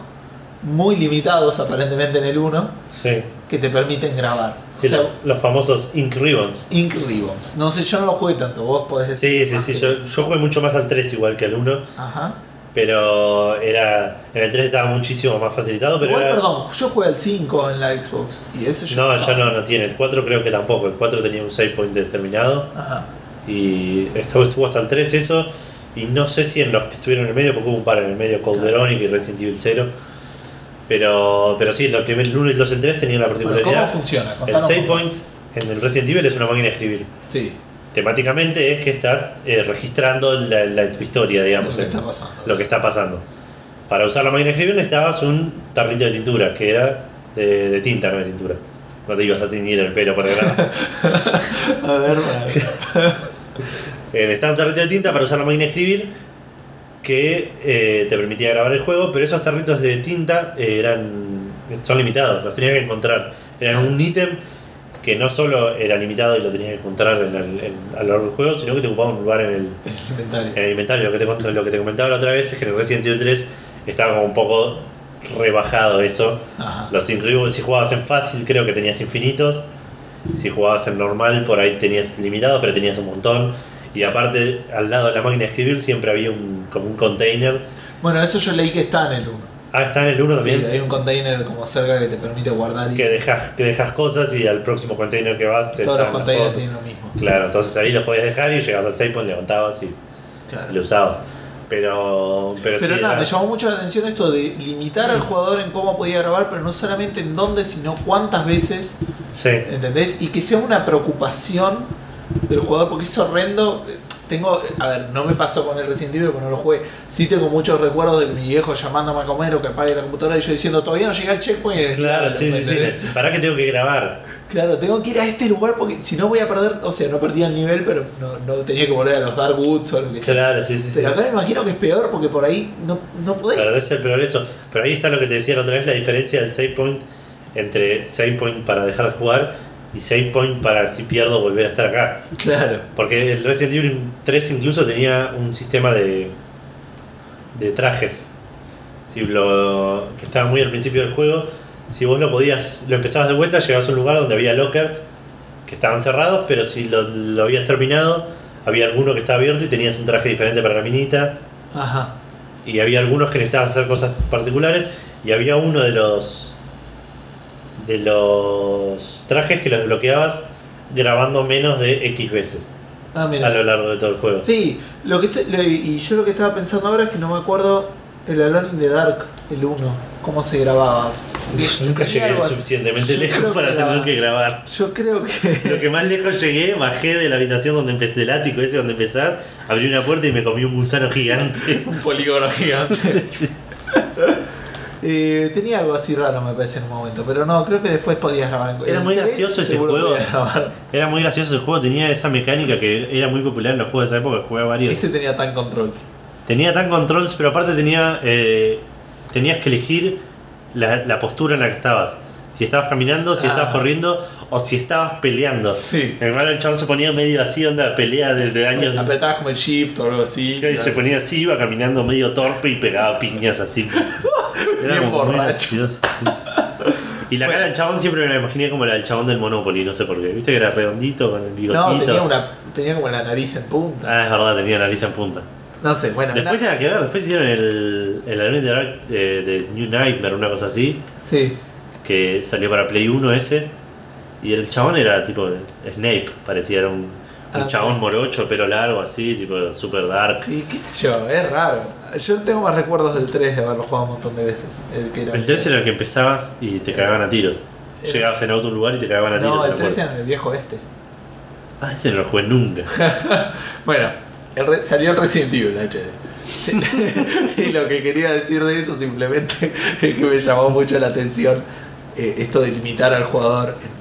[SPEAKER 2] muy limitados aparentemente en el 1,
[SPEAKER 1] Sí.
[SPEAKER 2] que te permiten grabar.
[SPEAKER 1] Sí,
[SPEAKER 2] o sea,
[SPEAKER 1] los, los famosos Ink Ribbons.
[SPEAKER 2] Ink Ribbons. No sé, yo no lo jugué tanto, vos podés decir.
[SPEAKER 1] Sí, sí, sí.
[SPEAKER 2] que-
[SPEAKER 1] Yo, yo jugué mucho más al 3 igual que al 1,
[SPEAKER 2] Ajá.
[SPEAKER 1] pero era. En el 3 estaba muchísimo más facilitado, pero
[SPEAKER 2] Igual,
[SPEAKER 1] era.
[SPEAKER 2] perdón, yo jugué al 5 en la Xbox y eso yo
[SPEAKER 1] No, ya no, no tiene. El 4 creo que tampoco. El 4 tenía un save point determinado.
[SPEAKER 2] Ajá.
[SPEAKER 1] Y estuvo, estuvo hasta el 3 eso. Y no sé si en los que estuvieron en el medio, porque hubo un par en el medio, Code
[SPEAKER 2] Claro.
[SPEAKER 1] Y Resident Evil 0. Pero, pero sí, los primer, el 1 y el 2 y el 3 tenían la
[SPEAKER 2] Bueno,
[SPEAKER 1] particularidad.
[SPEAKER 2] ¿Cómo funciona?
[SPEAKER 1] el
[SPEAKER 2] Contanos
[SPEAKER 1] save
[SPEAKER 2] cómo
[SPEAKER 1] point en el Resident Evil es una máquina de escribir.
[SPEAKER 2] Sí,
[SPEAKER 1] Temáticamente es que estás eh, registrando la, la- tu historia, digamos,
[SPEAKER 2] lo que está pasando.
[SPEAKER 1] lo que está pasando. Para usar la máquina de escribir necesitabas un tarrito de tintura, que era de, de tinta, no de tintura. No te ibas a teñir el pelo para grabar.
[SPEAKER 2] A ver,
[SPEAKER 1] Eh, necesitabas un tarrito de tinta para usar la máquina de escribir que eh, te permitía grabar el juego, pero esos tarritos de tinta eh, eran son limitados, los tenías que encontrar. Eran un ítem que no solo era limitado y lo tenías que encontrar en el- en- a lo largo del juego, sino que te ocupaba un lugar en el,
[SPEAKER 2] el inventario.
[SPEAKER 1] en el inventario. Lo que, te, lo que te comentaba la otra vez es que en Resident Evil 3 estaba como un poco rebajado eso.
[SPEAKER 2] Ajá.
[SPEAKER 1] Los increíbles, si jugabas en fácil, creo que tenías infinitos. Si jugabas en normal, por ahí tenías limitado, pero tenías un montón. Y aparte, al lado de la máquina de escribir, siempre había un, como un container.
[SPEAKER 2] Bueno, eso yo leí que está en el 1.
[SPEAKER 1] Ah, está en el 1
[SPEAKER 2] Sí,
[SPEAKER 1] también.
[SPEAKER 2] hay un container como cerca que te permite guardar y
[SPEAKER 1] que, dejas, que dejas cosas y al próximo container que vas. te
[SPEAKER 2] todos los containers tienen lo mismo.
[SPEAKER 1] Claro, entonces ahí los podías dejar y llegabas al save levantabas y
[SPEAKER 2] Claro.
[SPEAKER 1] lo usabas. Pero, pero,
[SPEAKER 2] Pero
[SPEAKER 1] sí,
[SPEAKER 2] nada,
[SPEAKER 1] era-
[SPEAKER 2] me llamó mucho la atención esto de limitar al jugador en cómo podía grabar, pero no solamente en dónde, sino cuántas veces,
[SPEAKER 1] Sí.
[SPEAKER 2] ¿entendés? Y que sea una preocupación del jugador, porque es horrendo. tengo, a ver, no me pasó con el Resident Evil porque no lo jugué. Sí tengo muchos recuerdos de mi viejo llamándome a comer o que apague la computadora y yo diciendo, todavía no llegué al checkpoint.
[SPEAKER 1] Claro, sí,
[SPEAKER 2] ¿me
[SPEAKER 1] sí, sí. ¿Para qué tengo que grabar?
[SPEAKER 2] Claro, tengo que ir a este lugar porque si no voy a perder, o sea, no perdía el nivel, pero no, no tenía que volver a los Dark Woods o lo que sea.
[SPEAKER 1] Claro, sí, sí.
[SPEAKER 2] Pero acá me imagino que es peor porque por ahí no, no podés.
[SPEAKER 1] Claro, es el progreso. Pero ahí está lo que te decía la otra vez, la diferencia del save point entre save point para dejar de jugar y save point para si pierdo volver a estar acá.
[SPEAKER 2] Claro.
[SPEAKER 1] Porque el Resident Evil 3 incluso tenía un sistema de, de trajes. Si lo, que estaba muy al principio del juego, si vos lo podías, lo empezabas de vuelta, llegabas a un lugar donde había lockers que estaban cerrados, pero si lo, lo habías terminado, había alguno que estaba abierto y tenías un traje diferente para la minita.
[SPEAKER 2] Ajá.
[SPEAKER 1] Y había algunos que necesitaban hacer cosas particulares. Y había uno de los. De los trajes que los desbloqueabas grabando menos de X veces
[SPEAKER 2] Ah,
[SPEAKER 1] a lo largo de todo el juego.
[SPEAKER 2] Sí, lo que estoy- lo- y yo lo que estaba pensando ahora es que no me acuerdo el Alone in the Dark, el 1, cómo se grababa.
[SPEAKER 1] Nunca llegué
[SPEAKER 2] algo así.
[SPEAKER 1] suficientemente
[SPEAKER 2] Yo
[SPEAKER 1] lejos para
[SPEAKER 2] que
[SPEAKER 1] tener que grabar.
[SPEAKER 2] Yo creo que.
[SPEAKER 1] Lo que más lejos llegué, bajé de la habitación donde empecé, del ático ese donde empezás, abrí una puerta y me comí un gusano gigante.
[SPEAKER 2] un polígono gigante. Eh, tenía algo así raro, me parece, en un momento. Pero no, creo que después podías grabar en
[SPEAKER 1] Era
[SPEAKER 2] el
[SPEAKER 1] muy
[SPEAKER 2] 3
[SPEAKER 1] gracioso ese juego. Era muy gracioso el juego, tenía esa mecánica que era muy popular en los juegos de esa época, jugué a varios.
[SPEAKER 2] Ese tenía tan controls.
[SPEAKER 1] Tenía tan controls, pero aparte tenía. eh, tenías que elegir la, la postura en la que estabas. Si estabas caminando, si
[SPEAKER 2] Ah.
[SPEAKER 1] estabas corriendo o si estabas peleando.
[SPEAKER 2] Sí.
[SPEAKER 1] Realidad el chabón se ponía medio así, onda pelea desde años.
[SPEAKER 2] Apretabas como el shift o algo así.
[SPEAKER 1] Y se ponía así, iba caminando medio torpe y pegaba piñas así.
[SPEAKER 2] Bien
[SPEAKER 1] como muy
[SPEAKER 2] borracho.
[SPEAKER 1] gracioso, sí. Y la cara del chabón siempre me la imaginé como la del chabón del Monopoly, no sé por qué. ¿Viste que era redondito con el bigotito?
[SPEAKER 2] No, tenía, una, tenía como la nariz en punta.
[SPEAKER 1] Ah, es verdad, tenía nariz en punta.
[SPEAKER 2] No sé, bueno.
[SPEAKER 1] Después
[SPEAKER 2] na-
[SPEAKER 1] nada que ver, después hicieron el, el in the Dark de, de New Nightmare, una cosa así,
[SPEAKER 2] Sí.
[SPEAKER 1] que salió para Play 1 ese. Y el chabón era tipo Snape, parecía, era un, un
[SPEAKER 2] Ah.
[SPEAKER 1] chabón morocho, pero largo así, tipo super dark.
[SPEAKER 2] Y qué sé yo, es raro. Yo tengo más recuerdos del 3 de haberlo jugado un montón de veces. El, que era
[SPEAKER 1] El 3 era el que empezabas y te cagaban a tiros.
[SPEAKER 2] Era-
[SPEAKER 1] Llegabas en un lugar y te cagaban a tiros.
[SPEAKER 2] No, el
[SPEAKER 1] la
[SPEAKER 2] 3
[SPEAKER 1] puerta.
[SPEAKER 2] era en el viejo este.
[SPEAKER 1] Ah, ese no lo jugué nunca.
[SPEAKER 2] Bueno, el re- salió el Resident Evil HD. Sí. y lo que quería decir de eso simplemente es que me llamó mucho la atención eh, esto de limitar al jugador en,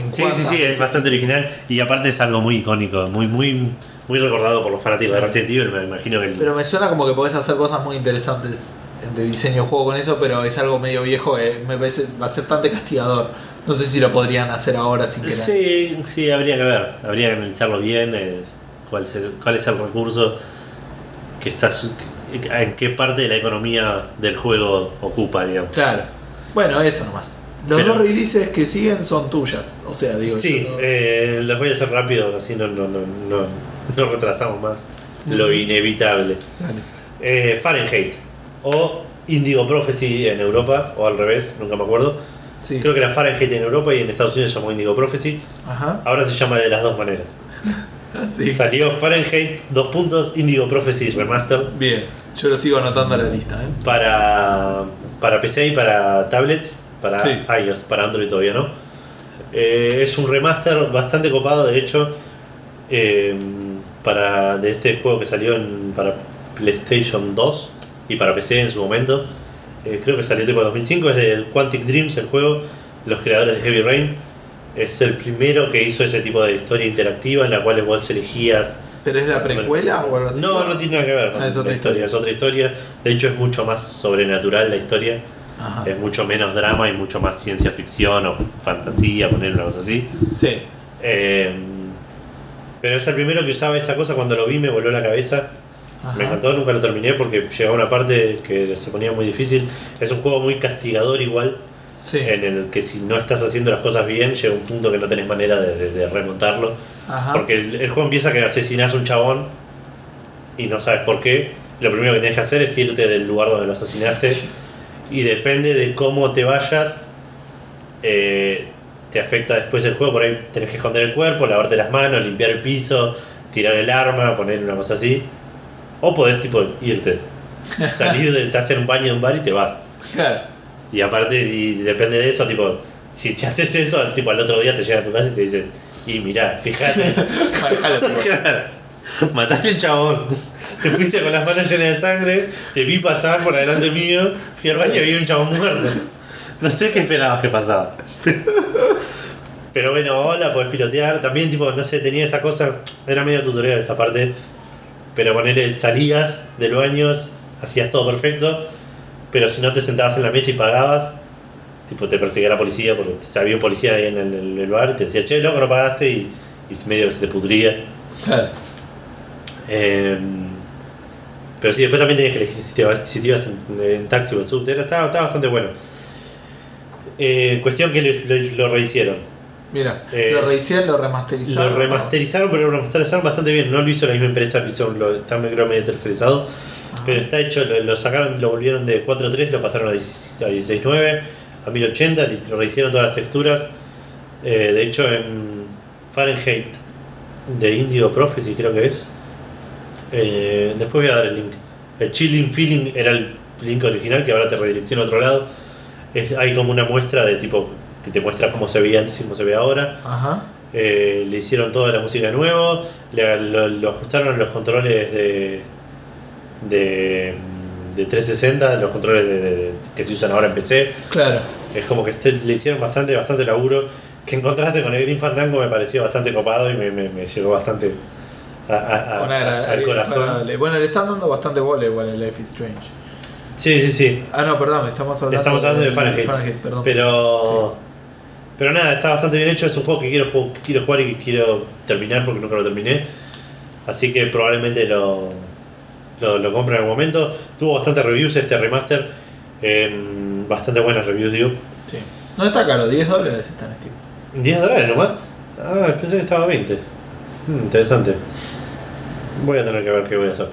[SPEAKER 2] en,
[SPEAKER 1] Sí, sí, sí, es bastante original y aparte es algo muy icónico, muy, muy, muy recordado por los fanáticos de Resident Evil. Me imagino que el-
[SPEAKER 2] Pero me suena como que podés hacer cosas muy interesantes de diseño de juego con eso, pero es algo medio viejo que me parece bastante castigador. No sé si lo podrían hacer ahora sin que
[SPEAKER 1] Sí, sí, habría que ver, habría que analizarlo bien, eh, cuál, es el, cuál es el recurso que estás, en qué parte de la economía del juego ocupa, digamos.
[SPEAKER 2] Claro. Bueno, eso nomás. Los
[SPEAKER 1] Pero-
[SPEAKER 2] dos releases que siguen son tuyas. O sea, digo,
[SPEAKER 1] Sí,
[SPEAKER 2] no-
[SPEAKER 1] eh, los voy a hacer rápido, así no, no, no, no, no retrasamos más lo inevitable.
[SPEAKER 2] Dale.
[SPEAKER 1] Eh, Fahrenheit o Indigo Prophecy en Europa, o al revés, nunca me acuerdo.
[SPEAKER 2] Sí.
[SPEAKER 1] Creo que era Fahrenheit en Europa y en Estados Unidos se llamó Indigo Prophecy.
[SPEAKER 2] Ajá.
[SPEAKER 1] Ahora se llama de las dos maneras.
[SPEAKER 2] Sí.
[SPEAKER 1] Salió Fahrenheit, dos puntos, Indigo Prophecy Remaster
[SPEAKER 2] Bien. Yo lo sigo anotando a la lista, ¿eh?
[SPEAKER 1] para, para PC y para tablets, para
[SPEAKER 2] Sí.
[SPEAKER 1] iOS, para Android todavía no. Eh, es un remaster bastante copado, de hecho, eh, para, de este juego que salió en, para PlayStation 2 y para PC en su momento. Eh, creo que salió tipo 2005, es de Quantic Dreams el juego, los creadores de Heavy Rain. Es el primero que hizo ese tipo de historia interactiva en la cual vos elegías
[SPEAKER 2] ¿Pero es la precuela o algo así?
[SPEAKER 1] no, no tiene nada que ver con
[SPEAKER 2] Ah, es otra
[SPEAKER 1] historia,
[SPEAKER 2] historia.
[SPEAKER 1] es otra historia. De hecho, es mucho más sobrenatural la historia.
[SPEAKER 2] Ajá.
[SPEAKER 1] Es mucho menos drama y mucho más ciencia ficción o fantasía, poner una cosa así.
[SPEAKER 2] Sí.
[SPEAKER 1] Eh, pero es el primero que usaba esa cosa. Cuando lo vi, me voló la cabeza.
[SPEAKER 2] Ajá.
[SPEAKER 1] Me encantó, nunca lo terminé porque llegaba una parte que se ponía muy difícil. Es un juego muy castigador, igual.
[SPEAKER 2] Sí.
[SPEAKER 1] En el que si no estás haciendo las cosas bien, llega un punto que no tenés manera de, de- de remontarlo.
[SPEAKER 2] Ajá.
[SPEAKER 1] Porque el, el juego empieza que asesinás a un chabón y no sabes por qué. Lo primero que tienes que hacer es irte del lugar donde lo asesinaste. Y depende de cómo te vayas, eh, te afecta después el juego. Por ahí tenés que esconder el cuerpo, lavarte las manos, limpiar el piso, tirar el arma, poner una cosa así. O podés tipo irte, salir de te hacer un baño en un bar y te vas.
[SPEAKER 2] Claro.
[SPEAKER 1] Y aparte, y depende de eso, tipo, si te haces eso, tipo al otro día te llega a tu casa y te dicen, y mirá, fíjate.
[SPEAKER 2] Manejalo.
[SPEAKER 1] Mataste a un chabón. Te fuiste con las manos llenas de sangre, te vi pasar por delante mío, fui al baño y vi un chabón muerto. No sé qué esperabas que pasaba. Pero bueno, hola, podés pilotear. También, tipo, no sé, tenía esa cosa. Era medio tutorial esa parte. Pero ponerle salías del baño, hacías todo perfecto. Pero si no te sentabas en la mesa y pagabas, tipo, te perseguía la policía porque había un policía ahí en el, en el bar y te decía, che, loco, no pagaste y, y medio que se te pudría.
[SPEAKER 2] Claro.
[SPEAKER 1] Eh, pero sí, después también tenías que elegir si te, ibas- si te ibas en, en taxi o en subte. Era- Estaba, estaba bastante bueno. Eh, cuestión que lo, lo rehicieron.
[SPEAKER 2] Mira,
[SPEAKER 1] Eh,
[SPEAKER 2] lo rehicieron, lo remasterizaron.
[SPEAKER 1] Lo remasterizaron, pero lo remasterizaron bastante bien. No lo hizo la misma empresa, lo hizo, lo, está creo medio tercerizado.
[SPEAKER 2] Ajá.
[SPEAKER 1] Pero está hecho, lo, lo sacaron, lo volvieron de 4.3, lo pasaron a 16 a 16.9, a 1080, le- lo rehicieron todas las texturas. Eh, de hecho, en Fahrenheit de Indigo Prophecy, creo que es. Eh, después voy a dar el link. El Chilling Feeling era el link original que ahora te redirecciona a otro lado. Es- hay como una muestra de tipo que te muestra cómo se veía antes y cómo se ve ahora.
[SPEAKER 2] Ajá.
[SPEAKER 1] Eh, le hicieron toda la música de nuevo, le, lo, lo ajustaron los controles de, de, de 360, los controles de- de- que se usan ahora en PC.
[SPEAKER 2] Claro.
[SPEAKER 1] Es como que este- le hicieron bastante, bastante laburo. Que en contraste con el Green Fandango me pareció bastante copado y me, me- me llegó bastante a- a-
[SPEAKER 2] Bueno, era-
[SPEAKER 1] al
[SPEAKER 2] eh,
[SPEAKER 1] corazón.
[SPEAKER 2] Bueno, le están dando bastante bola igual a Life is Strange.
[SPEAKER 1] Sí, sí, sí.
[SPEAKER 2] Ah, no, perdón, estamos hablando,
[SPEAKER 1] Estamos hablando de Fahrenheit.
[SPEAKER 2] perdón.
[SPEAKER 1] Pero. Pero nada, está bastante bien hecho. Es un juego que quiero, que quiero jugar y que quiero terminar porque nunca lo terminé. Así que probablemente lo, lo, lo compre en algún momento. Tuvo bastantes reviews este remaster. em, bastante buenas reviews, digo.
[SPEAKER 2] Sí. No está caro, 10 dólares está en Steam.
[SPEAKER 1] 10 dólares nomás. Ah, pensé que estaba a 20. Hmm, interesante. Voy a tener que ver qué voy a hacer.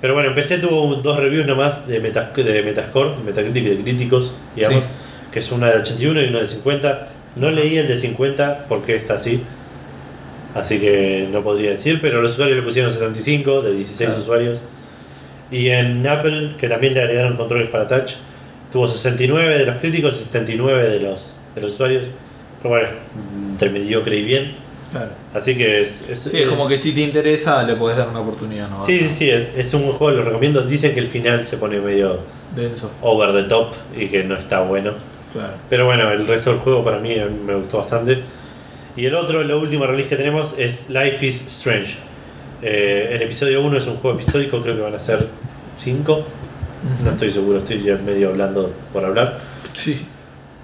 [SPEAKER 1] Pero bueno, empecé, tuvo dos reviews nomás de, Metas- de Metascore, Metacritic de críticos, digamos,
[SPEAKER 2] Sí.
[SPEAKER 1] que es una de 81 y una de 50. No leí el de 50 porque está así, así que no podría decir, pero los usuarios le pusieron 75 de 16
[SPEAKER 2] Claro.
[SPEAKER 1] usuarios. Y en Apple, que también le agregaron controles para touch, tuvo 69 de los críticos y 79 de los, de los usuarios. Pero bueno, entre mediocre y bien.
[SPEAKER 2] Claro.
[SPEAKER 1] Así que es. es-
[SPEAKER 2] Sí, es como que si te interesa le podés dar una oportunidad, ¿no?
[SPEAKER 1] Sí, sí, sí, es, es un juego, lo recomiendo. Dicen que el final se pone medio
[SPEAKER 2] Denso,
[SPEAKER 1] over the top y que no está bueno.
[SPEAKER 2] claro.
[SPEAKER 1] Pero bueno, el resto del juego para mí me gustó bastante. Y el otro, la última release que tenemos es Life is Strange. Eh, el episodio 1 es un juego episódico, creo que van a ser 5. No estoy seguro, estoy ya medio hablando por hablar.
[SPEAKER 2] Sí.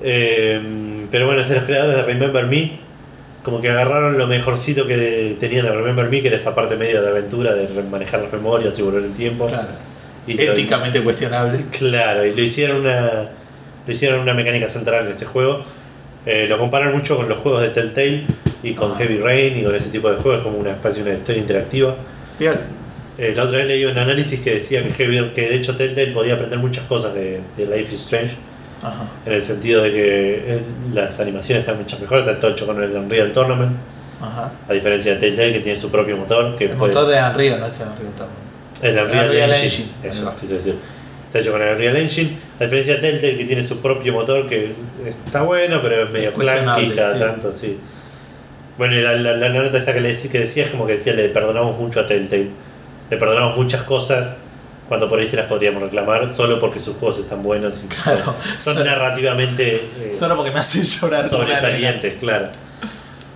[SPEAKER 1] Eh, pero bueno, es de los creadores de Remember Me. Como que agarraron lo mejorcito que tenían de Remember Me, que era esa parte medio de aventura, de manejar las memorias y volver el tiempo.
[SPEAKER 2] Claro.
[SPEAKER 1] Y lo-
[SPEAKER 2] Éticamente cuestionable.
[SPEAKER 1] Claro, y lo hicieron una, lo hicieron una mecánica central en este juego. Eh, lo comparan mucho con los juegos de Telltale y con
[SPEAKER 2] Ah.
[SPEAKER 1] Heavy Rain y con ese tipo de juegos, como una especie de una historia interactiva.
[SPEAKER 2] Bien.
[SPEAKER 1] Eh, la otra vez leí un análisis que decía que, Heavy, que de hecho Telltale podía aprender muchas cosas de, de Life is Strange,
[SPEAKER 2] Ajá.
[SPEAKER 1] en el sentido de que eh, las animaciones están mucho mejor, está todo hecho con el Unreal Tournament,
[SPEAKER 2] Ajá.
[SPEAKER 1] a diferencia de Telltale que tiene su propio motor. Que
[SPEAKER 2] El motor de Unreal, no es Unreal Tournament.
[SPEAKER 1] El Unreal,
[SPEAKER 2] Unreal
[SPEAKER 1] Engine.
[SPEAKER 2] Engine,
[SPEAKER 1] Eso, quise decir. Está hecho con el Unreal Engine. A diferencia de Telltale, que tiene su propio motor, que está bueno, pero es medio clunky cada
[SPEAKER 2] sí.
[SPEAKER 1] tanto, sí. Bueno, y la, la, la nota esta que, le, que decía es como que decía, le perdonamos mucho a Telltale. Le perdonamos muchas cosas cuando por ahí se las podríamos reclamar solo porque sus juegos están buenos y
[SPEAKER 2] Claro.
[SPEAKER 1] son, son narrativamente eh,
[SPEAKER 2] Solo porque me hacen llorar.
[SPEAKER 1] sobresalientes, claro.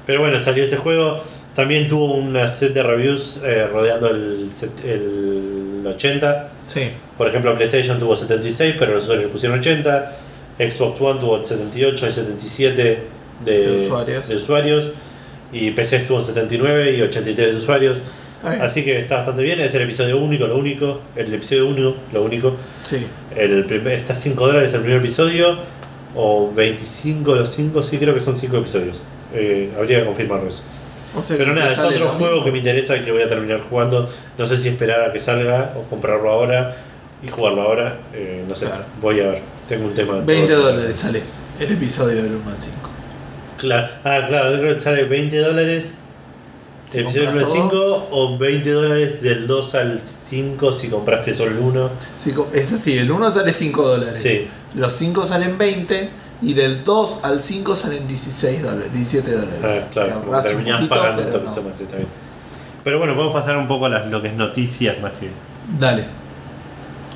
[SPEAKER 1] Pero bueno, salió este juego. También tuvo una set de reviews eh, rodeando el, el 80.
[SPEAKER 2] arena. Sí.
[SPEAKER 1] Por ejemplo, PlayStation tuvo 76, pero los usuarios le pusieron 80. Xbox One tuvo 78 y 77 de,
[SPEAKER 2] De usuarios.
[SPEAKER 1] de usuarios. Y PC estuvo en 79 y 83 de usuarios. Así que está bastante bien. Es el episodio único, lo único. El episodio 1, lo único.
[SPEAKER 2] Sí.
[SPEAKER 1] El primer, está 5 dólares el primer episodio. O 25 los 5, sí, creo que son 5 episodios. Eh, habría que confirmarlo eso.
[SPEAKER 2] O sea,
[SPEAKER 1] Pero nada, es otro juego
[SPEAKER 2] mismo.
[SPEAKER 1] que me interesa y que voy a terminar jugando. No sé si esperar a que salga o comprarlo ahora y jugarlo ahora. Eh, no sé,
[SPEAKER 2] Claro.
[SPEAKER 1] voy a ver. Tengo un tema. de
[SPEAKER 2] 20
[SPEAKER 1] todo.
[SPEAKER 2] dólares sale el episodio del 1 al 5.
[SPEAKER 1] Claro. Ah, claro, creo que sale 20 dólares. Episodio
[SPEAKER 2] compras
[SPEAKER 1] 1 al 5 o 20 dólares del 2 al 5 si compraste solo el 1.
[SPEAKER 2] Sí, es así, el 1 sale 5 dólares.
[SPEAKER 1] Sí.
[SPEAKER 2] Los 5 salen 20 y del 2 al 5 salen 16 dólares, 17 dólares.
[SPEAKER 1] Ah,
[SPEAKER 2] Te
[SPEAKER 1] claro,
[SPEAKER 2] un
[SPEAKER 1] terminás
[SPEAKER 2] poquito,
[SPEAKER 1] pagando
[SPEAKER 2] pero
[SPEAKER 1] entonces
[SPEAKER 2] no.
[SPEAKER 1] más, está bien. Pero bueno, podemos pasar un poco a las, lo que es noticias más que.
[SPEAKER 2] Dale.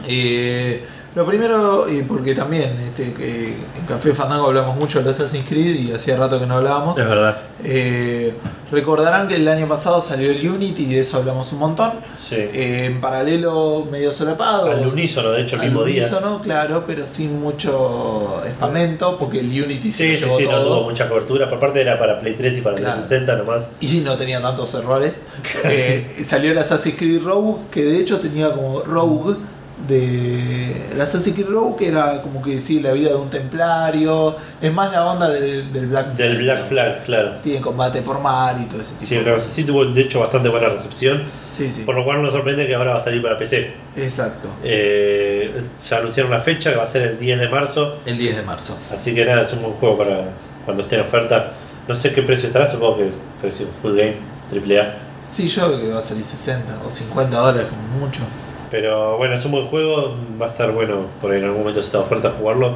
[SPEAKER 2] Eh, lo primero, y porque también este, que en Café Fandango hablamos mucho de Assassin's Creed y hacía rato que no hablábamos.
[SPEAKER 1] Es verdad.
[SPEAKER 2] Eh, recordarán que el año pasado salió el Unity y de eso hablamos un montón.
[SPEAKER 1] Sí.
[SPEAKER 2] Eh, en paralelo, medio solapado.
[SPEAKER 1] Al unísono, de hecho, el
[SPEAKER 2] Al
[SPEAKER 1] mismo día.
[SPEAKER 2] unísono, claro, pero sin mucho espamento, porque el Unity se
[SPEAKER 1] Sí,
[SPEAKER 2] lo
[SPEAKER 1] sí,
[SPEAKER 2] llevó
[SPEAKER 1] sí, no
[SPEAKER 2] todo.
[SPEAKER 1] tuvo mucha cobertura. Por parte era para Play 3 y para
[SPEAKER 2] Claro.
[SPEAKER 1] 360 nomás.
[SPEAKER 2] y no tenía tantos errores. Eh, salió el Assassin's Creed Rogue, que de hecho tenía como Rogue de el Assassin's Creed Rogue que era como que sí la vida de un templario es más la onda del, del Black Flag
[SPEAKER 1] Del Black Flag, claro.
[SPEAKER 2] tiene combate por mar y todo ese tipo
[SPEAKER 1] Sí, cosa así tuvo de hecho bastante buena recepción.
[SPEAKER 2] sí sí
[SPEAKER 1] Por lo cual nos sorprende que ahora va a salir para PC.
[SPEAKER 2] exacto
[SPEAKER 1] Eh, ya anunciaron una fecha que va a ser el 10 de marzo.
[SPEAKER 2] el 10 de marzo
[SPEAKER 1] Así que nada, es un buen juego para cuando esté en oferta. No sé qué precio estará, supongo que precio full game, AAA.
[SPEAKER 2] sí yo creo que va a salir 60 o 50 dólares como mucho
[SPEAKER 1] Pero bueno, es un buen juego, va a estar bueno por ahí en algún momento si está oferta jugarlo.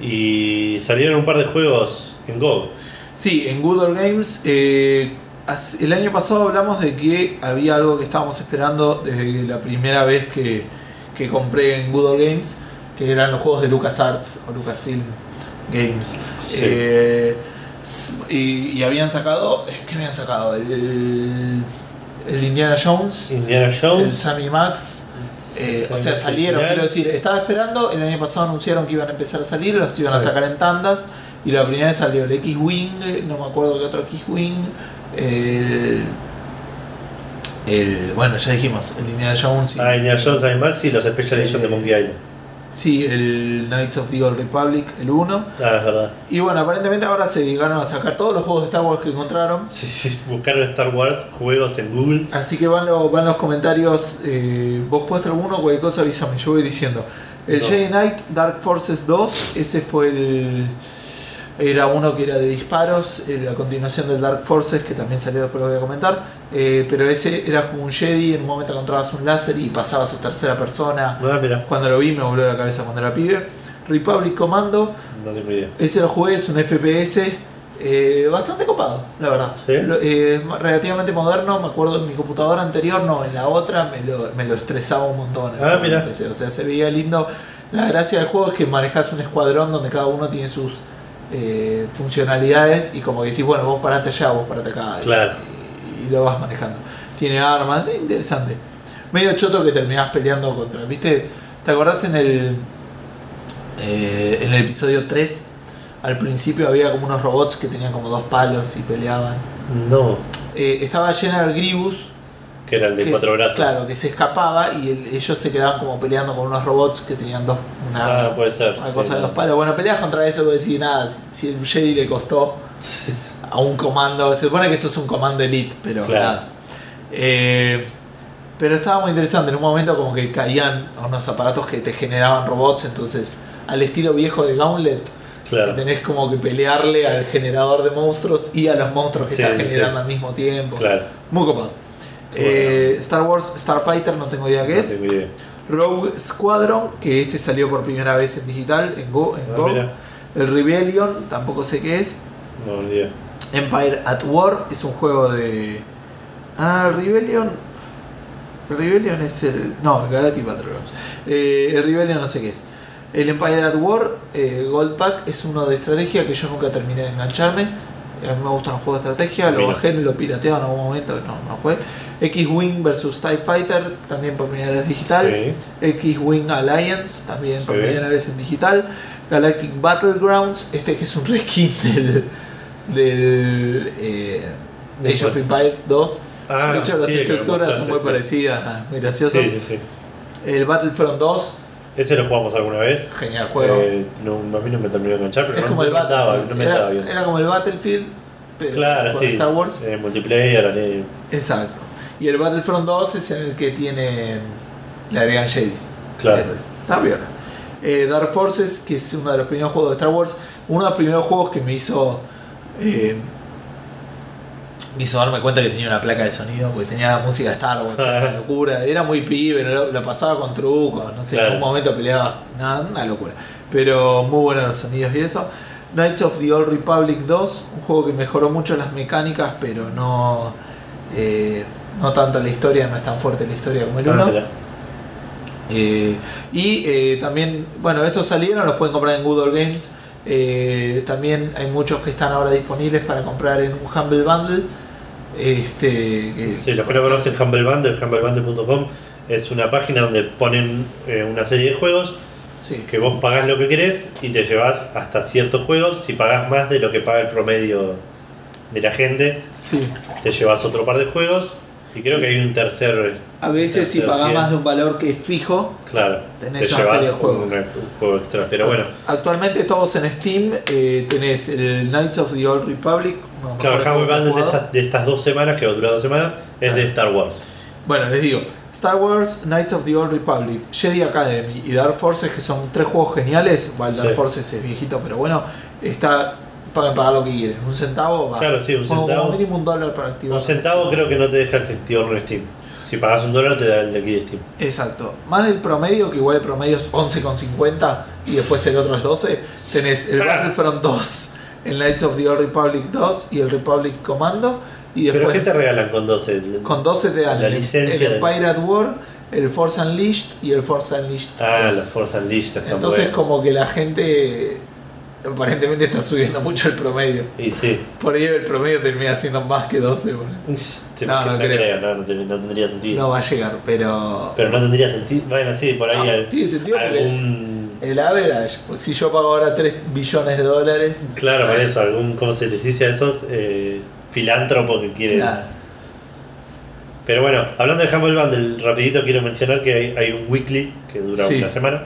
[SPEAKER 1] Y salieron un par de juegos en Go.
[SPEAKER 2] Sí, en Good Old Games, eh, el año pasado hablamos de que había algo que estábamos esperando desde la primera vez que, que compré en Good Old Games, que eran los juegos de LucasArts o Lucasfilm Games.
[SPEAKER 1] Sí.
[SPEAKER 2] Eh, y, y habían sacado, ¿qué habían sacado? El, el Indiana Jones,
[SPEAKER 1] Indiana
[SPEAKER 2] el. Sammy Max. eh, o sea, salieron, quiero decir, estaba esperando, el año pasado anunciaron que iban a empezar a salir, los iban a sacar en tandas, y la primera vez salió el X-Wing, no me acuerdo qué otro X-Wing, el, el, bueno, ya dijimos, el Indiana Jones, y-
[SPEAKER 1] Ah, Indiana Jones, IMAX y los Special Edition de Monkey Island.
[SPEAKER 2] Sí, el Knights of the Old Republic, el 1,
[SPEAKER 1] Ah, es verdad.
[SPEAKER 2] y bueno, aparentemente ahora se dedicaron a sacar todos los juegos de Star Wars que encontraron,
[SPEAKER 1] Sí, sí. Buscaron Star Wars juegos en Google.
[SPEAKER 2] Así que van, los- van los comentarios. eh, vos jugaste alguno, cualquier cosa avísame. Yo voy diciendo. El
[SPEAKER 1] No.
[SPEAKER 2] Jedi Knight Dark Forces 2, ese fue el. Era uno que era de disparos, la continuación del Dark Forces, que también salió después lo voy a comentar. eh, pero ese era como un Jedi, en un momento encontrabas un láser y pasabas a tercera persona.
[SPEAKER 1] Ah,
[SPEAKER 2] Cuando lo vi me volvió la cabeza cuando era pibe. Republic Commando,
[SPEAKER 1] no tengo idea.
[SPEAKER 2] ese lo jugué, es un FPS eh, bastante copado, la verdad.
[SPEAKER 1] ¿Sí?
[SPEAKER 2] Eh, relativamente moderno, me acuerdo en mi computadora anterior, no, en la otra me lo, me lo estresaba un montón.
[SPEAKER 1] Ah, mira.
[SPEAKER 2] O sea, se veía lindo. La gracia del juego es que manejas un escuadrón donde cada uno tiene sus eh, funcionalidades y como que decís, bueno, vos parate allá, vos parate acá. y-
[SPEAKER 1] Claro.
[SPEAKER 2] Y, y lo vas manejando. Tiene armas, es interesante. Medio choto que terminás peleando contra, ¿viste? ¿Te acordás en el eh, en el episodio 3? Al principio había como unos robots que tenían como dos palos y peleaban.
[SPEAKER 1] No,
[SPEAKER 2] Eh, estaba General Grievous,
[SPEAKER 1] que era el de cuatro
[SPEAKER 2] es-
[SPEAKER 1] brazos.
[SPEAKER 2] claro, que se escapaba y el- ellos se quedaban como peleando con unos robots que tenían dos, una,
[SPEAKER 1] Ah, puede ser.
[SPEAKER 2] una
[SPEAKER 1] sí.
[SPEAKER 2] cosa de dos palos. Bueno, peleas contra eso, que decís, nada, si, el Jedi le costó a un comando, se supone que eso es un comando elite, pero
[SPEAKER 1] Claro.
[SPEAKER 2] nada. Eh, pero estaba muy interesante, en un momento como que caían unos aparatos que te generaban robots, entonces al estilo viejo de Gauntlet,
[SPEAKER 1] Claro.
[SPEAKER 2] que tenés como que pelearle al generador de monstruos y a los monstruos que
[SPEAKER 1] Sí,
[SPEAKER 2] estás generando
[SPEAKER 1] sí.
[SPEAKER 2] al mismo tiempo.
[SPEAKER 1] Claro.
[SPEAKER 2] Muy copado. Eh, Star Wars Starfighter, no tengo idea qué
[SPEAKER 1] No
[SPEAKER 2] es.
[SPEAKER 1] tengo idea.
[SPEAKER 2] Rogue Squadron, que este salió por primera vez en digital, en Go. En
[SPEAKER 1] Ah,
[SPEAKER 2] Go. El Rebellion, tampoco sé qué es.
[SPEAKER 1] No, ni idea.
[SPEAKER 2] Empire at War es un juego de. Ah, Rebellion. El Rebellion es el. No, el Galactic Battlegrounds. Eh, el Rebellion no sé qué es. El Empire at War, eh, Gold Pack, es uno de estrategia que yo nunca terminé de engancharme. A mí me gustan los juegos de estrategia, lo bajé, lo pirateado en algún momento, no, no jugué. X-Wing vs TIE Fighter, también por primera vez digital.
[SPEAKER 1] Sí.
[SPEAKER 2] X-Wing Alliance, también por
[SPEAKER 1] Sí.
[SPEAKER 2] primera vez en digital. Galactic Battlegrounds, este que es un reskin del, del eh,
[SPEAKER 1] ¿De
[SPEAKER 2] Age of? Empires 2.
[SPEAKER 1] Ah,
[SPEAKER 2] de hecho, las
[SPEAKER 1] sí,
[SPEAKER 2] estructuras son muy parecidas, muy gracioso.
[SPEAKER 1] Sí, sí, sí.
[SPEAKER 2] El Battlefront 2,
[SPEAKER 1] Ese lo jugamos alguna vez.
[SPEAKER 2] genial juego.
[SPEAKER 1] Eh, no, a mí no me terminó de enganchar, pero
[SPEAKER 2] es
[SPEAKER 1] no,
[SPEAKER 2] como el
[SPEAKER 1] no estaba,
[SPEAKER 2] Battlefield.
[SPEAKER 1] no me estaba
[SPEAKER 2] era,
[SPEAKER 1] bien.
[SPEAKER 2] era como el Battlefield, pero
[SPEAKER 1] Claro,
[SPEAKER 2] con
[SPEAKER 1] sí.
[SPEAKER 2] Star Wars.
[SPEAKER 1] Eh, multiplayer, eh,
[SPEAKER 2] Exacto. Y el Battlefront 2 es en el que tiene. Le agregan Jedis.
[SPEAKER 1] Claro.
[SPEAKER 2] Está bien. Eh, Dark Forces, que es uno de los primeros juegos de Star Wars. Uno de los primeros juegos que me hizo. eh, me hizo darme cuenta que tenía una placa de sonido, porque tenía música de Star Wars, era una locura. Era muy pibe, lo, lo pasaba con trucos, no sé, en algún momento peleaba. Nada, una locura. Pero muy buenos los sonidos y eso. Knights of the Old Republic 2, un juego que mejoró mucho las mecánicas, pero no. Eh, no tanto la historia, no es tan fuerte la historia como el
[SPEAKER 1] Ah,
[SPEAKER 2] 1.
[SPEAKER 1] mira.
[SPEAKER 2] Eh, y eh, también, bueno, estos salieron, los pueden comprar en Good Old Games. Eh, también hay muchos que están ahora disponibles para comprar en un Humble Bundle. Este,
[SPEAKER 1] Sí, los que no conocen Humble Bundle, humblebundle.com es una página donde ponen eh, una serie de juegos
[SPEAKER 2] sí.
[SPEAKER 1] que vos pagás lo que querés y te llevas hasta ciertos juegos. Si pagás más de lo que paga el promedio de la gente,
[SPEAKER 2] sí.
[SPEAKER 1] te llevas otro par de juegos. Y creo que hay un tercer.
[SPEAKER 2] A veces si
[SPEAKER 1] tercer
[SPEAKER 2] pagás
[SPEAKER 1] bien.
[SPEAKER 2] más de un valor que es fijo,
[SPEAKER 1] Claro,
[SPEAKER 2] tenés
[SPEAKER 1] te
[SPEAKER 2] una serie de
[SPEAKER 1] un,
[SPEAKER 2] juegos.
[SPEAKER 1] un juego extra. Pero bueno,
[SPEAKER 2] Actualmente todos en Steam eh, tenés el Knights of the Old Republic. No,
[SPEAKER 1] claro,
[SPEAKER 2] he
[SPEAKER 1] Bundle de estas, de estas dos semanas, que va a durar dos semanas, es de. Star Wars.
[SPEAKER 2] Bueno, les digo, Star Wars, Knights of the Old Republic, Jedi Academy y Dark Forces, que son tres juegos geniales. Bueno, Dark
[SPEAKER 1] Sí.
[SPEAKER 2] Forces es viejito, pero bueno, está para pagar lo que quieren. Un centavo va.
[SPEAKER 1] Claro, sí, un
[SPEAKER 2] Como-
[SPEAKER 1] centavo.
[SPEAKER 2] Como mínimo un dólar para activar.
[SPEAKER 1] Un centavo creo que no te deja que activarlo en Steam. Si pagas un dólar, te da el de aquí de Steam.
[SPEAKER 2] Exacto. Más del promedio, que igual el promedio es 11,50 y después el otro es 12. Tenés el
[SPEAKER 1] Ah.
[SPEAKER 2] Battlefront 2, el Knights of the Old Republic 2 y el Republic Commando. Y
[SPEAKER 1] Pero
[SPEAKER 2] después
[SPEAKER 1] ¿qué te regalan con 12? El-
[SPEAKER 2] con 12 te dan
[SPEAKER 1] La
[SPEAKER 2] el,
[SPEAKER 1] licencia
[SPEAKER 2] el
[SPEAKER 1] del-
[SPEAKER 2] Pirate War, el Force Unleashed y el Force Unleashed
[SPEAKER 1] Ah,
[SPEAKER 2] 2.
[SPEAKER 1] las Force Unleashed están
[SPEAKER 2] Entonces
[SPEAKER 1] buenos.
[SPEAKER 2] como que la gente aparentemente está subiendo mucho el promedio.
[SPEAKER 1] Y sí.
[SPEAKER 2] Por ahí el promedio termina siendo más que 12. boludo.
[SPEAKER 1] Te-
[SPEAKER 2] No, no creo.
[SPEAKER 1] no, no, te- no tendría sentido.
[SPEAKER 2] No va a llegar, pero...
[SPEAKER 1] Pero no tendría sentido. Bueno, sí, por ahí hay
[SPEAKER 2] tiene sentido
[SPEAKER 1] algún.
[SPEAKER 2] El average, si yo pago ahora 3 billones de dólares,
[SPEAKER 1] Claro, por eso, algún. ¿Cómo se les dice a esos? Eh, filántropo que quiere.
[SPEAKER 2] claro.
[SPEAKER 1] Pero bueno, hablando de Humble Bundle, rapidito quiero mencionar que hay, hay un weekly que dura
[SPEAKER 2] Sí.
[SPEAKER 1] una semana.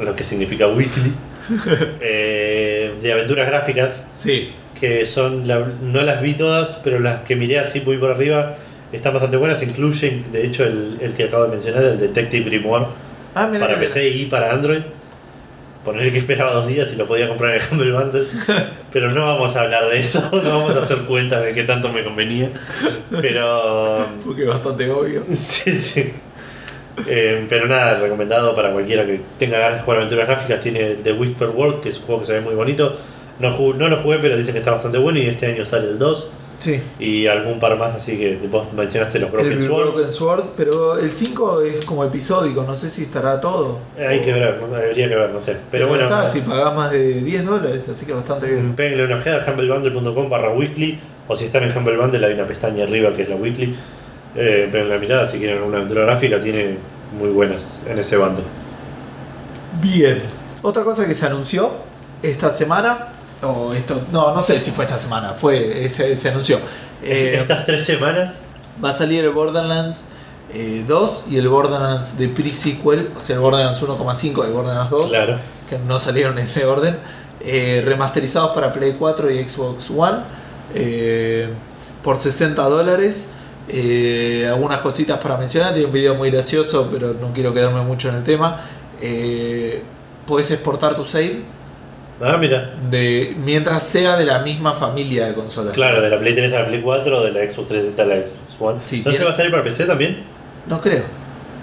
[SPEAKER 1] Lo que significa weekly. eh, de aventuras gráficas.
[SPEAKER 2] Sí,
[SPEAKER 1] que son, la- no las vi todas, pero las que miré así muy por arriba están bastante buenas. Incluyen, de hecho, el, el que acabo de mencionar, el Detective Grimoire,
[SPEAKER 2] ah, mira,
[SPEAKER 1] para
[SPEAKER 2] mira.
[SPEAKER 1] PC y para Android. Poner que esperaba dos días y lo podía comprar en el Humble Bundle. Pero no vamos a hablar de eso, no vamos a hacer cuenta de qué tanto me convenía. Pero.
[SPEAKER 2] Porque es bastante obvio.
[SPEAKER 1] Sí, sí. Eh, pero nada, recomendado para cualquiera que tenga ganas de jugar aventuras gráficas. Tiene The Whisper World, que es un juego que se ve muy bonito. No, no lo jugué, pero dicen que está bastante bueno y este año sale el 2.
[SPEAKER 2] Sí.
[SPEAKER 1] Y algún par más, así que vos mencionaste los Broken Swords.
[SPEAKER 2] Broken Sword, pero el 5 es como episódico, no sé si estará todo.
[SPEAKER 1] Eh, Hay que ver, no- debería que ver, no sé. Pero, bueno,
[SPEAKER 2] está, si pagás más de 10 dólares, así que bastante bien.
[SPEAKER 1] Péguenle una ojeada a humblebundle.com barra weekly. O si están en Humble Bundle, hay una pestaña arriba que es la weekly. Eh, peguen la mirada si quieren alguna aventura gráfica, tiene muy buenas en ese bando.
[SPEAKER 2] Bien. Otra cosa que se anunció esta semana, o esto, no, no sé si fue esta semana, fue, se, se anunció. Eh,
[SPEAKER 1] Estas tres semanas,
[SPEAKER 2] va a salir el Borderlands eh, 2 y el Borderlands de pre-sequel, o sea, el Borderlands 1,5 y el Borderlands 2,
[SPEAKER 1] claro.
[SPEAKER 2] que no salieron en ese orden, eh, remasterizados para Play 4 y Xbox One eh, por 60 dólares. Eh, algunas cositas para mencionar, tiene un video muy gracioso, pero no quiero quedarme mucho en el tema. Eh, puedes exportar tu save
[SPEAKER 1] Ah, mira.
[SPEAKER 2] de, mientras sea de la misma familia de consolas.
[SPEAKER 1] Claro, de la Play 3 a la Play 4, de la Xbox 360 a la Xbox One.
[SPEAKER 2] Sí,
[SPEAKER 1] ¿No se
[SPEAKER 2] tiene-
[SPEAKER 1] va a salir para PC también?
[SPEAKER 2] No creo,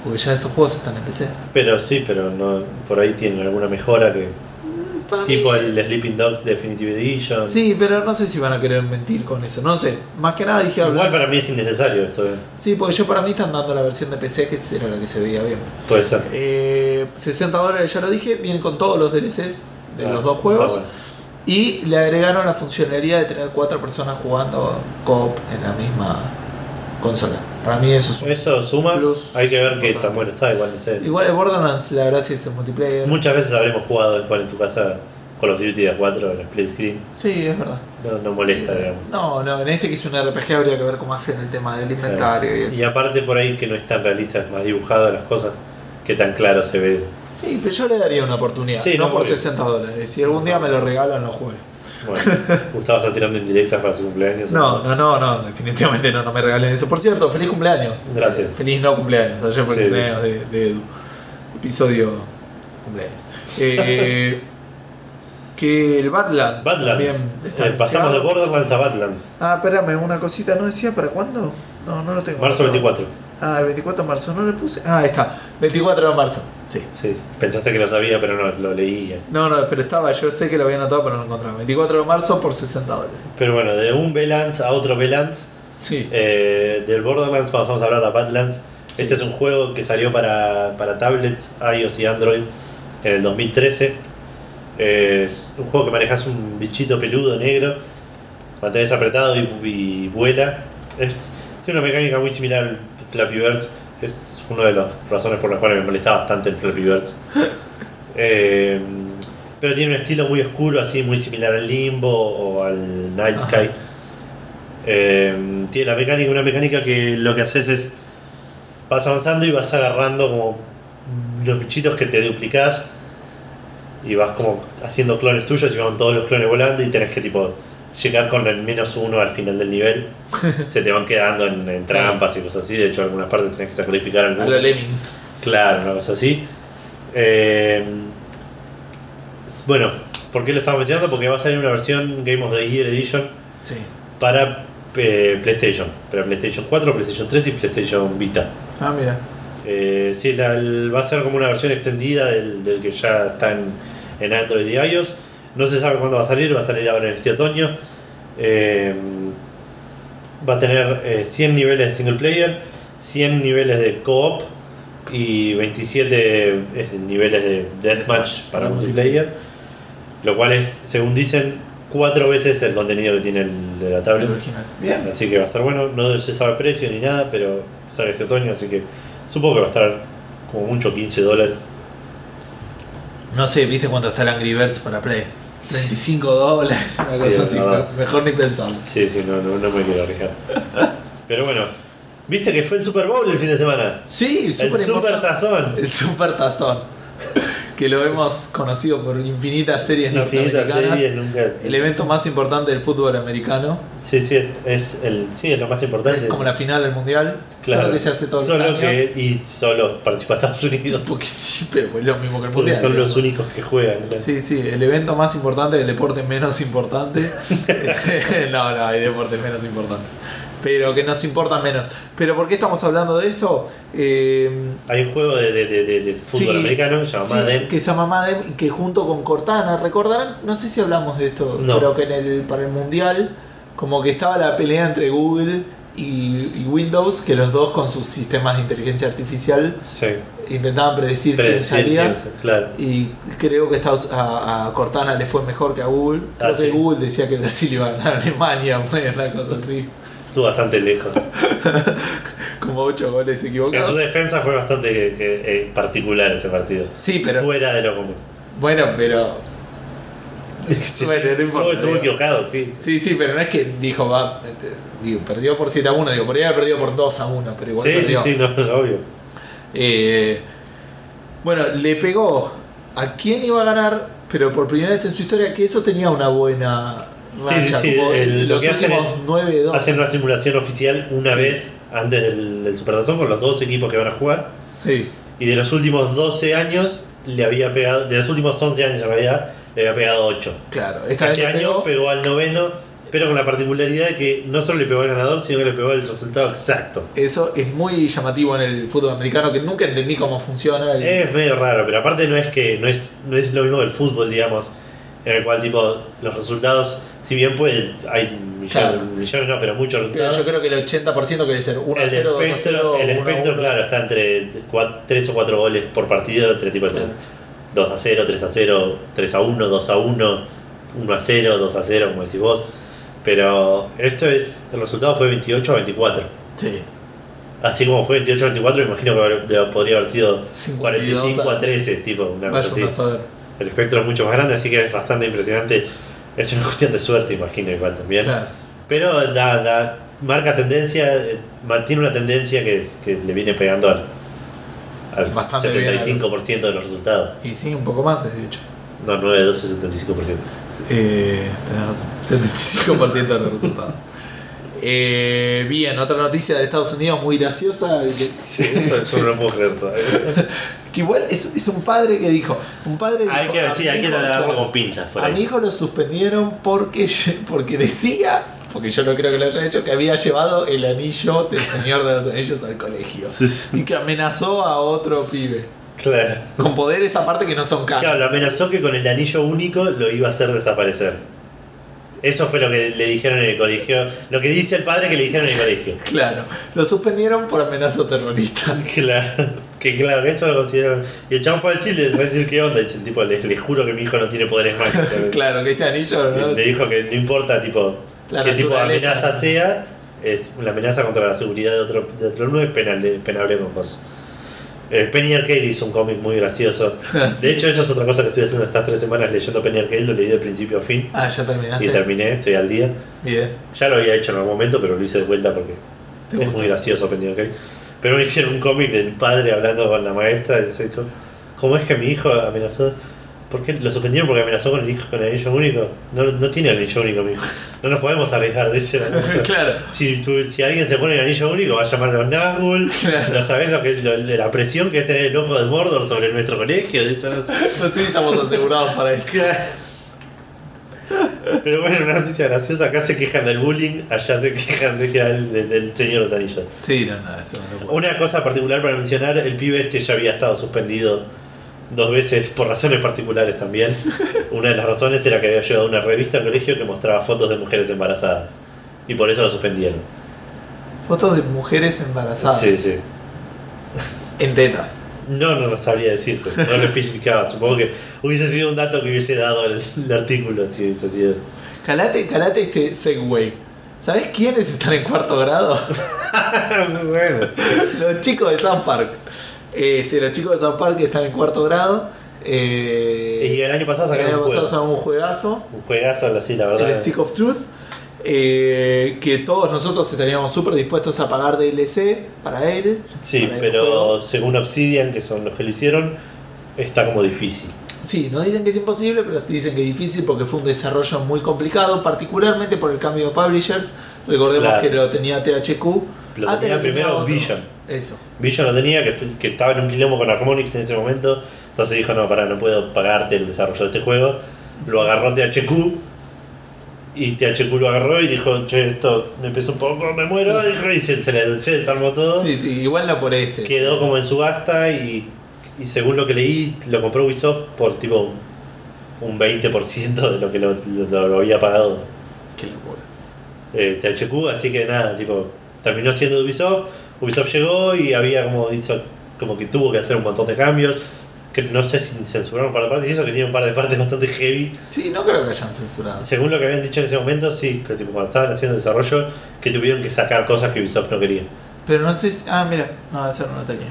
[SPEAKER 2] porque ya esos juegos están en PC.
[SPEAKER 1] Pero sí, pero no, por ahí tienen alguna mejora que.
[SPEAKER 2] Para
[SPEAKER 1] Tipo
[SPEAKER 2] mí-
[SPEAKER 1] el Sleeping Dogs Definitive Edition.
[SPEAKER 2] Sí, pero no sé si van a querer mentir con eso. No sé. Más que nada dije
[SPEAKER 1] Igual
[SPEAKER 2] hablar.
[SPEAKER 1] para mí es innecesario esto, eh.
[SPEAKER 2] Sí, porque yo para mí están dando la versión de PC que era la que se veía bien.
[SPEAKER 1] puede ser.
[SPEAKER 2] Eh, 60 dólares, ya lo dije. Vienen con todos los DLCs de los dos juegos.
[SPEAKER 1] bueno.
[SPEAKER 2] Y le agregaron la funcionalidad de tener cuatro personas jugando co-op en la misma consola. Para mí eso es un...
[SPEAKER 1] Eso suma,
[SPEAKER 2] Plus
[SPEAKER 1] hay que ver qué tan bueno está, igual no sé.
[SPEAKER 2] Igual el Borderlands, la gracia es el multiplayer.
[SPEAKER 1] Muchas veces habremos jugado igual en tu casa Call of Duty a 4 en el split screen.
[SPEAKER 2] Sí, es verdad.
[SPEAKER 1] No, no molesta, digamos.
[SPEAKER 2] No, no, en este que es un RPG habría que ver cómo hacen el tema del inventario y eso.
[SPEAKER 1] Y aparte por ahí que no es tan realista, es más dibujado las cosas, que tan claro se ve.
[SPEAKER 2] Sí, pero yo le daría una oportunidad.
[SPEAKER 1] Sí,
[SPEAKER 2] no,
[SPEAKER 1] no,
[SPEAKER 2] por
[SPEAKER 1] obvio.
[SPEAKER 2] 60 dólares. Si algún día me lo regalan, lo juego.
[SPEAKER 1] Bueno, Gustavo está tirando indirectas para su cumpleaños.
[SPEAKER 2] No, no, no, no, definitivamente no, no me regalen eso. Por cierto, feliz cumpleaños.
[SPEAKER 1] Gracias.
[SPEAKER 2] Eh, Feliz no cumpleaños. Ayer fue
[SPEAKER 1] Sí,
[SPEAKER 2] el cumpleaños de, de Edu. Episodio cumpleaños. Eh, que el Badlands,
[SPEAKER 1] Badlands.
[SPEAKER 2] también está
[SPEAKER 1] Eh, pasamos de. Borderlands a Badlands.
[SPEAKER 2] Ah, espérame, una cosita, ¿no decía para cuándo? No, no lo tengo.
[SPEAKER 1] Marzo
[SPEAKER 2] anotado.
[SPEAKER 1] 24.
[SPEAKER 2] Ah, el 24 de marzo, ¿no le puse? Ah, ahí está. 24 de marzo, sí.
[SPEAKER 1] Sí, pensaste que lo sabía, pero no, lo leí.
[SPEAKER 2] No, no, pero estaba, yo sé que lo había anotado, pero no lo encontraba. 24 de marzo por 60 dólares.
[SPEAKER 1] Pero bueno, de un Belance a otro Belance,
[SPEAKER 2] Sí.
[SPEAKER 1] Eh, del Borderlands pasamos a hablar de Badlands.
[SPEAKER 2] Sí.
[SPEAKER 1] Este es un juego que salió para, para tablets, iOS y Android en el 2013. Es un juego que manejas un bichito peludo negro, mantienes apretado y, y vuela. Es, tiene una mecánica muy similar al Flappy Birds. Es una de las razones por las cuales me molesta bastante el Flappy Birds. Eh, pero tiene un estilo muy oscuro, así muy similar al Limbo o al Night
[SPEAKER 2] Ajá.
[SPEAKER 1] Sky. Eh, tiene la mecánica, una mecánica que lo que haces es vas avanzando y vas agarrando como los bichitos que te duplicás y vas como haciendo clones tuyos y van todos los clones volando y tenés que tipo llegar con el menos uno al final del nivel. Se te van quedando en, en trampas y cosas así. De hecho, en algunas partes tenés que sacrificar
[SPEAKER 2] A
[SPEAKER 1] algunos.
[SPEAKER 2] los Lemmings.
[SPEAKER 1] Claro, una cosa así. Eh, bueno, ¿por qué lo estamos mencionando? Porque va a salir una versión Game of the Year Edition
[SPEAKER 2] Sí.
[SPEAKER 1] para eh, PlayStation. Para PlayStation 4, PlayStation 3 y PlayStation Vita.
[SPEAKER 2] Ah, mira.
[SPEAKER 1] Eh, sí, la- el- va a ser como una versión extendida del, del que ya está en, en Android y iOS. No se sabe cuándo va a salir, va a salir ahora en este otoño. Eh, va a tener eh, 100 niveles de single player, 100 niveles de co-op y 27 eh, niveles de deathmatch para
[SPEAKER 2] para
[SPEAKER 1] multiplayer. Lo cual es, según dicen, cuatro veces el contenido que tiene el de la tablet.
[SPEAKER 2] Bien.
[SPEAKER 1] Así que va a estar bueno. No se sabe precio ni nada, pero sale este otoño, así que supongo que va a estar como mucho 15 dólares.
[SPEAKER 2] No sé, ¿viste cuánto está el Angry Birds para Play? 25 dólares, una cosa así. Mejor ni pensarlo.
[SPEAKER 1] Sí, sí, no, no, no me quiero arriesgar. Pero bueno, viste que fue el Super Bowl el fin de semana.
[SPEAKER 2] Sí,
[SPEAKER 1] El
[SPEAKER 2] súper
[SPEAKER 1] Super. Tazón.
[SPEAKER 2] El Super Tazón. Que lo hemos conocido por infinitas series
[SPEAKER 1] Infinitas
[SPEAKER 2] norteamericanas.
[SPEAKER 1] series, nunca.
[SPEAKER 2] El evento más importante del fútbol americano.
[SPEAKER 1] Sí, sí, es, es el, sí, es lo más importante.
[SPEAKER 2] Es como la final del mundial.
[SPEAKER 1] Claro.
[SPEAKER 2] Solo que se hace todos
[SPEAKER 1] Solo
[SPEAKER 2] los años.
[SPEAKER 1] que- y solo participa Estados Unidos.
[SPEAKER 2] Porque sí, pero es lo mismo que el
[SPEAKER 1] Porque
[SPEAKER 2] mundial.
[SPEAKER 1] son los únicos que juegan. claro.
[SPEAKER 2] Sí, sí, el evento más importante, el deporte menos importante. no, no, hay deportes menos importantes. Pero que nos importan menos. ¿Pero por qué estamos hablando de esto? Eh,
[SPEAKER 1] Hay un juego de, de, de, de- de fútbol
[SPEAKER 2] sí,
[SPEAKER 1] americano
[SPEAKER 2] sí,
[SPEAKER 1] Madden.
[SPEAKER 2] que se llama Madden y que junto con Cortana, recordarán, no sé si hablamos de esto,
[SPEAKER 1] No.
[SPEAKER 2] pero que en el, para el mundial, como que estaba la pelea entre Google y, y Windows, que los dos con sus sistemas de inteligencia artificial
[SPEAKER 1] Sí,
[SPEAKER 2] intentaban predecir quién
[SPEAKER 1] predecir
[SPEAKER 2] salía.
[SPEAKER 1] quién se- claro.
[SPEAKER 2] Y creo que Estados- a, a Cortana le fue mejor que a Google. Creo
[SPEAKER 1] Ah,
[SPEAKER 2] que
[SPEAKER 1] sí.
[SPEAKER 2] Google decía que Brasil iba a ganar a Alemania, una cosa así.
[SPEAKER 1] Estuvo bastante lejos.
[SPEAKER 2] Como 8 goles
[SPEAKER 1] En su
[SPEAKER 2] equivocados.
[SPEAKER 1] defensa fue bastante que, eh, particular ese partido.
[SPEAKER 2] Sí, pero.
[SPEAKER 1] Fuera de lo común.
[SPEAKER 2] Bueno, pero.
[SPEAKER 1] Sí,
[SPEAKER 2] Bueno,
[SPEAKER 1] sí,
[SPEAKER 2] no importa,
[SPEAKER 1] estuvo equivocado, sí.
[SPEAKER 2] Sí, sí, pero no es que dijo, va. eh, Digo, perdió por 7 a 1. Digo, podría haber perdido por 2 a 1, pero igual
[SPEAKER 1] Sí, sí,
[SPEAKER 2] perdió.
[SPEAKER 1] sí, no, no, obvio.
[SPEAKER 2] Eh, bueno, le pegó a quién iba a ganar, pero por primera vez en su historia, que eso tenía una buena
[SPEAKER 1] Sí,
[SPEAKER 2] racha.
[SPEAKER 1] sí, sí,
[SPEAKER 2] como
[SPEAKER 1] el- lo
[SPEAKER 2] los
[SPEAKER 1] que hacen
[SPEAKER 2] últimos
[SPEAKER 1] es-
[SPEAKER 2] 9-2.
[SPEAKER 1] Hacen una simulación oficial una
[SPEAKER 2] Sí.
[SPEAKER 1] vez antes del, del Supertazón con los dos equipos que van a jugar.
[SPEAKER 2] Sí,
[SPEAKER 1] Y de los últimos 12 años le había pegado, de los últimos 11 años en realidad, le había pegado 8.
[SPEAKER 2] claro. Esta
[SPEAKER 1] Este
[SPEAKER 2] vez
[SPEAKER 1] año
[SPEAKER 2] pegó.
[SPEAKER 1] pegó al noveno, pero con la particularidad de que no solo le pegó al ganador, sino que le pegó el resultado exacto.
[SPEAKER 2] Eso es muy llamativo en el fútbol americano, que nunca entendí cómo funciona. el-
[SPEAKER 1] Es medio raro, pero aparte no es que no es, no es lo mismo del fútbol, digamos, en el cual tipo los resultados, si bien pues hay millones,
[SPEAKER 2] Claro.
[SPEAKER 1] millones no, pero muchos
[SPEAKER 2] pero
[SPEAKER 1] resultados.
[SPEAKER 2] yo creo que el 80% debe ser 1 a
[SPEAKER 1] el
[SPEAKER 2] 0, 2 a
[SPEAKER 1] espectro,
[SPEAKER 2] 0.
[SPEAKER 1] el
[SPEAKER 2] 1 a
[SPEAKER 1] espectro
[SPEAKER 2] 1.
[SPEAKER 1] claro, está entre 3 o 4 goles por partido, entre tipo
[SPEAKER 2] Claro.
[SPEAKER 1] 2 a 0, 3 a 0, 3 a 1, 2 a 1, 1 a 0, 2 a 0, como decís vos. Pero esto es, el resultado fue 28 a 24.
[SPEAKER 2] Sí.
[SPEAKER 1] Así como fue 28 a 24, imagino que podría haber sido
[SPEAKER 2] 52
[SPEAKER 1] 45 a
[SPEAKER 2] a-
[SPEAKER 1] 13, tipo una cosa así. El espectro es mucho más grande, así que es bastante impresionante. Es una cuestión de suerte, imagino, igual también.
[SPEAKER 2] Claro.
[SPEAKER 1] Pero da, da- marca tendencia, eh, mantiene una tendencia que, es- que le viene pegando al, al
[SPEAKER 2] Bastante bien a los-
[SPEAKER 1] 75% de los resultados.
[SPEAKER 2] Y sí, un poco más, de hecho.
[SPEAKER 1] No, 9 de 12 es 75%.
[SPEAKER 2] Eh, tenés razón. 75% de los resultados. Eh, bien, otra noticia de Estados Unidos muy graciosa.
[SPEAKER 1] Sí, esto yo no lo puedo creer todavía.
[SPEAKER 2] Que igual es, es un padre que dijo. Un padre
[SPEAKER 1] Hay
[SPEAKER 2] dijo,
[SPEAKER 1] que,
[SPEAKER 2] "A
[SPEAKER 1] sí,
[SPEAKER 2] mi
[SPEAKER 1] hay que
[SPEAKER 2] claro,
[SPEAKER 1] con pinzas por
[SPEAKER 2] A mi hijo lo suspendieron porque, porque decía, porque yo no creo que lo haya hecho, que había llevado el anillo del Señor de los Anillos al colegio.
[SPEAKER 1] Sí, sí.
[SPEAKER 2] Y que amenazó a otro pibe.
[SPEAKER 1] Claro.
[SPEAKER 2] Con poderes aparte que no son caros.
[SPEAKER 1] Claro, lo amenazó que con el anillo único lo iba a hacer desaparecer. Eso fue lo que le dijeron en el colegio. Lo que dice el padre que le dijeron en el colegio.
[SPEAKER 2] Claro, lo suspendieron por amenaza terrorista.
[SPEAKER 1] Claro, que claro, que eso lo consideraron. Y el chabón fue a decirle, fue a decir qué onda. Dice, tipo, les, les juro que mi hijo no tiene poderes mágicos.
[SPEAKER 2] claro, que ese anillo no
[SPEAKER 1] Le dijo que no importa tipo
[SPEAKER 2] La
[SPEAKER 1] qué tipo de amenaza sea, es una amenaza contra la seguridad de otro, de otro no es penable, penable con cosas. Eh, Penny Arcade hizo un cómic muy gracioso.
[SPEAKER 2] Sí.
[SPEAKER 1] De hecho, eso es otra cosa que estoy haciendo estas tres semanas leyendo Penny Arcade, lo leí de principio a fin
[SPEAKER 2] Ah, ya terminaste.
[SPEAKER 1] y terminé, estoy al día.
[SPEAKER 2] Bien.
[SPEAKER 1] Ya lo había hecho en algún momento, pero lo hice de vuelta porque
[SPEAKER 2] ¿Te
[SPEAKER 1] es
[SPEAKER 2] gusta?
[SPEAKER 1] muy gracioso Penny Arcade. Pero me hicieron un cómic del padre hablando con la maestra. y dice, "¿Cómo- ¿Cómo es que mi hijo amenazó? ¿Por qué lo suspendieron porque amenazó con el hijo con el anillo único? No, no tiene el anillo único, mi hijo. No nos podemos arriesgar, dice la
[SPEAKER 2] claro.
[SPEAKER 1] Si, tú- si alguien se pone el anillo único, va a llamar a los Nazgûl.
[SPEAKER 2] Claro.
[SPEAKER 1] ¿Lo sabés lo que, lo- la presión que es tener el ojo de Mordor sobre nuestro colegio? Dice, no sé.
[SPEAKER 2] No sé si estamos asegurados para esto.
[SPEAKER 1] Pero bueno, una noticia graciosa. Acá se quejan del bullying, allá se quejan de que del, del- del Señor de los Anillos.
[SPEAKER 2] Sí, no, no, eso no.
[SPEAKER 1] Una cosa particular para mencionar, el pibe este ya había estado suspendido dos veces por razones particulares también. Una de las razones era que había llevado una revista al colegio que mostraba fotos de mujeres embarazadas. Y por eso lo suspendieron.
[SPEAKER 2] Fotos de mujeres embarazadas.
[SPEAKER 1] Sí, sí.
[SPEAKER 2] En tetas.
[SPEAKER 1] No, no lo sabría decirte, no lo especificaba. Supongo que hubiese sido un dato que hubiese dado el, el artículo si hubiese sido.
[SPEAKER 2] Calate, calate este segway. ¿Sabes quiénes están en cuarto grado?
[SPEAKER 1] Bueno.
[SPEAKER 2] los chicos de South Park. Este, los chicos de South Park están en cuarto grado. Eh,
[SPEAKER 1] Y el año pasado
[SPEAKER 2] el
[SPEAKER 1] sacaron un juego.
[SPEAKER 2] un juegazo.
[SPEAKER 1] Un juegazo, así, la
[SPEAKER 2] el
[SPEAKER 1] verdad.
[SPEAKER 2] Stick of Truth, eh, que todos nosotros estaríamos súper dispuestos a pagar DLC para él.
[SPEAKER 1] Sí,
[SPEAKER 2] para
[SPEAKER 1] pero según Obsidian, que son los que lo hicieron, está como difícil.
[SPEAKER 2] Sí, no dicen que es imposible, pero dicen que es difícil porque fue un desarrollo muy complicado, particularmente por el cambio de publishers. Recordemos
[SPEAKER 1] Claro.
[SPEAKER 2] que lo tenía THQ.
[SPEAKER 1] Lo
[SPEAKER 2] Antes
[SPEAKER 1] tenía primero
[SPEAKER 2] otro.
[SPEAKER 1] Vision.
[SPEAKER 2] Eso.
[SPEAKER 1] Vision lo tenía, que, que estaba en un quilombo con Harmonix en ese momento. Entonces dijo, no, pará, no puedo pagarte el desarrollo de este juego. Lo agarró THQ. Y THQ lo agarró y dijo, che, esto me empezó un poco, me muero. Dijo, y se, se le- se desarmó todo.
[SPEAKER 2] Sí, sí, igual no por ese.
[SPEAKER 1] Quedó como en subasta y, y según lo que leí, lo compró Ubisoft por tipo un 20% de lo que lo, lo- lo había pagado
[SPEAKER 2] Qué locura.
[SPEAKER 1] eh, THQ, así que nada, tipo, terminó siendo Ubisoft, Ubisoft llegó y había como hizo, como que tuvo que hacer un montón de cambios, que no sé si censuraron un par de partes, y eso que tiene un par de partes bastante heavy.
[SPEAKER 2] Sí, no creo que hayan censurado.
[SPEAKER 1] Según lo que habían dicho en ese momento, sí, que tipo, cuando estaban haciendo desarrollo, que tuvieron que sacar cosas que Ubisoft no quería.
[SPEAKER 2] Pero no sé si. Ah, mira, no, eso no lo tenía.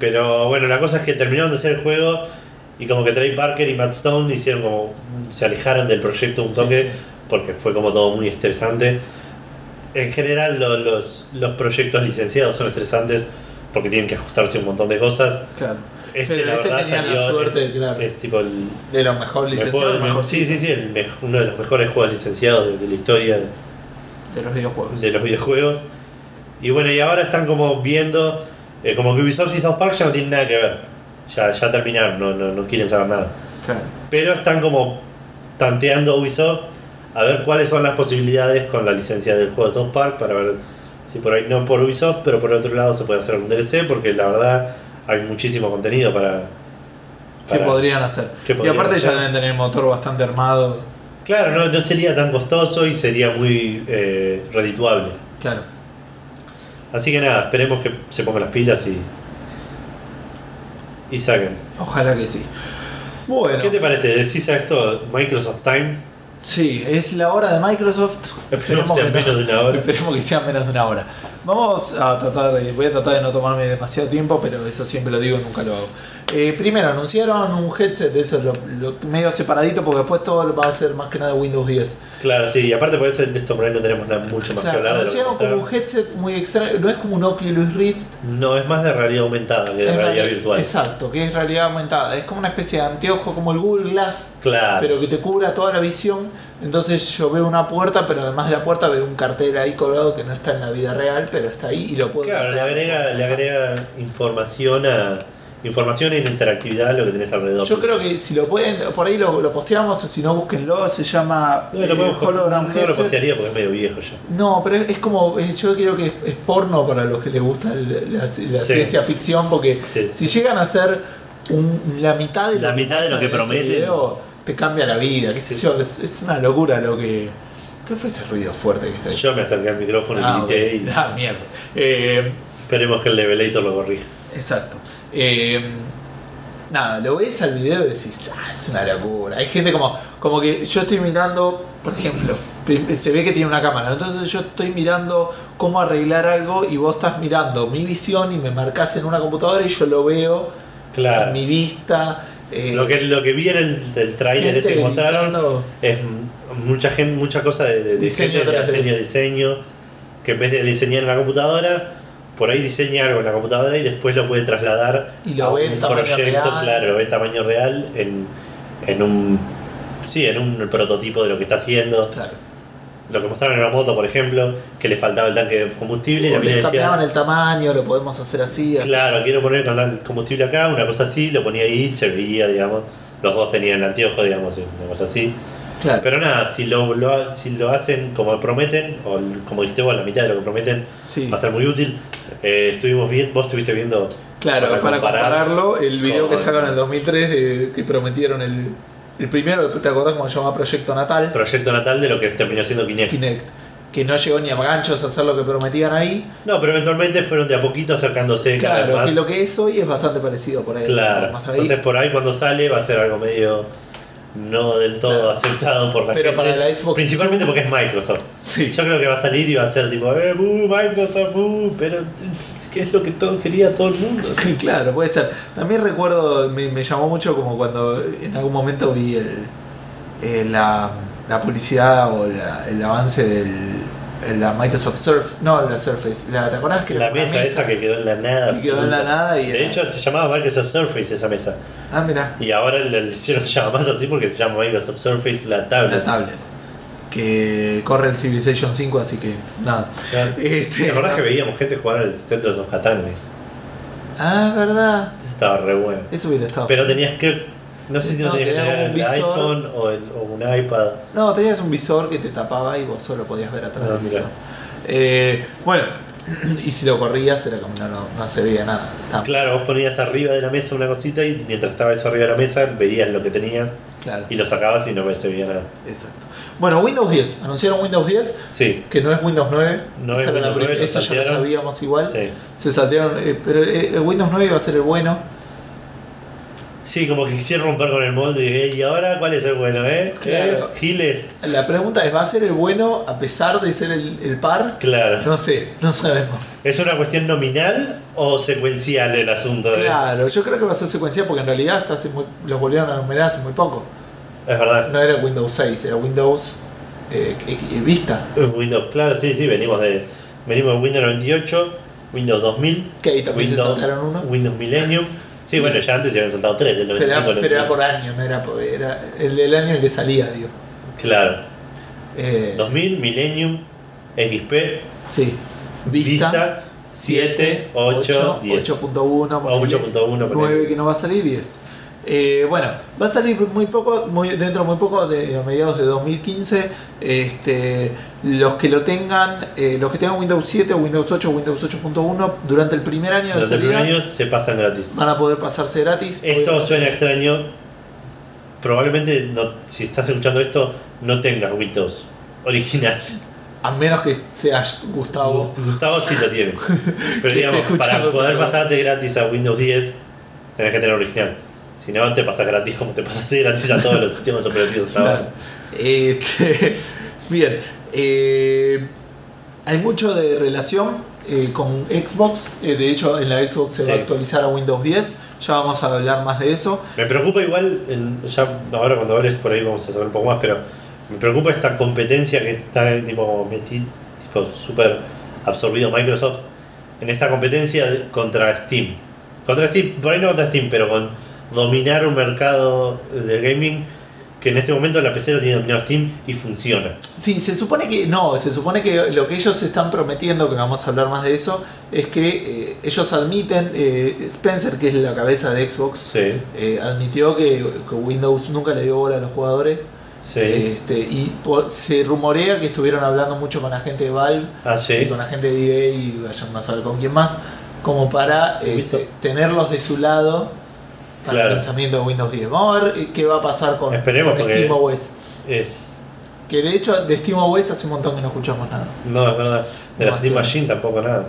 [SPEAKER 1] Pero bueno, la cosa es que terminaron de hacer el juego y como que Trey Parker y Matt Stone hicieron como, se alejaron del proyecto un
[SPEAKER 2] Sí,
[SPEAKER 1] toque.
[SPEAKER 2] sí.
[SPEAKER 1] porque fue como todo muy estresante. En general lo- los, los proyectos licenciados son estresantes porque tienen que ajustarse a un montón de cosas.
[SPEAKER 2] Claro.
[SPEAKER 1] Este,
[SPEAKER 2] Pero
[SPEAKER 1] la
[SPEAKER 2] este
[SPEAKER 1] verdad,
[SPEAKER 2] tenía la suerte,
[SPEAKER 1] es,
[SPEAKER 2] claro.
[SPEAKER 1] es tipo el
[SPEAKER 2] De lo mejor licenciado,
[SPEAKER 1] mejor-
[SPEAKER 2] mejor
[SPEAKER 1] sí, sí, sí, el uno de los mejores juegos licenciados de, de la historia de,
[SPEAKER 2] los videojuegos.
[SPEAKER 1] de los videojuegos. Y bueno, y ahora están como viendo, eh, como que Ubisoft y South Park ya no tienen nada que ver. Ya, ya terminaron, no, no, no quieren saber nada.
[SPEAKER 2] Claro.
[SPEAKER 1] Pero están como tanteando Ubisoft a ver cuáles son las posibilidades con la licencia del juego de South Park para ver si por ahí no por Ubisoft, pero por otro lado se puede hacer un DLC porque la verdad hay muchísimo contenido para...
[SPEAKER 2] ¿Qué
[SPEAKER 1] para-
[SPEAKER 2] podrían hacer?
[SPEAKER 1] ¿Qué
[SPEAKER 2] y aparte ya deben tener motor bastante armado.
[SPEAKER 1] Claro, no, no sería tan costoso y sería muy eh, redituable.
[SPEAKER 2] Claro.
[SPEAKER 1] Así que nada, esperemos que se pongan las pilas y... Y saquen.
[SPEAKER 2] Ojalá que sí. Bueno.
[SPEAKER 1] ¿Qué te parece? ¿Decís a esto Microsoft Time?
[SPEAKER 2] Sí, es la hora de Microsoft.
[SPEAKER 1] Esperemos que sea
[SPEAKER 2] no-
[SPEAKER 1] menos de una hora.
[SPEAKER 2] Esperemos que sea menos de una hora. Vamos a tratar de. Voy a tratar de no tomarme demasiado tiempo, pero eso siempre lo digo y nunca lo hago. Eh, primero, anunciaron un headset de esos lo, lo- medio separadito, porque después todo va a ser más que nada Windows 10.
[SPEAKER 1] Claro, sí, y aparte por esto, de esto por ahí no tenemos nada mucho más
[SPEAKER 2] Claro,
[SPEAKER 1] que hablar.
[SPEAKER 2] anunciaron como un headset muy extraño. No es como un Oculus Rift.
[SPEAKER 1] No, es más de realidad aumentada que de realidad
[SPEAKER 2] reali-
[SPEAKER 1] virtual.
[SPEAKER 2] Exacto, que es realidad aumentada. Es como una especie de anteojo, como el Google Glass.
[SPEAKER 1] Claro.
[SPEAKER 2] pero que te cubra toda la visión. Entonces yo veo una puerta, pero además de la puerta veo un cartel ahí colgado que no está en la vida real, pero está ahí y lo puedo
[SPEAKER 1] Claro, le agrega, le agrega información a información e interactividad lo que tenés alrededor.
[SPEAKER 2] Yo creo que si lo pueden, por ahí lo, lo posteamos, o si no, búsquenlo, se llama
[SPEAKER 1] no, lo
[SPEAKER 2] eh, Hologram
[SPEAKER 1] no lo
[SPEAKER 2] Headset.
[SPEAKER 1] postearía porque es medio viejo ya.
[SPEAKER 2] No, pero es, es como, es- yo creo que es, es porno para los que les gusta el- la, la
[SPEAKER 1] Sí.
[SPEAKER 2] ciencia ficción, porque
[SPEAKER 1] Sí.
[SPEAKER 2] si llegan a ser un- la mitad de
[SPEAKER 1] La mitad de lo que prometen.
[SPEAKER 2] video, te cambia la vida, qué sé
[SPEAKER 1] Sí.
[SPEAKER 2] yo, es, una locura lo que, ¿Qué fue ese ruido fuerte que está ahí?
[SPEAKER 1] Yo me acerqué al micrófono
[SPEAKER 2] Ah,
[SPEAKER 1] y grité y.
[SPEAKER 2] Ah, mierda. Eh,
[SPEAKER 1] esperemos que el levelator lo corrija.
[SPEAKER 2] Exacto. Eh, nada, lo ves al video y decís, ah, es una locura. Hay gente como, como que yo estoy mirando, por ejemplo, se ve que tiene una cámara. Entonces yo estoy mirando cómo arreglar algo y vos estás mirando mi visión y me marcás en una computadora y yo lo veo
[SPEAKER 1] Claro.
[SPEAKER 2] en mi vista. eh,
[SPEAKER 1] Lo que, lo que vi en el del trailer ese que mostraron es mucha gente, mucha cosa de, de
[SPEAKER 2] Diseño
[SPEAKER 1] diseño, de
[SPEAKER 2] 3D.
[SPEAKER 1] diseño, diseño, que en vez de diseñar en la computadora, por ahí diseña algo en la computadora y después lo puede trasladar
[SPEAKER 2] Y lo
[SPEAKER 1] a un proyecto,
[SPEAKER 2] real.
[SPEAKER 1] claro, lo ve tamaño real en, en un sí, en un prototipo de lo que está haciendo.
[SPEAKER 2] Claro.
[SPEAKER 1] Lo que mostraron en la moto, por ejemplo, que le faltaba el tanque de combustible y
[SPEAKER 2] O le cambiaban el tamaño, lo podemos hacer así. así.
[SPEAKER 1] claro, quiero poner el combustible acá, una cosa así, lo ponía ahí, se veía, digamos. Los dos tenían el anteojo, digamos, una cosa así.
[SPEAKER 2] Claro.
[SPEAKER 1] Pero nada, si lo, lo- si lo hacen como prometen, o como dijiste vos, la mitad de lo que prometen,
[SPEAKER 2] Sí.
[SPEAKER 1] va a ser muy útil. Eh, estuvimos viendo, vos estuviste viendo.
[SPEAKER 2] Claro, para,
[SPEAKER 1] para comparar
[SPEAKER 2] compararlo, el video que sacaron en el 2003 de- que prometieron el, el primero, ¿te acordás cómo se llama Proyecto Natal?
[SPEAKER 1] Proyecto natal de lo que terminó siendo Kinect.
[SPEAKER 2] Kinect. Que no llegó ni a ganchos a hacer lo que prometían ahí.
[SPEAKER 1] No, pero eventualmente fueron de a poquito acercándose cada vez
[SPEAKER 2] Claro,
[SPEAKER 1] más.
[SPEAKER 2] que lo que es hoy es bastante parecido por ahí.
[SPEAKER 1] Claro,
[SPEAKER 2] Más ahí.
[SPEAKER 1] entonces por ahí cuando sale va a ser algo medio no del todo aceptado por la
[SPEAKER 2] Pero
[SPEAKER 1] gente.
[SPEAKER 2] para la Xbox
[SPEAKER 1] Principalmente porque es Microsoft.
[SPEAKER 2] Sí.
[SPEAKER 1] Yo creo que va a salir y va a ser tipo, eh, buh, Microsoft, buh, pero ¿qué es lo que todo, quería todo el mundo?
[SPEAKER 2] Claro, puede ser. También recuerdo, me, me llamó mucho como cuando en algún momento vi el, eh, la, la publicidad o la- el avance del el- la Microsoft Surf, no la Surface, la, ¿te acordás que
[SPEAKER 1] La mesa, esa que quedó en la nada.
[SPEAKER 2] Y quedó en la
[SPEAKER 1] absoluta.
[SPEAKER 2] nada y
[SPEAKER 1] De hecho, se llamaba Microsoft Surface esa mesa.
[SPEAKER 2] Ah, mira,
[SPEAKER 1] Y ahora el, el no se llama más así porque se llama Microsoft Surface la tablet.
[SPEAKER 2] la tablet. Que corre el Civilization 5, así que nada.
[SPEAKER 1] Claro.
[SPEAKER 2] Este,
[SPEAKER 1] ¿Te acordás
[SPEAKER 2] no.
[SPEAKER 1] que veíamos gente jugar al Centros of Catanes?
[SPEAKER 2] Ah, verdad.
[SPEAKER 1] Eso estaba re bueno.
[SPEAKER 2] Eso hubiera estado.
[SPEAKER 1] Pero tenías que. No sé si no,
[SPEAKER 2] No,
[SPEAKER 1] tenías que tener el iPhone o, el- o un iPad.
[SPEAKER 2] No, tenías un visor que te tapaba y vos solo podías ver atrás
[SPEAKER 1] Ah,
[SPEAKER 2] del
[SPEAKER 1] mira.
[SPEAKER 2] visor. Eh, bueno, y si lo corrías era como no, no, no se veía nada. Estaba-
[SPEAKER 1] Claro, vos ponías arriba de la mesa una cosita y mientras estaba eso arriba de la mesa veías lo que tenías
[SPEAKER 2] claro,
[SPEAKER 1] y lo sacabas y no se veía nada.
[SPEAKER 2] exacto. Bueno, Windows 10. Anunciaron Windows 10,
[SPEAKER 1] Sí,
[SPEAKER 2] que no es Windows 9.
[SPEAKER 1] No es Windows
[SPEAKER 2] prim-
[SPEAKER 1] 9, lo
[SPEAKER 2] Eso ya lo sabíamos igual.
[SPEAKER 1] sí.
[SPEAKER 2] Se saltearon, eh, pero eh, Windows 9 iba a ser el bueno.
[SPEAKER 1] Sí, como que quisieron romper con el molde y dije, ¿y ahora cuál es el bueno, eh?
[SPEAKER 2] Claro.
[SPEAKER 1] ¿Eh? Giles.
[SPEAKER 2] La pregunta es, ¿va a ser el bueno a pesar de ser el, el par?
[SPEAKER 1] Claro.
[SPEAKER 2] No sé, no sabemos.
[SPEAKER 1] ¿Es una cuestión nominal o secuencial el asunto? eh?
[SPEAKER 2] Claro, yo creo que va a ser secuencial porque en realidad hasta hace muy, los volvieron a numerar hace muy poco.
[SPEAKER 1] Es verdad.
[SPEAKER 2] No era Windows 6, era Windows eh, eh, Vista.
[SPEAKER 1] Windows, claro, sí, sí, venimos de venimos de Windows 98, Windows 2000,
[SPEAKER 2] Que ahí también se
[SPEAKER 1] Windows,
[SPEAKER 2] saltaron uno.
[SPEAKER 1] Windows Millennium. Sí,
[SPEAKER 2] Sí.
[SPEAKER 1] bueno, ya antes se habían saltado tres del
[SPEAKER 2] Pero
[SPEAKER 1] 95
[SPEAKER 2] era,
[SPEAKER 1] al
[SPEAKER 2] pero era
[SPEAKER 1] 98.
[SPEAKER 2] por año, no era, por- era el del año en que salía, digo.
[SPEAKER 1] Claro.
[SPEAKER 2] Eh,
[SPEAKER 1] 2000, Millennium, XP,
[SPEAKER 2] sí, Vista,
[SPEAKER 1] Vista, 7, 8, 10.
[SPEAKER 2] 8.1,
[SPEAKER 1] O
[SPEAKER 2] ponele,
[SPEAKER 1] 8.1,
[SPEAKER 2] 9
[SPEAKER 1] ponele.
[SPEAKER 2] que no va a salir, 10. Eh, bueno, va a salir muy poco, muy, dentro de muy poco, de, a mediados de 2015. Este, los que lo tengan, eh, los que tengan Windows 7, Windows 8, Windows 8.1, durante el primer año de
[SPEAKER 1] Durante el primer
[SPEAKER 2] salida
[SPEAKER 1] año se pasan gratis.
[SPEAKER 2] van a poder pasarse gratis.
[SPEAKER 1] Esto
[SPEAKER 2] Obviamente-
[SPEAKER 1] suena extraño. Probablemente, no, si estás escuchando esto, no tengas Windows original.
[SPEAKER 2] A menos que seas Gustavo.
[SPEAKER 1] Gustavo sí lo tiene. Pero digamos, para poder pasarte gratis a Windows 10, tenés que tener original. Si no, te pasas gratis como te pasaste gratis a todos los sistemas operativos hasta ahora.
[SPEAKER 2] Este, bien. eh, hay mucho de relación eh, con Xbox. eh, de hecho, en la Xbox se va a actualizar a Windows 10. Ya vamos a hablar más de eso.
[SPEAKER 1] Me preocupa igual, en- ya ahora cuando hables por ahí vamos a saber un poco más, pero me preocupa esta competencia que está tipo meti- tipo súper absorbido Microsoft en esta competencia contra Steam. Contra Steam, por ahí no contra Steam, pero con dominar un mercado del gaming que en este momento la PC lo tiene dominado Steam y funciona.
[SPEAKER 2] Sí, se supone que no, se supone que lo que ellos están prometiendo, que vamos a hablar más de eso, es que eh, ellos admiten, eh, Spencer, que es la cabeza de Xbox,
[SPEAKER 1] Sí,
[SPEAKER 2] eh, admitió que, que Windows nunca le dio bola a los jugadores.
[SPEAKER 1] sí.
[SPEAKER 2] Este, y se rumorea que estuvieron hablando mucho con la gente de Valve
[SPEAKER 1] ah,
[SPEAKER 2] y con la gente de EA y vayan a saber con quién más, como para
[SPEAKER 1] ¿Visto?
[SPEAKER 2] tenerlos de su lado para
[SPEAKER 1] Claro.
[SPEAKER 2] el lanzamiento de Windows 10. Vamos a ver eh, qué va a pasar con,
[SPEAKER 1] Esperemos,
[SPEAKER 2] con SteamOS.
[SPEAKER 1] Es,
[SPEAKER 2] Que de hecho de SteamOS hace un montón que no escuchamos nada.
[SPEAKER 1] No, es verdad. De la Steam. Machine tampoco nada.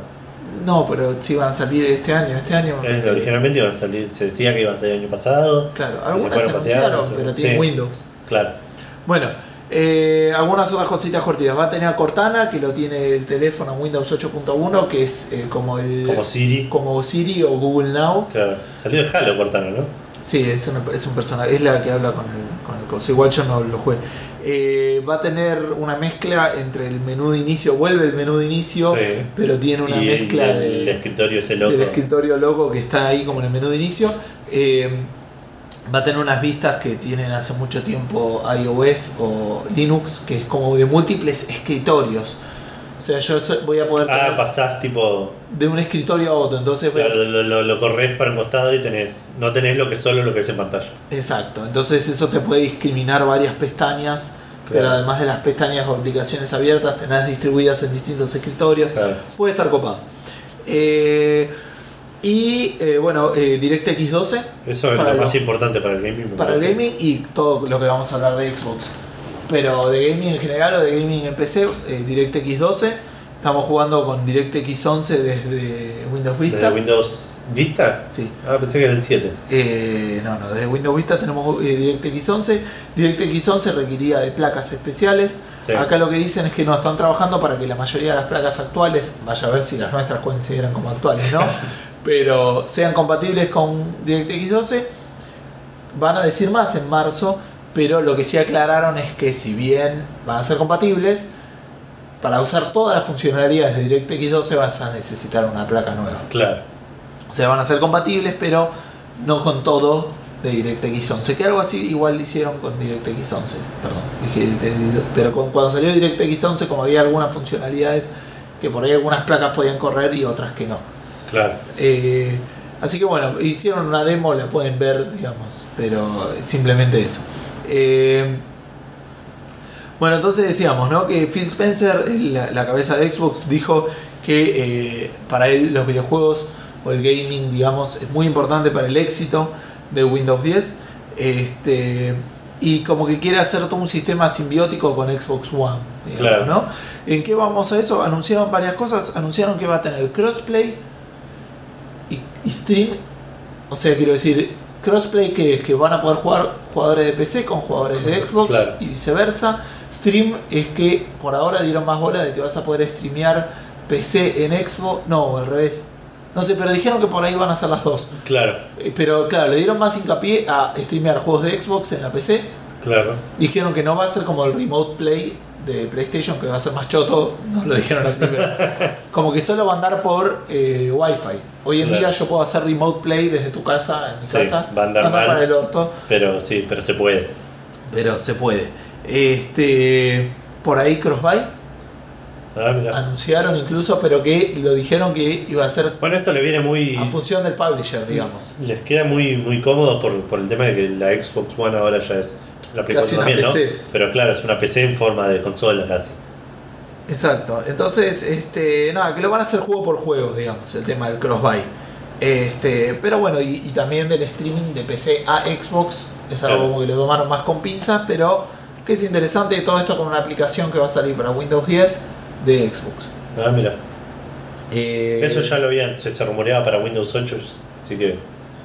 [SPEAKER 2] No, pero sí van a salir este año. Este año. me
[SPEAKER 1] Es, originalmente iban a salir, se decía que iba a salir el año pasado.
[SPEAKER 2] Claro, algunas se anunciaron, pero
[SPEAKER 1] sí.
[SPEAKER 2] tienen Windows.
[SPEAKER 1] Claro.
[SPEAKER 2] Bueno, eh, algunas otras cositas cortitas. Va a tener a Cortana, que lo tiene el teléfono Windows 8.1, que es eh, como el
[SPEAKER 1] Como Siri.
[SPEAKER 2] como Siri o Google Now.
[SPEAKER 1] Claro. Salió de Halo Cortana, ¿no?
[SPEAKER 2] Sí, es, una- es un personaje, es la que habla con el, con el coso. Igual yo no lo jugué. Eh, va a tener una mezcla entre el menú de inicio, vuelve el menú de inicio,
[SPEAKER 1] Sí.
[SPEAKER 2] pero tiene una
[SPEAKER 1] y
[SPEAKER 2] mezcla
[SPEAKER 1] el,
[SPEAKER 2] de,
[SPEAKER 1] escritorio ese loco.
[SPEAKER 2] del escritorio loco que está ahí como en el menú de inicio. Eh, va a tener unas vistas que tienen hace mucho tiempo iOS o Linux, que es como de múltiples escritorios. O sea, yo voy a poder
[SPEAKER 1] Ah, pasás tipo.
[SPEAKER 2] de un escritorio a otro. Entonces
[SPEAKER 1] lo, lo, lo corres para un costado y tenés. No tenés lo que solo lo que es en pantalla.
[SPEAKER 2] Exacto, entonces eso te puede discriminar varias pestañas, pero además de las pestañas o aplicaciones abiertas, tenés distribuidas en distintos escritorios.
[SPEAKER 1] Claro.
[SPEAKER 2] Puede estar copado. Eh, y eh, bueno, eh, DirectX 12
[SPEAKER 1] Eso es lo más importante para el gaming.
[SPEAKER 2] para el gaming y todo lo que vamos a hablar de Xbox. Pero de gaming en general o de gaming en PC, eh, DirectX 12. Estamos jugando con DirectX 11 desde Windows Vista.
[SPEAKER 1] ¿Desde Windows Vista?
[SPEAKER 2] Sí.
[SPEAKER 1] Ah, pensé que era el 7.
[SPEAKER 2] Eh, no, no, desde Windows Vista tenemos DirectX 11. DirectX 11 requería de placas especiales.
[SPEAKER 1] Sí.
[SPEAKER 2] Acá lo que dicen es que no están trabajando para que la mayoría de las placas actuales, vaya a ver si las nuestras consideran como actuales, ¿no? Pero sean compatibles con DirectX 12. Van a decir más en marzo, pero lo que sí aclararon es que si bien van a ser compatibles, para usar todas las funcionalidades de DirectX 12 vas a necesitar una placa nueva.
[SPEAKER 1] Claro.
[SPEAKER 2] O sea, van a ser compatibles, pero no con todo de DirectX 11. Que algo así igual hicieron con DirectX 11. Perdón. Pero con- cuando salió DirectX 11, como había algunas funcionalidades que por ahí algunas placas podían correr y otras que no.
[SPEAKER 1] Claro.
[SPEAKER 2] Eh, así que bueno, hicieron una demo, la pueden ver, digamos, pero simplemente eso. Eh, bueno, entonces decíamos, ¿no? Que Phil Spencer, la, la cabeza de Xbox, dijo que eh, para él los videojuegos o el gaming, digamos, es muy importante para el éxito de Windows 10. Este, y como que quiere hacer todo un sistema simbiótico con Xbox One, digamos,
[SPEAKER 1] Claro.
[SPEAKER 2] ¿no? ¿En qué vamos a eso? Anunciaron varias cosas. Anunciaron que va a tener crossplay stream. O sea, quiero decir, crossplay que es que van a poder jugar jugadores de PC con jugadores de Xbox
[SPEAKER 1] Claro.
[SPEAKER 2] y viceversa. Stream es que por ahora dieron más bola de que vas a poder streamear PC en Xbox. No, al revés. No sé, pero dijeron que por ahí van a ser las dos.
[SPEAKER 1] Claro.
[SPEAKER 2] Eh, Pero claro, le dieron más hincapié a streamear juegos de Xbox en la PC.
[SPEAKER 1] Claro.
[SPEAKER 2] Dijeron que no va a ser como el Remote Play de PlayStation, que va a ser más choto. No lo dijeron así, pero. Como que solo va a andar por eh, Wi-Fi. Hoy en
[SPEAKER 1] Claro.
[SPEAKER 2] día yo puedo hacer Remote Play desde tu casa, en mi
[SPEAKER 1] Sí,
[SPEAKER 2] casa.
[SPEAKER 1] va a andar mal.
[SPEAKER 2] para el orto,
[SPEAKER 1] Pero sí, pero se puede.
[SPEAKER 2] pero se puede. Este. Por ahí Crossbuy
[SPEAKER 1] Ah,
[SPEAKER 2] anunciaron incluso, pero que lo dijeron que iba a ser
[SPEAKER 1] Bueno, esto le viene muy.
[SPEAKER 2] a función del publisher, digamos.
[SPEAKER 1] Les queda muy, muy cómodo por, por el tema de que la Xbox One ahora ya es. La Play
[SPEAKER 2] Casi
[SPEAKER 1] 4
[SPEAKER 2] una
[SPEAKER 1] también, ¿no?
[SPEAKER 2] PC.
[SPEAKER 1] Pero claro, es una PC en forma de consola casi.
[SPEAKER 2] Exacto. Entonces, este, nada, que lo van a hacer juego por juego, digamos, el tema del crossbuy. Este, pero bueno, y, y también del streaming de PC a Xbox, es algo
[SPEAKER 1] Claro.
[SPEAKER 2] como que lo tomaron más con pinzas, pero que es interesante todo esto con una aplicación que va a salir para Windows 10 de Xbox.
[SPEAKER 1] Ah, mira.
[SPEAKER 2] Eh,
[SPEAKER 1] Eso ya lo habían. Se, se rumoreaba para Windows 8. Así que.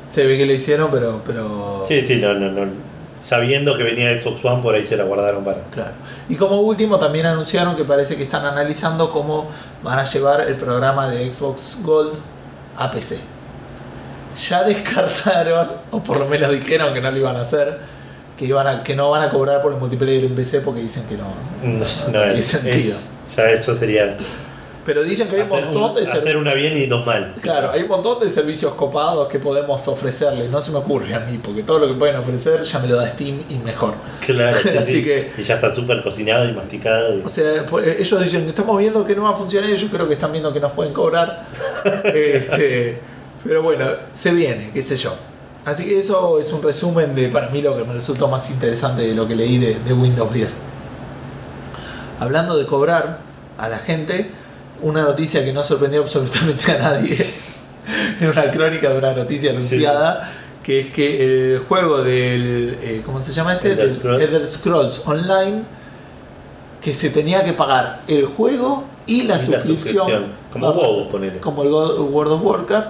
[SPEAKER 2] Se ve que lo hicieron, pero. pero
[SPEAKER 1] Sí, sí, no, no, no. Sabiendo que venía Xbox One, por ahí se la guardaron para.
[SPEAKER 2] Claro. Y como último también anunciaron que parece que están analizando cómo van a llevar el programa de Xbox Gold a PC. Ya descartaron, o por lo menos dijeron que no lo iban a hacer, que iban a, que no van a cobrar por el multiplayer en PC porque dicen que no.
[SPEAKER 1] No, no,
[SPEAKER 2] tiene
[SPEAKER 1] es,
[SPEAKER 2] sentido.
[SPEAKER 1] es- Ya eso sería.
[SPEAKER 2] Pero dicen que hay un
[SPEAKER 1] Hacer,
[SPEAKER 2] montón
[SPEAKER 1] un-
[SPEAKER 2] de
[SPEAKER 1] hacer
[SPEAKER 2] servicios.
[SPEAKER 1] una bien y dos mal.
[SPEAKER 2] Claro, hay un montón de servicios copados que podemos ofrecerles. No se me ocurre a mí, porque todo lo que pueden ofrecer ya me lo da Steam y mejor.
[SPEAKER 1] Claro, sí,
[SPEAKER 2] Así
[SPEAKER 1] sí.
[SPEAKER 2] que-
[SPEAKER 1] Y ya está súper cocinado y masticado. y-
[SPEAKER 2] O sea, pues, ellos dicen que estamos viendo que no va a funcionar y yo creo que están viendo que nos pueden cobrar. Este, pero bueno, se viene, qué sé yo. Así que eso es un resumen de para mí lo que me resultó más interesante de lo que leí de, de Windows 10. Hablando de cobrar a la gente, una noticia que no sorprendió absolutamente a nadie. Era una crónica de una noticia
[SPEAKER 1] Sí.
[SPEAKER 2] anunciada. Que es que el juego del. eh, ¿Cómo se llama este?
[SPEAKER 1] Elder Scrolls.
[SPEAKER 2] Elder Scrolls Online que se tenía que pagar el juego y la
[SPEAKER 1] Y la
[SPEAKER 2] suscripción.
[SPEAKER 1] como WoW,
[SPEAKER 2] pasar- como el World of Warcraft,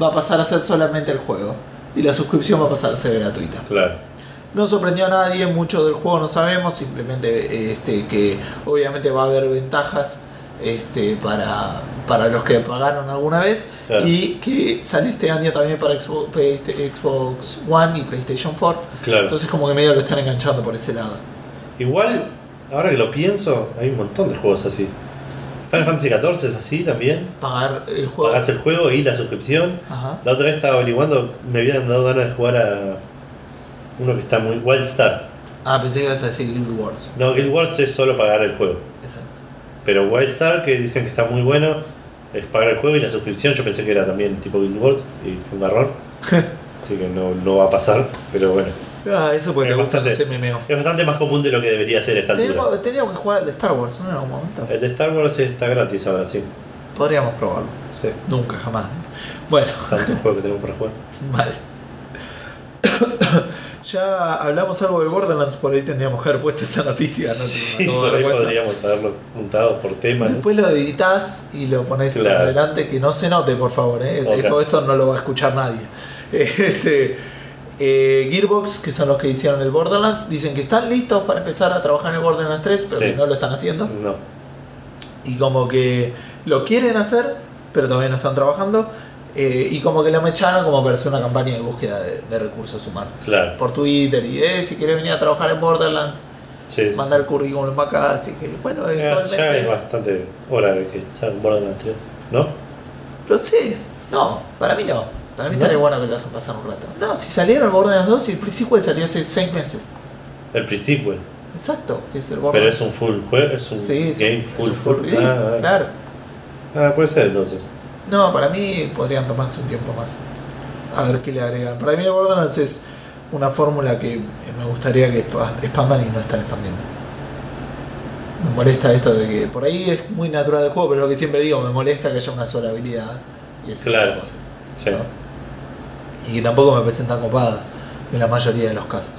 [SPEAKER 2] va a pasar a ser solamente el juego. Y la suscripción va a pasar a ser gratuita.
[SPEAKER 1] Claro.
[SPEAKER 2] No sorprendió a nadie, mucho del juego no sabemos, simplemente este, que obviamente va a haber ventajas este, para, para los que pagaron alguna vez
[SPEAKER 1] Claro.
[SPEAKER 2] y que sale este año también para Xbox, Xbox One y PlayStation 4.
[SPEAKER 1] Claro.
[SPEAKER 2] Entonces como que medio lo están enganchando por ese lado.
[SPEAKER 1] Igual, ahora que lo pienso, hay un montón de juegos así. Final Fantasy XIV es así también.
[SPEAKER 2] Pagar el juego.
[SPEAKER 1] Pagás el juego y la suscripción.
[SPEAKER 2] Ajá.
[SPEAKER 1] La otra vez estaba averiguando, me habían dado ganas de jugar a uno que está muy. Wildstar.
[SPEAKER 2] Ah, pensé que ibas a decir Guild Wars.
[SPEAKER 1] No, Guild Wars es solo pagar el juego. Pero Wildstar, que dicen que está muy bueno, es pagar el juego y la suscripción. Yo pensé que era también tipo Guild y fue un garrón. Así que no, no va a pasar, pero bueno.
[SPEAKER 2] Ah, eso porque
[SPEAKER 1] Es
[SPEAKER 2] te gustan los
[SPEAKER 1] bastante-
[SPEAKER 2] MMO.
[SPEAKER 1] Es bastante más común de lo que debería ser esta altura.
[SPEAKER 2] Teníamos, teníamos que jugar al de Star Wars, ¿no? En algún momento.
[SPEAKER 1] El de Star Wars está gratis ahora, sí.
[SPEAKER 2] Podríamos probarlo.
[SPEAKER 1] Sí.
[SPEAKER 2] Nunca, jamás. Bueno,
[SPEAKER 1] Tantos juegos que tenemos para jugar.
[SPEAKER 2] Vale. Ya hablamos algo de Borderlands, por ahí tendríamos que haber puesto esa noticia. No
[SPEAKER 1] Sí, por ahí
[SPEAKER 2] cuenta.
[SPEAKER 1] podríamos haberlo juntado por tema. ¿no?
[SPEAKER 2] Después lo editas y lo pones
[SPEAKER 1] Claro.
[SPEAKER 2] adelante, que no se note, por favor. ¿eh? Todo esto no lo va a escuchar nadie. Este, eh, Gearbox, que son los que hicieron el Borderlands, dicen que están listos para empezar a trabajar en el Borderlands 3, pero
[SPEAKER 1] Sí.
[SPEAKER 2] que no lo están haciendo.
[SPEAKER 1] No.
[SPEAKER 2] y como que lo quieren hacer, pero todavía no están trabajando. Eh, y como que lo echaron como para hacer una campaña de búsqueda de, de recursos humanos.
[SPEAKER 1] Claro.
[SPEAKER 2] Por Twitter y eh, si quieres venir a trabajar en Borderlands,
[SPEAKER 1] Sí, sí,
[SPEAKER 2] manda el
[SPEAKER 1] sí.
[SPEAKER 2] currículum acá. Así que bueno,
[SPEAKER 1] Ya, es bastante hora de que salga Borderlands 3, ¿no?
[SPEAKER 2] Lo sé, no, para mí no. Para mí
[SPEAKER 1] ¿No?
[SPEAKER 2] estaría bueno que lo dejen pasar un rato. No, si salieron Borderlands 2, y el pre-sequel salió hace 6 meses.
[SPEAKER 1] El pre-sequel.
[SPEAKER 2] Exacto, que es el
[SPEAKER 1] Pero
[SPEAKER 2] Borderlands.
[SPEAKER 1] es un full juego, es un
[SPEAKER 2] Sí, es un-
[SPEAKER 1] game
[SPEAKER 2] es
[SPEAKER 1] full,
[SPEAKER 2] un
[SPEAKER 1] full.
[SPEAKER 2] release,
[SPEAKER 1] Ah, ah.
[SPEAKER 2] claro.
[SPEAKER 1] Ah, puede ser entonces.
[SPEAKER 2] No, para mí podrían tomarse un tiempo más. A ver qué le agregan. Para mí el Borderlands es una fórmula que me gustaría que expa- expandan y no están expandiendo. Me molesta esto de que por ahí es muy natural del juego, pero lo que siempre digo, me molesta que haya una sola habilidad y ese tipo de
[SPEAKER 1] Claro.
[SPEAKER 2] cosas.
[SPEAKER 1] Sí.
[SPEAKER 2] ¿no? Y que tampoco me parecen tan copadas en la mayoría de los casos.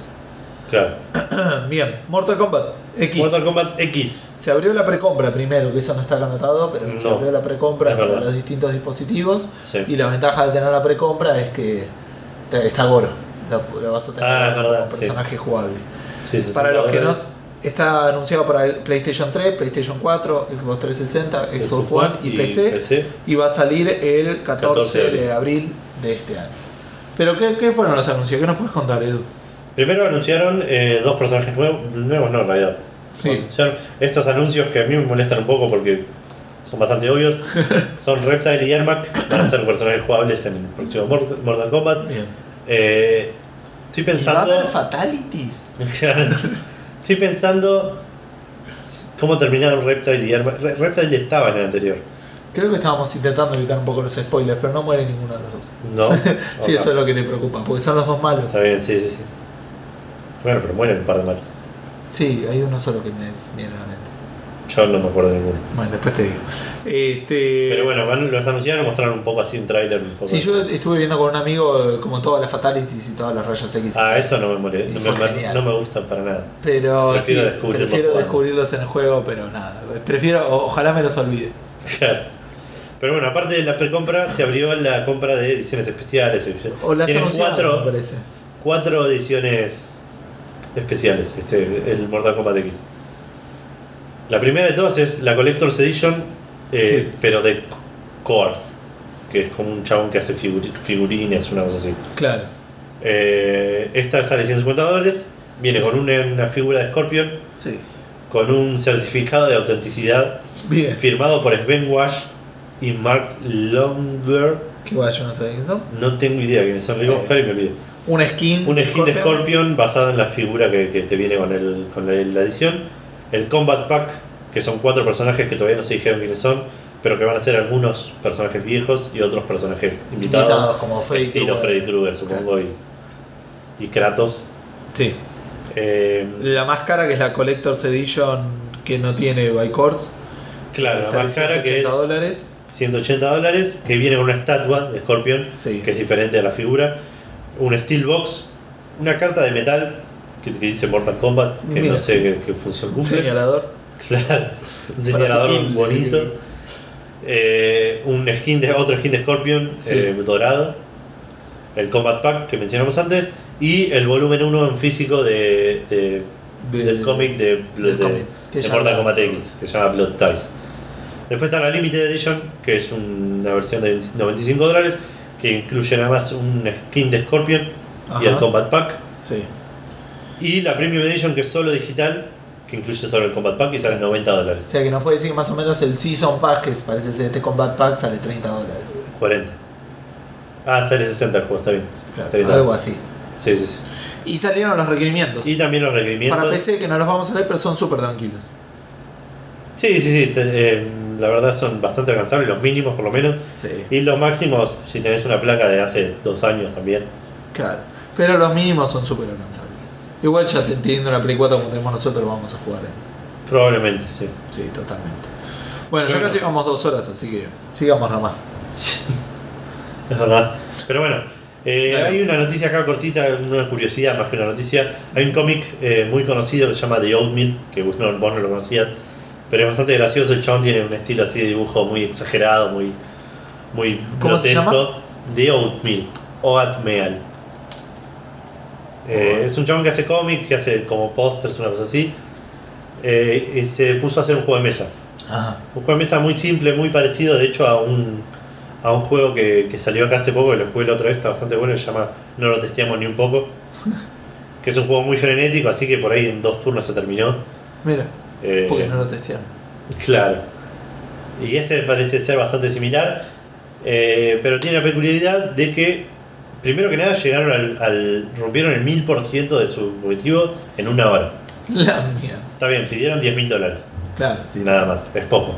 [SPEAKER 1] Claro.
[SPEAKER 2] Bien, Mortal Kombat X.
[SPEAKER 1] Mortal Kombat X.
[SPEAKER 2] Se abrió la precompra primero, que eso no está anotado, pero se abrió la precompra para los distintos dispositivos.
[SPEAKER 1] Sí.
[SPEAKER 2] Y la ventaja de tener la precompra es que te- está Goro. Lo, lo vas a tener
[SPEAKER 1] Ah,
[SPEAKER 2] como
[SPEAKER 1] verdad, sí.
[SPEAKER 2] personaje jugable.
[SPEAKER 1] Sí,
[SPEAKER 2] Para los que no. Está anunciado para el PlayStation 3, PlayStation 4, Xbox 360, Xbox One y, PC, Y va a salir el 14,
[SPEAKER 1] 14
[SPEAKER 2] de abril de este año. Pero, ¿qué, qué fueron los anuncios? ¿Qué nos puedes contar, Edu?
[SPEAKER 1] Primero anunciaron eh, dos personajes nuevos, nuevos no en realidad.
[SPEAKER 2] Sí.
[SPEAKER 1] Anunciaron estos anuncios que a mí me molestan un poco porque son bastante obvios. son Reptile y Ermac, van a ser personajes jugables en el próximo Mor- Mortal Kombat.
[SPEAKER 2] Bien.
[SPEAKER 1] Eh, estoy
[SPEAKER 2] ¿Y va a
[SPEAKER 1] pensando.
[SPEAKER 2] haber fatalities?
[SPEAKER 1] estoy pensando cómo terminaron Reptile y Ermac. Re- Reptile estaba en el anterior.
[SPEAKER 2] Creo que estábamos intentando evitar un poco los spoilers, pero no muere ninguno de los dos.
[SPEAKER 1] No.
[SPEAKER 2] Sí, eso es lo que te preocupa, porque son los dos malos.
[SPEAKER 1] Está bien, sí, sí, sí. Bueno, pero mueren un par de malos.
[SPEAKER 2] Sí, hay uno solo que me viene a la mente.
[SPEAKER 1] Yo no me acuerdo de ninguno.
[SPEAKER 2] Bueno, después te digo. Este,
[SPEAKER 1] Pero bueno, los anunciaron, mostraron un poco así un tráiler. un poco
[SPEAKER 2] Sí, yo estuve viendo con un amigo eh, como todas las fatalities y todas las rayos X.
[SPEAKER 1] Ah, eso no me mole-
[SPEAKER 2] Y
[SPEAKER 1] no, me,
[SPEAKER 2] genial.
[SPEAKER 1] no me gusta para nada.
[SPEAKER 2] Pero
[SPEAKER 1] Prefiero
[SPEAKER 2] sí,
[SPEAKER 1] descubrirlos
[SPEAKER 2] prefiero
[SPEAKER 1] jugando.
[SPEAKER 2] descubrirlos en el juego, pero nada. Prefiero, ojalá me los olvide.
[SPEAKER 1] Claro. Pero bueno, aparte de la precompra, se abrió la compra de ediciones especiales.
[SPEAKER 2] O las
[SPEAKER 1] cuatro,
[SPEAKER 2] me parece.
[SPEAKER 1] cuatro ediciones especiales, este, el Mortal Kombat X. La primera de todas es la Collector's Edition, eh,
[SPEAKER 2] Sí.
[SPEAKER 1] pero de Coars, que es como un chabón que hace figuri- figurines, una cosa así.
[SPEAKER 2] Claro.
[SPEAKER 1] Eh, esta sale 150 dólares, viene
[SPEAKER 2] Sí.
[SPEAKER 1] con una, una figura de Scorpion,
[SPEAKER 2] Sí.
[SPEAKER 1] con un certificado de autenticidad
[SPEAKER 2] Bien.
[SPEAKER 1] firmado por Sven Wash y Mark Longer.
[SPEAKER 2] Que vaya, no sé quién son.
[SPEAKER 1] No tengo idea quiénes son, lo iba a buscar y me olvidé.
[SPEAKER 2] Una skin.
[SPEAKER 1] Un skin de Scorpion basada en la figura que, que te viene con, el, con la, la edición. El Combat Pack, que son cuatro personajes que todavía no se dijeron quiénes son, pero que van a ser algunos personajes viejos y otros personajes invitados.
[SPEAKER 2] Invitados como Freddy
[SPEAKER 1] estilo
[SPEAKER 2] Krueger.
[SPEAKER 1] Freddy Krueger, supongo, y, y Kratos.
[SPEAKER 2] Sí.
[SPEAKER 1] Eh,
[SPEAKER 2] La más cara que es la Collector's Edition que no tiene Bycords.
[SPEAKER 1] claro, la
[SPEAKER 2] sale
[SPEAKER 1] más cara que
[SPEAKER 2] 180
[SPEAKER 1] es
[SPEAKER 2] dólares.
[SPEAKER 1] 180 dólares, que viene con una estatua de Scorpion,
[SPEAKER 2] Sí.
[SPEAKER 1] que es diferente a la figura, un Steelbox, una carta de metal que, que dice Mortal Kombat, que
[SPEAKER 2] Mira.
[SPEAKER 1] no sé qué, qué función
[SPEAKER 2] Un
[SPEAKER 1] cumple,
[SPEAKER 2] señalador.
[SPEAKER 1] Claro, un señalador bonito. Eh, un skin de, otro skin de Scorpion
[SPEAKER 2] Sí.
[SPEAKER 1] eh, dorado. El Combat Pack que mencionamos antes. Y el volumen 1 en físico de, de-
[SPEAKER 2] Del-
[SPEAKER 1] del cómic de, Blood- de- Mortal. Kombat X, que se llama Blood Ties. Después está la Limited Edition, que es una versión de 95 dólares, que incluye nada más un skin de Scorpion y el. Combat Pack.
[SPEAKER 2] Sí.
[SPEAKER 1] Y la Premium Edition, que es solo digital, que incluye solo el Combat Pack y sale 90 dólares.
[SPEAKER 2] O sea que nos puede decir que más o menos el Season Pack, que parece ser este Combat Pack, sale 30 dólares.
[SPEAKER 1] 40. Ah, sale 60 el juego, está bien.
[SPEAKER 2] Claro,
[SPEAKER 1] 30.
[SPEAKER 2] algo así.
[SPEAKER 1] Sí, sí, sí.
[SPEAKER 2] Y salieron los requerimientos.
[SPEAKER 1] Y también los requerimientos.
[SPEAKER 2] Para PC, que no los vamos a leer, pero son súper tranquilos.
[SPEAKER 1] Sí, sí, sí. te- eh, la verdad son bastante alcanzables, los mínimos por lo menos.
[SPEAKER 2] Sí,
[SPEAKER 1] Y los máximos, si tenés una placa de hace dos años también.
[SPEAKER 2] claro. Pero los mínimos son súper alcanzables. Igual ya te- teniendo la Play 4 como tenemos nosotros, lo vamos a jugar. ¿eh?
[SPEAKER 1] Probablemente, sí.
[SPEAKER 2] Sí, totalmente. Bueno, ya
[SPEAKER 1] Bueno.
[SPEAKER 2] casi vamos dos horas, así que sigamos nomás.
[SPEAKER 1] Es verdad. Pero bueno, eh, hay una noticia acá cortita, una curiosidad más que una noticia. Hay un cómic eh, muy conocido que se llama The Oatmeal, que vos no, vos no lo conocías, pero es bastante gracioso. El chabón tiene un estilo así de dibujo muy exagerado, muy, muy
[SPEAKER 2] ¿Cómo se llama?
[SPEAKER 1] The Oatmeal, Oatmeal. Eh, es un chabón que hace cómics, que hace como pósters, una cosa así. Eh, y se puso a hacer un juego de mesa.
[SPEAKER 2] Ajá.
[SPEAKER 1] Un juego de mesa muy simple, muy parecido de hecho a un, a un juego que, que salió acá hace poco, que lo jugué la otra vez, está bastante bueno, se llama No lo testeamos ni un poco. Que es un juego muy frenético, así que por ahí en dos turnos se terminó.
[SPEAKER 2] Mira,
[SPEAKER 1] Eh,
[SPEAKER 2] porque no lo testearon.
[SPEAKER 1] Claro. Y este parece ser bastante similar, eh, pero tiene la peculiaridad de que, primero que nada, llegaron al, al- rompieron el 1000% de su objetivo en una hora.
[SPEAKER 2] La mierda.
[SPEAKER 1] Está bien, pidieron 10 mil dólares.
[SPEAKER 2] Claro, sí.
[SPEAKER 1] Nada más, es poco.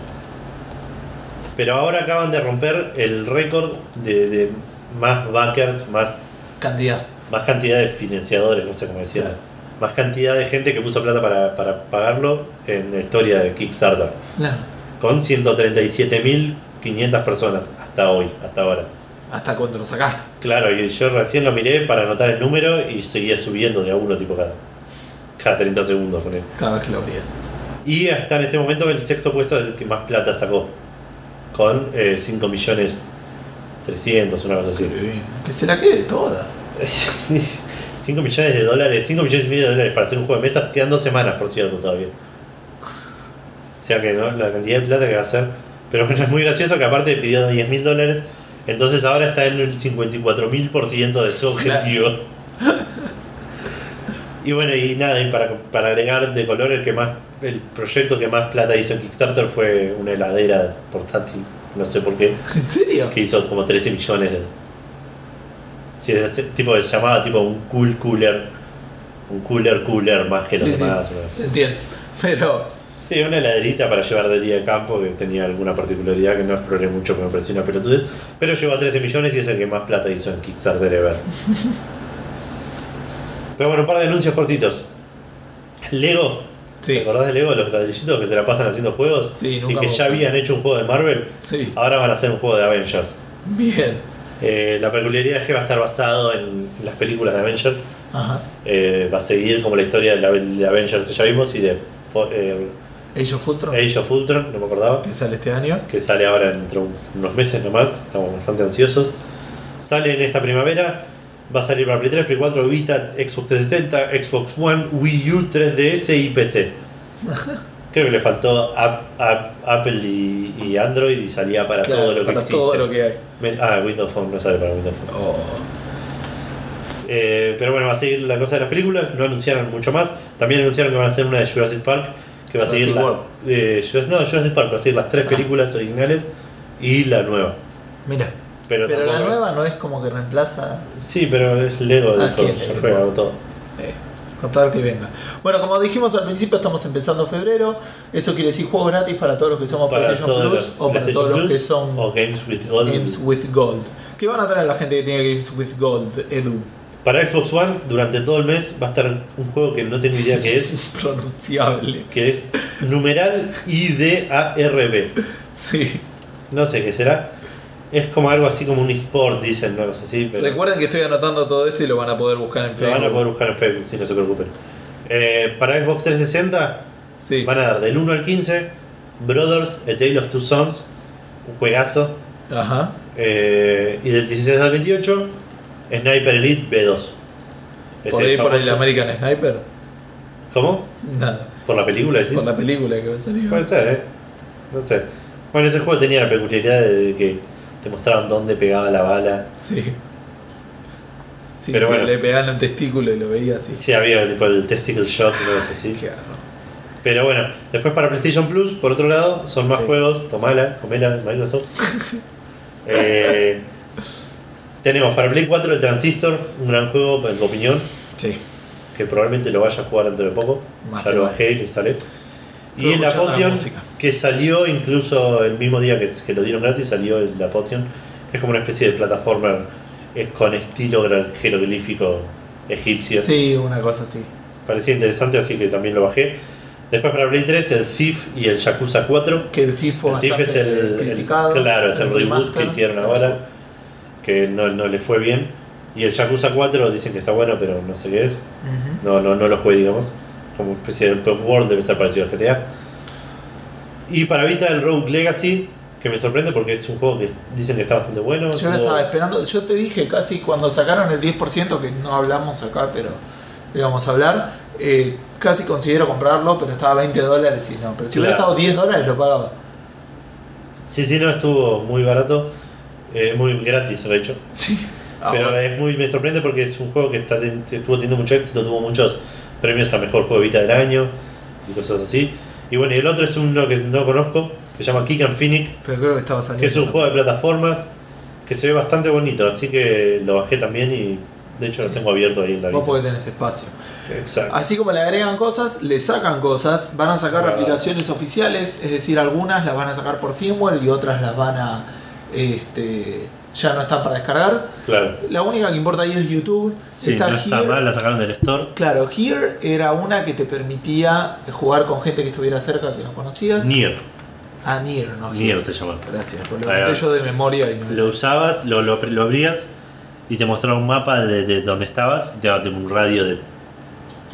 [SPEAKER 1] Pero ahora acaban de romper el récord de, de más backers, más,
[SPEAKER 2] Cantidad.
[SPEAKER 1] más cantidad de financiadores, no sé cómo decir.
[SPEAKER 2] Claro.
[SPEAKER 1] Más cantidad de gente que puso plata para, para pagarlo en la historia de Kickstarter.
[SPEAKER 2] Claro.
[SPEAKER 1] Con 137.500 personas hasta hoy, hasta ahora.
[SPEAKER 2] Hasta cuando lo sacaste.
[SPEAKER 1] Claro, y yo recién lo miré para anotar el número y seguía subiendo de a uno tipo cada, cada 30 segundos con él.
[SPEAKER 2] Cada vez que lo abrías.
[SPEAKER 1] Y hasta en este momento el sexto puesto es el que más plata sacó. Con eh, 5 millones 300, una cosa así.
[SPEAKER 2] Qué bien. Que quede toda.
[SPEAKER 1] 5 millones de dólares, 5 millones y medio de dólares para hacer un juego de mesa. Quedan dos semanas, por cierto, todavía. O sea que ¿no? la cantidad de plata que va a hacer. Pero bueno, es muy gracioso que aparte pidió 10 mil dólares. Entonces ahora está en el 54.000% de su objetivo. Y bueno, y nada, y para, para agregar de color, el que más el proyecto que más plata hizo en Kickstarter fue una heladera portátil, no sé por qué,
[SPEAKER 2] ¿En serio?
[SPEAKER 1] que hizo como 13 millones de. Sí, ese tipo se llamaba tipo un cool cooler, un cooler cooler más que
[SPEAKER 2] Sí, sí.
[SPEAKER 1] demás. o
[SPEAKER 2] Se entiende. Pero.
[SPEAKER 1] Sí, una heladerita para llevar de día de campo que tenía alguna particularidad que no exploré mucho, que me pareció una pelotudez, pero llegó a 13 millones y es el que más plata hizo en Kickstarter ever. Pero bueno, un par de anuncios cortitos. Lego, ¿te
[SPEAKER 2] Sí.
[SPEAKER 1] acordás de Lego? Los ladrillitos que se la pasan haciendo juegos
[SPEAKER 2] Sí,
[SPEAKER 1] y
[SPEAKER 2] nunca
[SPEAKER 1] que
[SPEAKER 2] me
[SPEAKER 1] ya habían hecho un juego de Marvel,
[SPEAKER 2] Sí.
[SPEAKER 1] ahora van a hacer un juego de Avengers.
[SPEAKER 2] Bien.
[SPEAKER 1] Eh, la peculiaridad es que va a estar basado en las películas de Avengers.
[SPEAKER 2] Ajá.
[SPEAKER 1] Eh, va a seguir como la historia de, la, de Avengers que ya vimos y de eh,
[SPEAKER 2] Age of Ultron.
[SPEAKER 1] Age of Ultron, no me acordaba.
[SPEAKER 2] Que sale este año.
[SPEAKER 1] que sale ahora dentro de unos meses nomás, estamos bastante ansiosos. Sale en esta primavera, va a salir para Play 3, Play 4, Vita, Xbox 360, Xbox One, Wii U, 3DS y PC. Creo que le faltó App- App- Apple y, y Android y salía para
[SPEAKER 2] Claro,
[SPEAKER 1] todo lo que
[SPEAKER 2] para
[SPEAKER 1] existe.
[SPEAKER 2] todo lo que hay.
[SPEAKER 1] Ah, Windows Phone no sale para Windows Phone.
[SPEAKER 2] Oh.
[SPEAKER 1] Eh, pero bueno, va a seguir la cosa de las películas, no anunciaron mucho más. También anunciaron que van a hacer una de Jurassic Park, que va a seguir la- eh, no, Jurassic Park va a seguir las tres
[SPEAKER 2] Ah.
[SPEAKER 1] películas originales y la nueva.
[SPEAKER 2] Mira.
[SPEAKER 1] Pero,
[SPEAKER 2] Pero la nueva no es como que reemplaza.
[SPEAKER 1] Sí, pero es Lego,
[SPEAKER 2] Ah,
[SPEAKER 1] dijo,
[SPEAKER 2] ¿qué
[SPEAKER 1] ya
[SPEAKER 2] Lego?
[SPEAKER 1] fue hago todo.
[SPEAKER 2] Eh, con tal que venga. Bueno, como dijimos al principio, estamos empezando febrero. Eso quiere decir juegos gratis para todos los que somos
[SPEAKER 1] Para
[SPEAKER 2] PlayStation Plus o para todos los que son
[SPEAKER 1] o Games with Gold.
[SPEAKER 2] Games with Gold. ¿Qué van a traer la gente que tiene Games with Gold, Edu?
[SPEAKER 1] Para Xbox One, durante todo el mes va a estar un juego que no tengo idea qué es,
[SPEAKER 2] Pronunciable.
[SPEAKER 1] que es numeral IDARB.
[SPEAKER 2] Sí.
[SPEAKER 1] No sé qué será. Es como algo así como un eSport, dicen, una cosa así, pero
[SPEAKER 2] Recuerden que estoy anotando todo esto y lo van a poder buscar en
[SPEAKER 1] lo
[SPEAKER 2] Facebook.
[SPEAKER 1] van a poder buscar en Facebook, si no se preocupen. Eh, para Xbox 360
[SPEAKER 2] Sí.
[SPEAKER 1] van a dar del 1 al 15 Brothers, A Tale of Two Sons, un juegazo.
[SPEAKER 2] Ajá.
[SPEAKER 1] eh, y del 16 al 28, Sniper Elite B2.
[SPEAKER 2] Por
[SPEAKER 1] Ese
[SPEAKER 2] ahí por el American Sniper.
[SPEAKER 1] ¿Cómo?
[SPEAKER 2] Nada.
[SPEAKER 1] ¿Por la película decís?
[SPEAKER 2] Por la película que va a salir.
[SPEAKER 1] Puede ser, ¿eh? No sé. Bueno, ese juego tenía la peculiaridad de que te mostraban dónde pegaba la bala.
[SPEAKER 2] Sí. Sí,
[SPEAKER 1] Pero
[SPEAKER 2] sí,
[SPEAKER 1] bueno.
[SPEAKER 2] le pegaban un testículo y lo veía así.
[SPEAKER 1] Sí, había tipo el testicle shot y cosas así. Pero bueno, después para PlayStation Plus, por otro lado, son más
[SPEAKER 2] Sí.
[SPEAKER 1] juegos. Tomala, comela, Microsoft. Eh, tenemos para Play 4 el Transistor, un gran juego, en mi opinión,
[SPEAKER 2] Sí.
[SPEAKER 1] que probablemente lo vaya a jugar dentro de poco.
[SPEAKER 2] Más
[SPEAKER 1] ya lo bajé y lo instalé.
[SPEAKER 2] Estuve
[SPEAKER 1] Y en la Potion,
[SPEAKER 2] música.
[SPEAKER 1] Que salió incluso el mismo día que, que lo dieron gratis, salió en la Potion, que es como una especie de plataforma es con estilo jeroglífico egipcio.
[SPEAKER 2] Sí, una cosa así.
[SPEAKER 1] Parecía interesante, así que también lo bajé. Después para Play 3 el Thief y el Yakuza 4.
[SPEAKER 2] Que el Thief fue
[SPEAKER 1] El Thief es el, el-
[SPEAKER 2] criticado.
[SPEAKER 1] claro, es el, reboot
[SPEAKER 2] remaster.
[SPEAKER 1] que hicieron ahora, que no, no le fue bien. Y el Yakuza 4 dicen que está bueno, pero no sé qué es.
[SPEAKER 2] Ujú.
[SPEAKER 1] No, no, no lo jugué, digamos. Como una especie de open world, debe estar parecido al GTA. Y para Vita el Rogue Legacy, que me sorprende porque es un juego que dicen que está bastante bueno.
[SPEAKER 2] Yo lo estaba esperando. Yo te dije casi cuando sacaron el 10%, que no hablamos acá, pero íbamos a hablar. eh, casi considero comprarlo, pero estaba a 20 dólares y no. Pero si hubiera estado 10 dólares, lo pagaba.
[SPEAKER 1] Sí, sí, no, estuvo muy barato. eh, muy gratis, de hecho.
[SPEAKER 2] Sí. Ah,
[SPEAKER 1] Pero
[SPEAKER 2] bueno.
[SPEAKER 1] es muy, me sorprende porque es un juego que está, estuvo teniendo mucho éxito, tuvo muchos premios a mejor juego de Vita del año y cosas así. Y bueno, y el otro es uno que no conozco, que se llama Kick and Phoenix,
[SPEAKER 2] Pero creo que estaba saliendo.
[SPEAKER 1] que es un juego de plataformas que se ve bastante bonito, así que lo bajé también y de hecho lo tengo abierto ahí en la
[SPEAKER 2] Vos porque tenés espacio.
[SPEAKER 1] Exacto.
[SPEAKER 2] Así como le agregan cosas, le sacan cosas. Van a sacar aplicaciones oficiales, es decir, algunas las van a sacar por firmware y otras las van a. Este, ya no están para descargar.
[SPEAKER 1] Claro.
[SPEAKER 2] La única que importa ahí es YouTube.
[SPEAKER 1] Sí,
[SPEAKER 2] está
[SPEAKER 1] no está
[SPEAKER 2] Here.
[SPEAKER 1] mal, la sacaron del store.
[SPEAKER 2] Claro, Here era una que te permitía jugar con gente que estuviera cerca que no conocías.
[SPEAKER 1] Nier,
[SPEAKER 2] ah, Nier, no Here.
[SPEAKER 1] Nier se llama.
[SPEAKER 2] Gracias, porque lo anoté yo de memoria y no
[SPEAKER 1] Lo usabas, lo, lo, lo abrías y te mostraba un mapa de, de donde estabas, te daba un radio de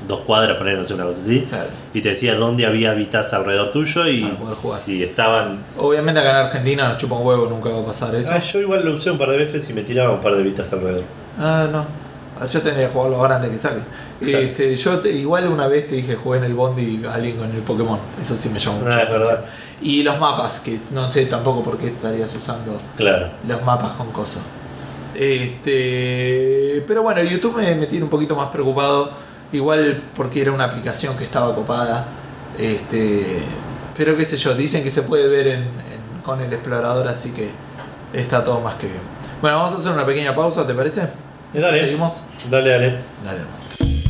[SPEAKER 1] dos cuadras, poner, no sé, una cosa así,
[SPEAKER 2] Claro.
[SPEAKER 1] y te decía dónde había habitas alrededor tuyo y si estaban...
[SPEAKER 2] Obviamente acá en Argentina nos chupa un huevo, nunca va a pasar eso.
[SPEAKER 1] Ah, yo igual lo usé un par de veces y me tiraba un par de vitas alrededor.
[SPEAKER 2] Ah, no. Ah, Yo tendría que jugarlo ahora antes que saque.
[SPEAKER 1] Claro.
[SPEAKER 2] Este, yo te- igual una vez te dije jugué en el Bondi a alguien con el Pokémon. Eso sí me llamó mucho
[SPEAKER 1] Ah,
[SPEAKER 2] la
[SPEAKER 1] es verdad.
[SPEAKER 2] atención. Y los mapas, que no sé tampoco por qué estarías usando
[SPEAKER 1] Claro.
[SPEAKER 2] los mapas con cosas. Este, pero bueno, YouTube me, me tiene un poquito más preocupado. Igual porque era una aplicación que estaba copada. Este, pero qué sé yo, dicen que se puede ver en- en- con el explorador, así que está todo más que bien. Bueno, vamos a hacer una pequeña pausa, ¿te parece?
[SPEAKER 1] Eh, dale.
[SPEAKER 2] ¿Seguimos?
[SPEAKER 1] Dale, dale.
[SPEAKER 2] Dale nomás.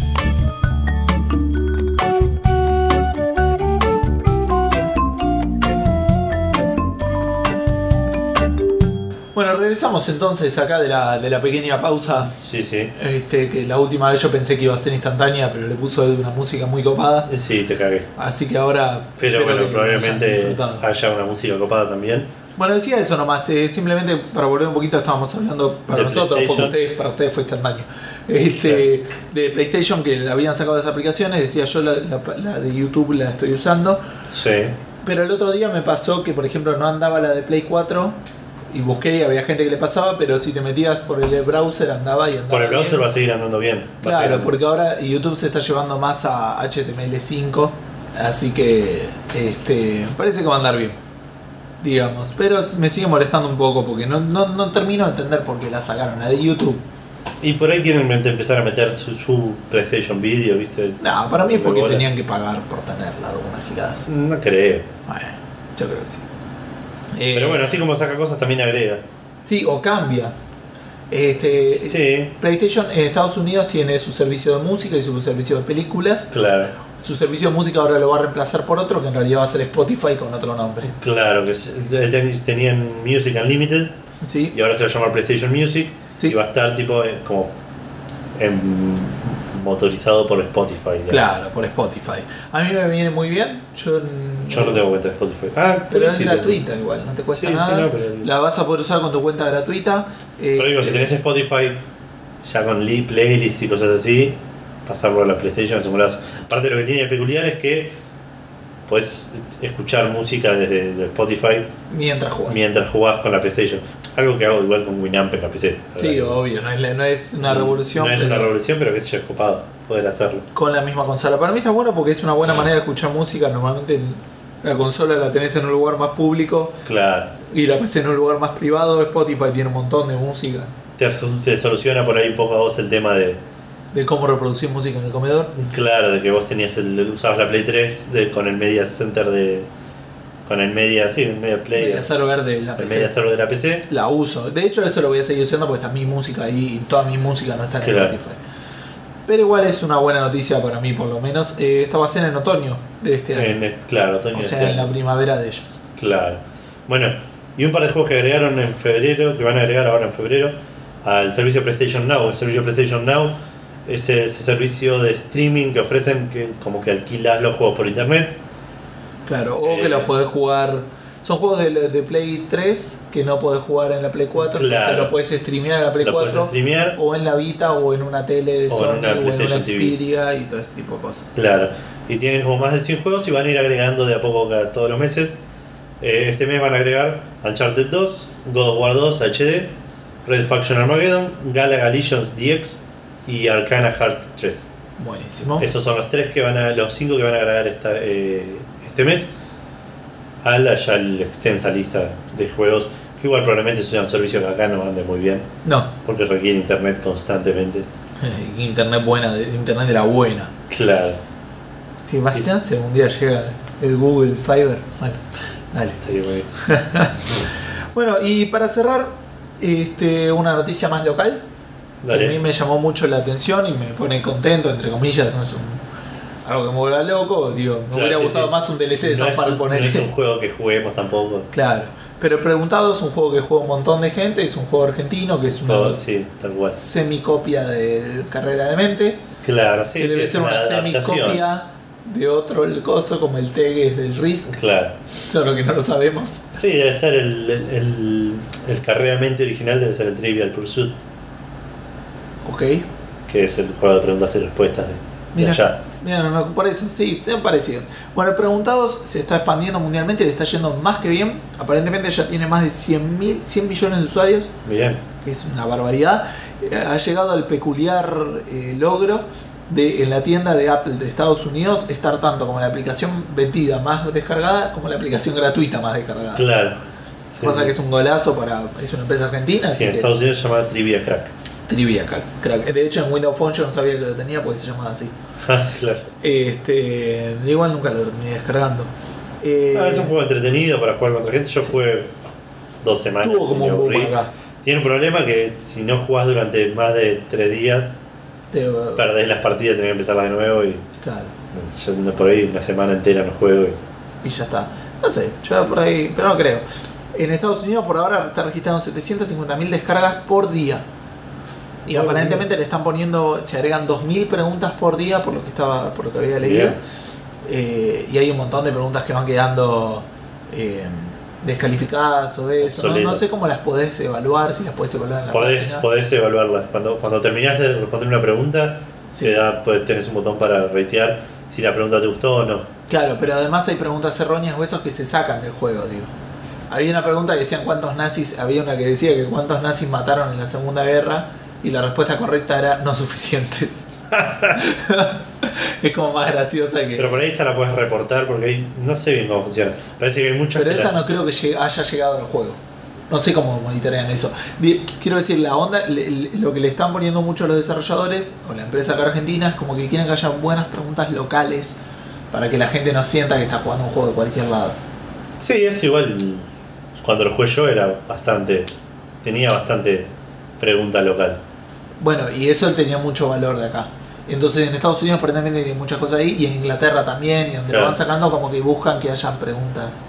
[SPEAKER 2] Bueno, regresamos entonces acá de la, de la pequeña pausa.
[SPEAKER 1] Sí, sí.
[SPEAKER 2] Este, que la última vez yo pensé que iba a ser instantánea, pero le puso una música muy copada.
[SPEAKER 1] Eh, Sí, te cagué.
[SPEAKER 2] Así que ahora.
[SPEAKER 1] Pero bueno,
[SPEAKER 2] que
[SPEAKER 1] probablemente haya una música copada también.
[SPEAKER 2] Bueno, decía eso nomás, eh, simplemente para volver un poquito, estábamos hablando para
[SPEAKER 1] De
[SPEAKER 2] nosotros, porque ustedes, para ustedes fue instantáneo. Este, De PlayStation, que le habían sacado las aplicaciones, decía yo la, la- la de YouTube la estoy usando,
[SPEAKER 1] Sí.
[SPEAKER 2] pero el otro día me pasó que, por ejemplo, no andaba la de Play 4 y busqué y había gente que le pasaba, pero si te metías por el browser andaba y andaba.
[SPEAKER 1] Por el browser
[SPEAKER 2] bien.
[SPEAKER 1] va a seguir andando bien.
[SPEAKER 2] Claro, porque ahora YouTube se está llevando más a HTML5, así que este, parece que va a andar bien, digamos. Pero me sigue molestando un poco porque no, no, no termino de entender por qué la sacaron, la de YouTube.
[SPEAKER 1] Y por ahí quieren empezar a meter su, su PlayStation Video, ¿viste?
[SPEAKER 2] No, para mí es porque tenían que pagar por tenerla algunas giradas.
[SPEAKER 1] No creo.
[SPEAKER 2] Bueno, yo creo que sí.
[SPEAKER 1] Pero
[SPEAKER 2] Eh,
[SPEAKER 1] bueno, así como saca cosas, también agrega.
[SPEAKER 2] Sí, o cambia. Este,
[SPEAKER 1] Sí,
[SPEAKER 2] PlayStation en Estados Unidos tiene su servicio de música y su servicio de películas.
[SPEAKER 1] claro.
[SPEAKER 2] Su servicio de música ahora lo va a reemplazar por otro que en realidad va a ser Spotify con otro nombre.
[SPEAKER 1] Claro, que tenían Music Unlimited
[SPEAKER 2] ¿Sí?
[SPEAKER 1] y ahora se va a llamar PlayStation Music
[SPEAKER 2] Sí.
[SPEAKER 1] y va a estar tipo eh, como motorizado por Spotify. digamos.
[SPEAKER 2] Claro, por Spotify. A mí me viene muy bien. Yo,
[SPEAKER 1] Yo no tengo cuenta de Spotify. Ah,
[SPEAKER 2] Pero es
[SPEAKER 1] sí,
[SPEAKER 2] gratuita igual, no te cuesta
[SPEAKER 1] Sí, sí,
[SPEAKER 2] nada.
[SPEAKER 1] no, pero-
[SPEAKER 2] La vas a poder usar con tu cuenta gratuita. Eh,
[SPEAKER 1] Pero digo, si tenés Spotify ya con li- playlist y cosas así, pasarlo a la PlayStation es un golazo. Aparte lo que tiene de peculiar es que podés escuchar música desde Spotify
[SPEAKER 2] Mientras juegas.
[SPEAKER 1] mientras jugás con la PlayStation. Algo que hago igual con Winamp en la PC.
[SPEAKER 2] Sí, obvio, no es, la- no es una revolución.
[SPEAKER 1] No es una revolución, pero que sé yo, es copado poder hacerlo.
[SPEAKER 2] Con la misma consola. Para mí está bueno porque es una buena manera de escuchar música. Normalmente en- la consola la tenés en un lugar más público
[SPEAKER 1] Claro.
[SPEAKER 2] y la PC en un lugar más privado. Spotify tiene un montón de música.
[SPEAKER 1] Te, te soluciona por ahí un poco a vos el tema de,
[SPEAKER 2] De cómo reproducir música en el comedor.
[SPEAKER 1] claro, de que vos tenías el, usabas la Play 3 de, con el Media Center de. con el Media, sí, el Media Play.
[SPEAKER 2] Voy a hacer ver de la
[SPEAKER 1] el Media
[SPEAKER 2] PC.
[SPEAKER 1] Server de la PC.
[SPEAKER 2] La uso. De hecho, eso lo voy a seguir usando porque está mi música ahí y toda mi música no está en
[SPEAKER 1] Claro.
[SPEAKER 2] Spotify. Pero igual es una buena noticia para mí, por lo menos. Eh, esta va a ser en otoño de este año.
[SPEAKER 1] En, claro, otoño
[SPEAKER 2] o sea,
[SPEAKER 1] este
[SPEAKER 2] en la primavera de ellos.
[SPEAKER 1] Claro. Bueno, y un par de juegos que agregaron en febrero, que van a agregar ahora en febrero, al servicio PlayStation Now. El servicio PlayStation Now es ese servicio de streaming que ofrecen que como que alquilas los juegos por internet.
[SPEAKER 2] Claro, o que
[SPEAKER 1] Eh,
[SPEAKER 2] los podés jugar. Son juegos de, de Play 3 que no podés jugar en la Play 4.
[SPEAKER 1] Claro.
[SPEAKER 2] Entonces lo podés streamear en la Play
[SPEAKER 1] Lo puedes
[SPEAKER 2] 4.
[SPEAKER 1] streamear.
[SPEAKER 2] O en la Vita o en una tele de
[SPEAKER 1] O
[SPEAKER 2] Sony o en una
[SPEAKER 1] TV.
[SPEAKER 2] Xperia y todo ese tipo de cosas.
[SPEAKER 1] Claro. Y tienen como más de 100 juegos y van a ir agregando de a poco cada, todos los meses. Eh, este mes van a agregar Uncharted 2, God of War 2 HD, Red Faction Armageddon, Galaga Legions DX y Arcana Heart 3.
[SPEAKER 2] Buenísimo.
[SPEAKER 1] Esos son los tres que van a, los cinco que van a agregar esta, eh, este mes a la ya la extensa lista de juegos que igual probablemente sea un servicio que acá no ande muy bien
[SPEAKER 2] No,
[SPEAKER 1] porque requiere internet constantemente.
[SPEAKER 2] internet buena, de- internet de la buena.
[SPEAKER 1] Claro,
[SPEAKER 2] ¿Te imaginas si algún día llega el Google Fiber? Bueno, dale. Bueno, y para cerrar, este, una noticia más local. que A mí
[SPEAKER 1] Dale.
[SPEAKER 2] me llamó mucho la atención y me pone contento, entre comillas, no es un- algo que me vuelva loco. Digo, me
[SPEAKER 1] Claro,
[SPEAKER 2] hubiera
[SPEAKER 1] sí,
[SPEAKER 2] gustado
[SPEAKER 1] sí.
[SPEAKER 2] más un DLC de
[SPEAKER 1] No
[SPEAKER 2] South Park poner.
[SPEAKER 1] no es un juego que juguemos tampoco.
[SPEAKER 2] Claro. Pero preguntado es un juego que juega un montón de gente, es un juego argentino que es una
[SPEAKER 1] Juego, sí,
[SPEAKER 2] semicopia de Carrera de Mente,
[SPEAKER 1] Claro, sí.
[SPEAKER 2] que debe ser una
[SPEAKER 1] adaptación.
[SPEAKER 2] semicopia de otro el coso como el Tegues del Risk,
[SPEAKER 1] Claro.
[SPEAKER 2] solo que no lo sabemos.
[SPEAKER 1] Sí, debe ser el, el, el, el carreramente original, debe ser el Trivial Pursuit,
[SPEAKER 2] Ok.
[SPEAKER 1] que es el juego de preguntas y respuestas de, de allá.
[SPEAKER 2] Mira, no, no, por eso, sí, te han parecido. Bueno, Preguntados se está expandiendo mundialmente, le está yendo más que bien. Aparentemente ya tiene más de 100, mil, 100 millones de usuarios,
[SPEAKER 1] Bien.
[SPEAKER 2] es una barbaridad. Ha llegado al peculiar eh, logro de en la tienda de Apple de Estados Unidos estar tanto como la aplicación vendida más descargada como la aplicación gratuita más descargada.
[SPEAKER 1] Claro. Sí,
[SPEAKER 2] Cosa
[SPEAKER 1] sí.
[SPEAKER 2] que es un golazo para. Es una empresa argentina,
[SPEAKER 1] Sí,
[SPEAKER 2] así
[SPEAKER 1] en
[SPEAKER 2] que.
[SPEAKER 1] Estados Unidos se llama Trivia Crack.
[SPEAKER 2] Trivia, crack, crack. De hecho, en Windows Phone yo no sabía que lo tenía porque se llamaba así.
[SPEAKER 1] claro.
[SPEAKER 2] Este, igual nunca lo terminé descargando. Eh,
[SPEAKER 1] Ah, es un juego entretenido para jugar contra gente. Yo jugué dos semanas.
[SPEAKER 2] tuvo como un acá.
[SPEAKER 1] Tiene un problema que si no jugás durante más de tres días,
[SPEAKER 2] Te-
[SPEAKER 1] perdés las partidas, tenés que empezarlas de nuevo y
[SPEAKER 2] claro,
[SPEAKER 1] yo no- por ahí una semana entera no juego. y-
[SPEAKER 2] y ya está. No sé, yo por ahí, pero no creo. En Estados Unidos por ahora está registrado 750.000 descargas por día. Y aparentemente le están poniendo, se agregan 2.000 preguntas por día por lo que estaba, por lo que había leído. Eh, y hay un montón de preguntas que van quedando eh, descalificadas o de eso. No, sé cómo las podés evaluar, si las podés evaluar en la
[SPEAKER 1] Podés,
[SPEAKER 2] página.
[SPEAKER 1] podés evaluarlas. Cuando, cuando terminás de responder una pregunta,
[SPEAKER 2] Sí.
[SPEAKER 1] te da, pues, tenés un botón para ratear si la pregunta te gustó o no.
[SPEAKER 2] Claro, pero además hay preguntas erróneas o esos que se sacan del juego, digo. Había una pregunta que decían cuántos nazis, había una que decía que cuántos nazis mataron en la Segunda Guerra y la respuesta correcta era no suficientes. es como más graciosa que...
[SPEAKER 1] Pero por ahí esa la puedes reportar porque ahí no sé bien cómo funciona. Parece que hay muchas
[SPEAKER 2] Pero esa
[SPEAKER 1] la-
[SPEAKER 2] no creo que haya llegado al juego. No sé cómo monitorean eso. Quiero decir, la onda, lo que le están poniendo mucho los desarrolladores o la empresa acá argentina es como que quieren que haya buenas preguntas locales para que la gente no sienta que está jugando un juego de cualquier lado.
[SPEAKER 1] Sí, es igual. Cuando lo jugué yo era bastante. Tenía bastante pregunta local.
[SPEAKER 2] Bueno, y eso tenía mucho valor de acá. Entonces en Estados Unidos aparentemente hay muchas cosas ahí y en Inglaterra también, y donde
[SPEAKER 1] Claro.
[SPEAKER 2] lo van sacando como que buscan que hayan preguntas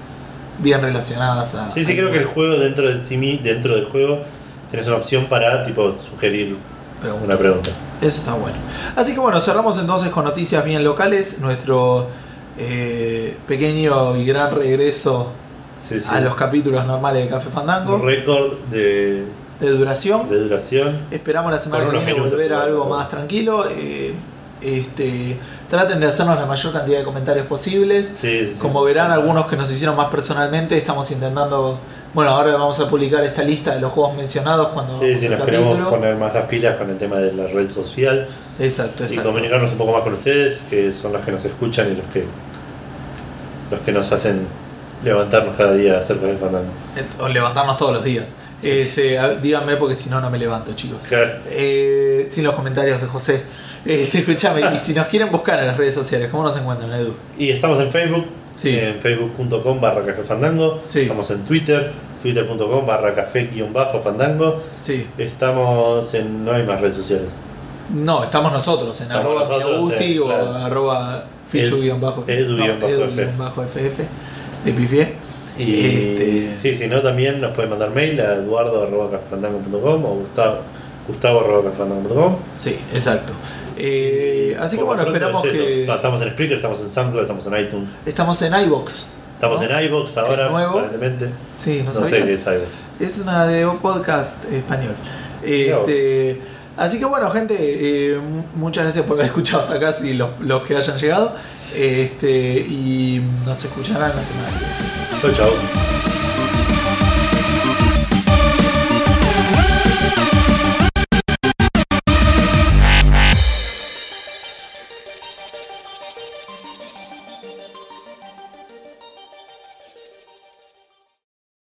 [SPEAKER 2] bien relacionadas a...
[SPEAKER 1] Sí, sí, creo que el
[SPEAKER 2] juego.
[SPEAKER 1] dentro del Simi, dentro del juego, tenés una opción para tipo sugerir
[SPEAKER 2] Preguntas.
[SPEAKER 1] una pregunta.
[SPEAKER 2] Eso está bueno. Así que bueno, cerramos entonces con noticias bien locales. Nuestro eh, pequeño y gran regreso
[SPEAKER 1] Sí, sí.
[SPEAKER 2] a los capítulos normales de Café Fandango
[SPEAKER 1] récord de,
[SPEAKER 2] de duración.
[SPEAKER 1] de duración.
[SPEAKER 2] Esperamos la semana que viene volver a algo más tranquilo. Eh, este, Traten de hacernos la mayor cantidad de comentarios posibles.
[SPEAKER 1] Sí, sí, sí.
[SPEAKER 2] Como verán, algunos que nos hicieron más personalmente, estamos intentando. Bueno, ahora vamos a publicar esta lista de los juegos mencionados cuando
[SPEAKER 1] Sí, sí, nos queremos poner más las pilas con el tema de la red social
[SPEAKER 2] Exacto,
[SPEAKER 1] y
[SPEAKER 2] exacto.
[SPEAKER 1] comunicarnos un poco más con ustedes, que son los que nos escuchan y los que los que nos hacen levantarnos cada día acerca del fandango.
[SPEAKER 2] O levantarnos todos los días. Este, díganme porque si no, no me levanto, chicos.
[SPEAKER 1] Claro.
[SPEAKER 2] Eh, sin los comentarios de José. Este, escúchame, y si nos quieren buscar en las redes sociales, ¿cómo nos encuentran, Edu?
[SPEAKER 1] Y estamos en Facebook,
[SPEAKER 2] Sí.
[SPEAKER 1] en facebook.com barra café fandango.
[SPEAKER 2] Sí.
[SPEAKER 1] Estamos en Twitter, twitter.com barra café guion bajo fandango.
[SPEAKER 2] Sí.
[SPEAKER 1] Estamos en. no hay más redes sociales.
[SPEAKER 2] No, estamos nosotros en
[SPEAKER 1] Estamos
[SPEAKER 2] arroba
[SPEAKER 1] nosotros, sí,
[SPEAKER 2] o
[SPEAKER 1] claro.
[SPEAKER 2] arroba fichu guion bajo
[SPEAKER 1] Edu
[SPEAKER 2] Edu de Pifié.
[SPEAKER 1] Y
[SPEAKER 2] Este-
[SPEAKER 1] sí, si no, también nos pueden mandar mail a eduardo.cafefandango.com o gustavo, gustavo.cafefandango.com.
[SPEAKER 2] Sí, exacto. Eh, así que bueno, esperamos
[SPEAKER 1] es
[SPEAKER 2] que.
[SPEAKER 1] No, estamos en Spreaker, estamos en SoundCloud, estamos en iTunes.
[SPEAKER 2] Estamos en iBox.
[SPEAKER 1] Estamos
[SPEAKER 2] ¿no?
[SPEAKER 1] en iVoox ahora,
[SPEAKER 2] nuevo.
[SPEAKER 1] aparentemente.
[SPEAKER 2] Sí, ¿no,
[SPEAKER 1] No, sé qué es iVoox.
[SPEAKER 2] Es una de un podcast español. Este, así que bueno, gente, eh, mu- muchas gracias por haber escuchado hasta acá, si los, los que hayan llegado. Este, y nos escucharán la semana que viene.
[SPEAKER 1] Chau, chau.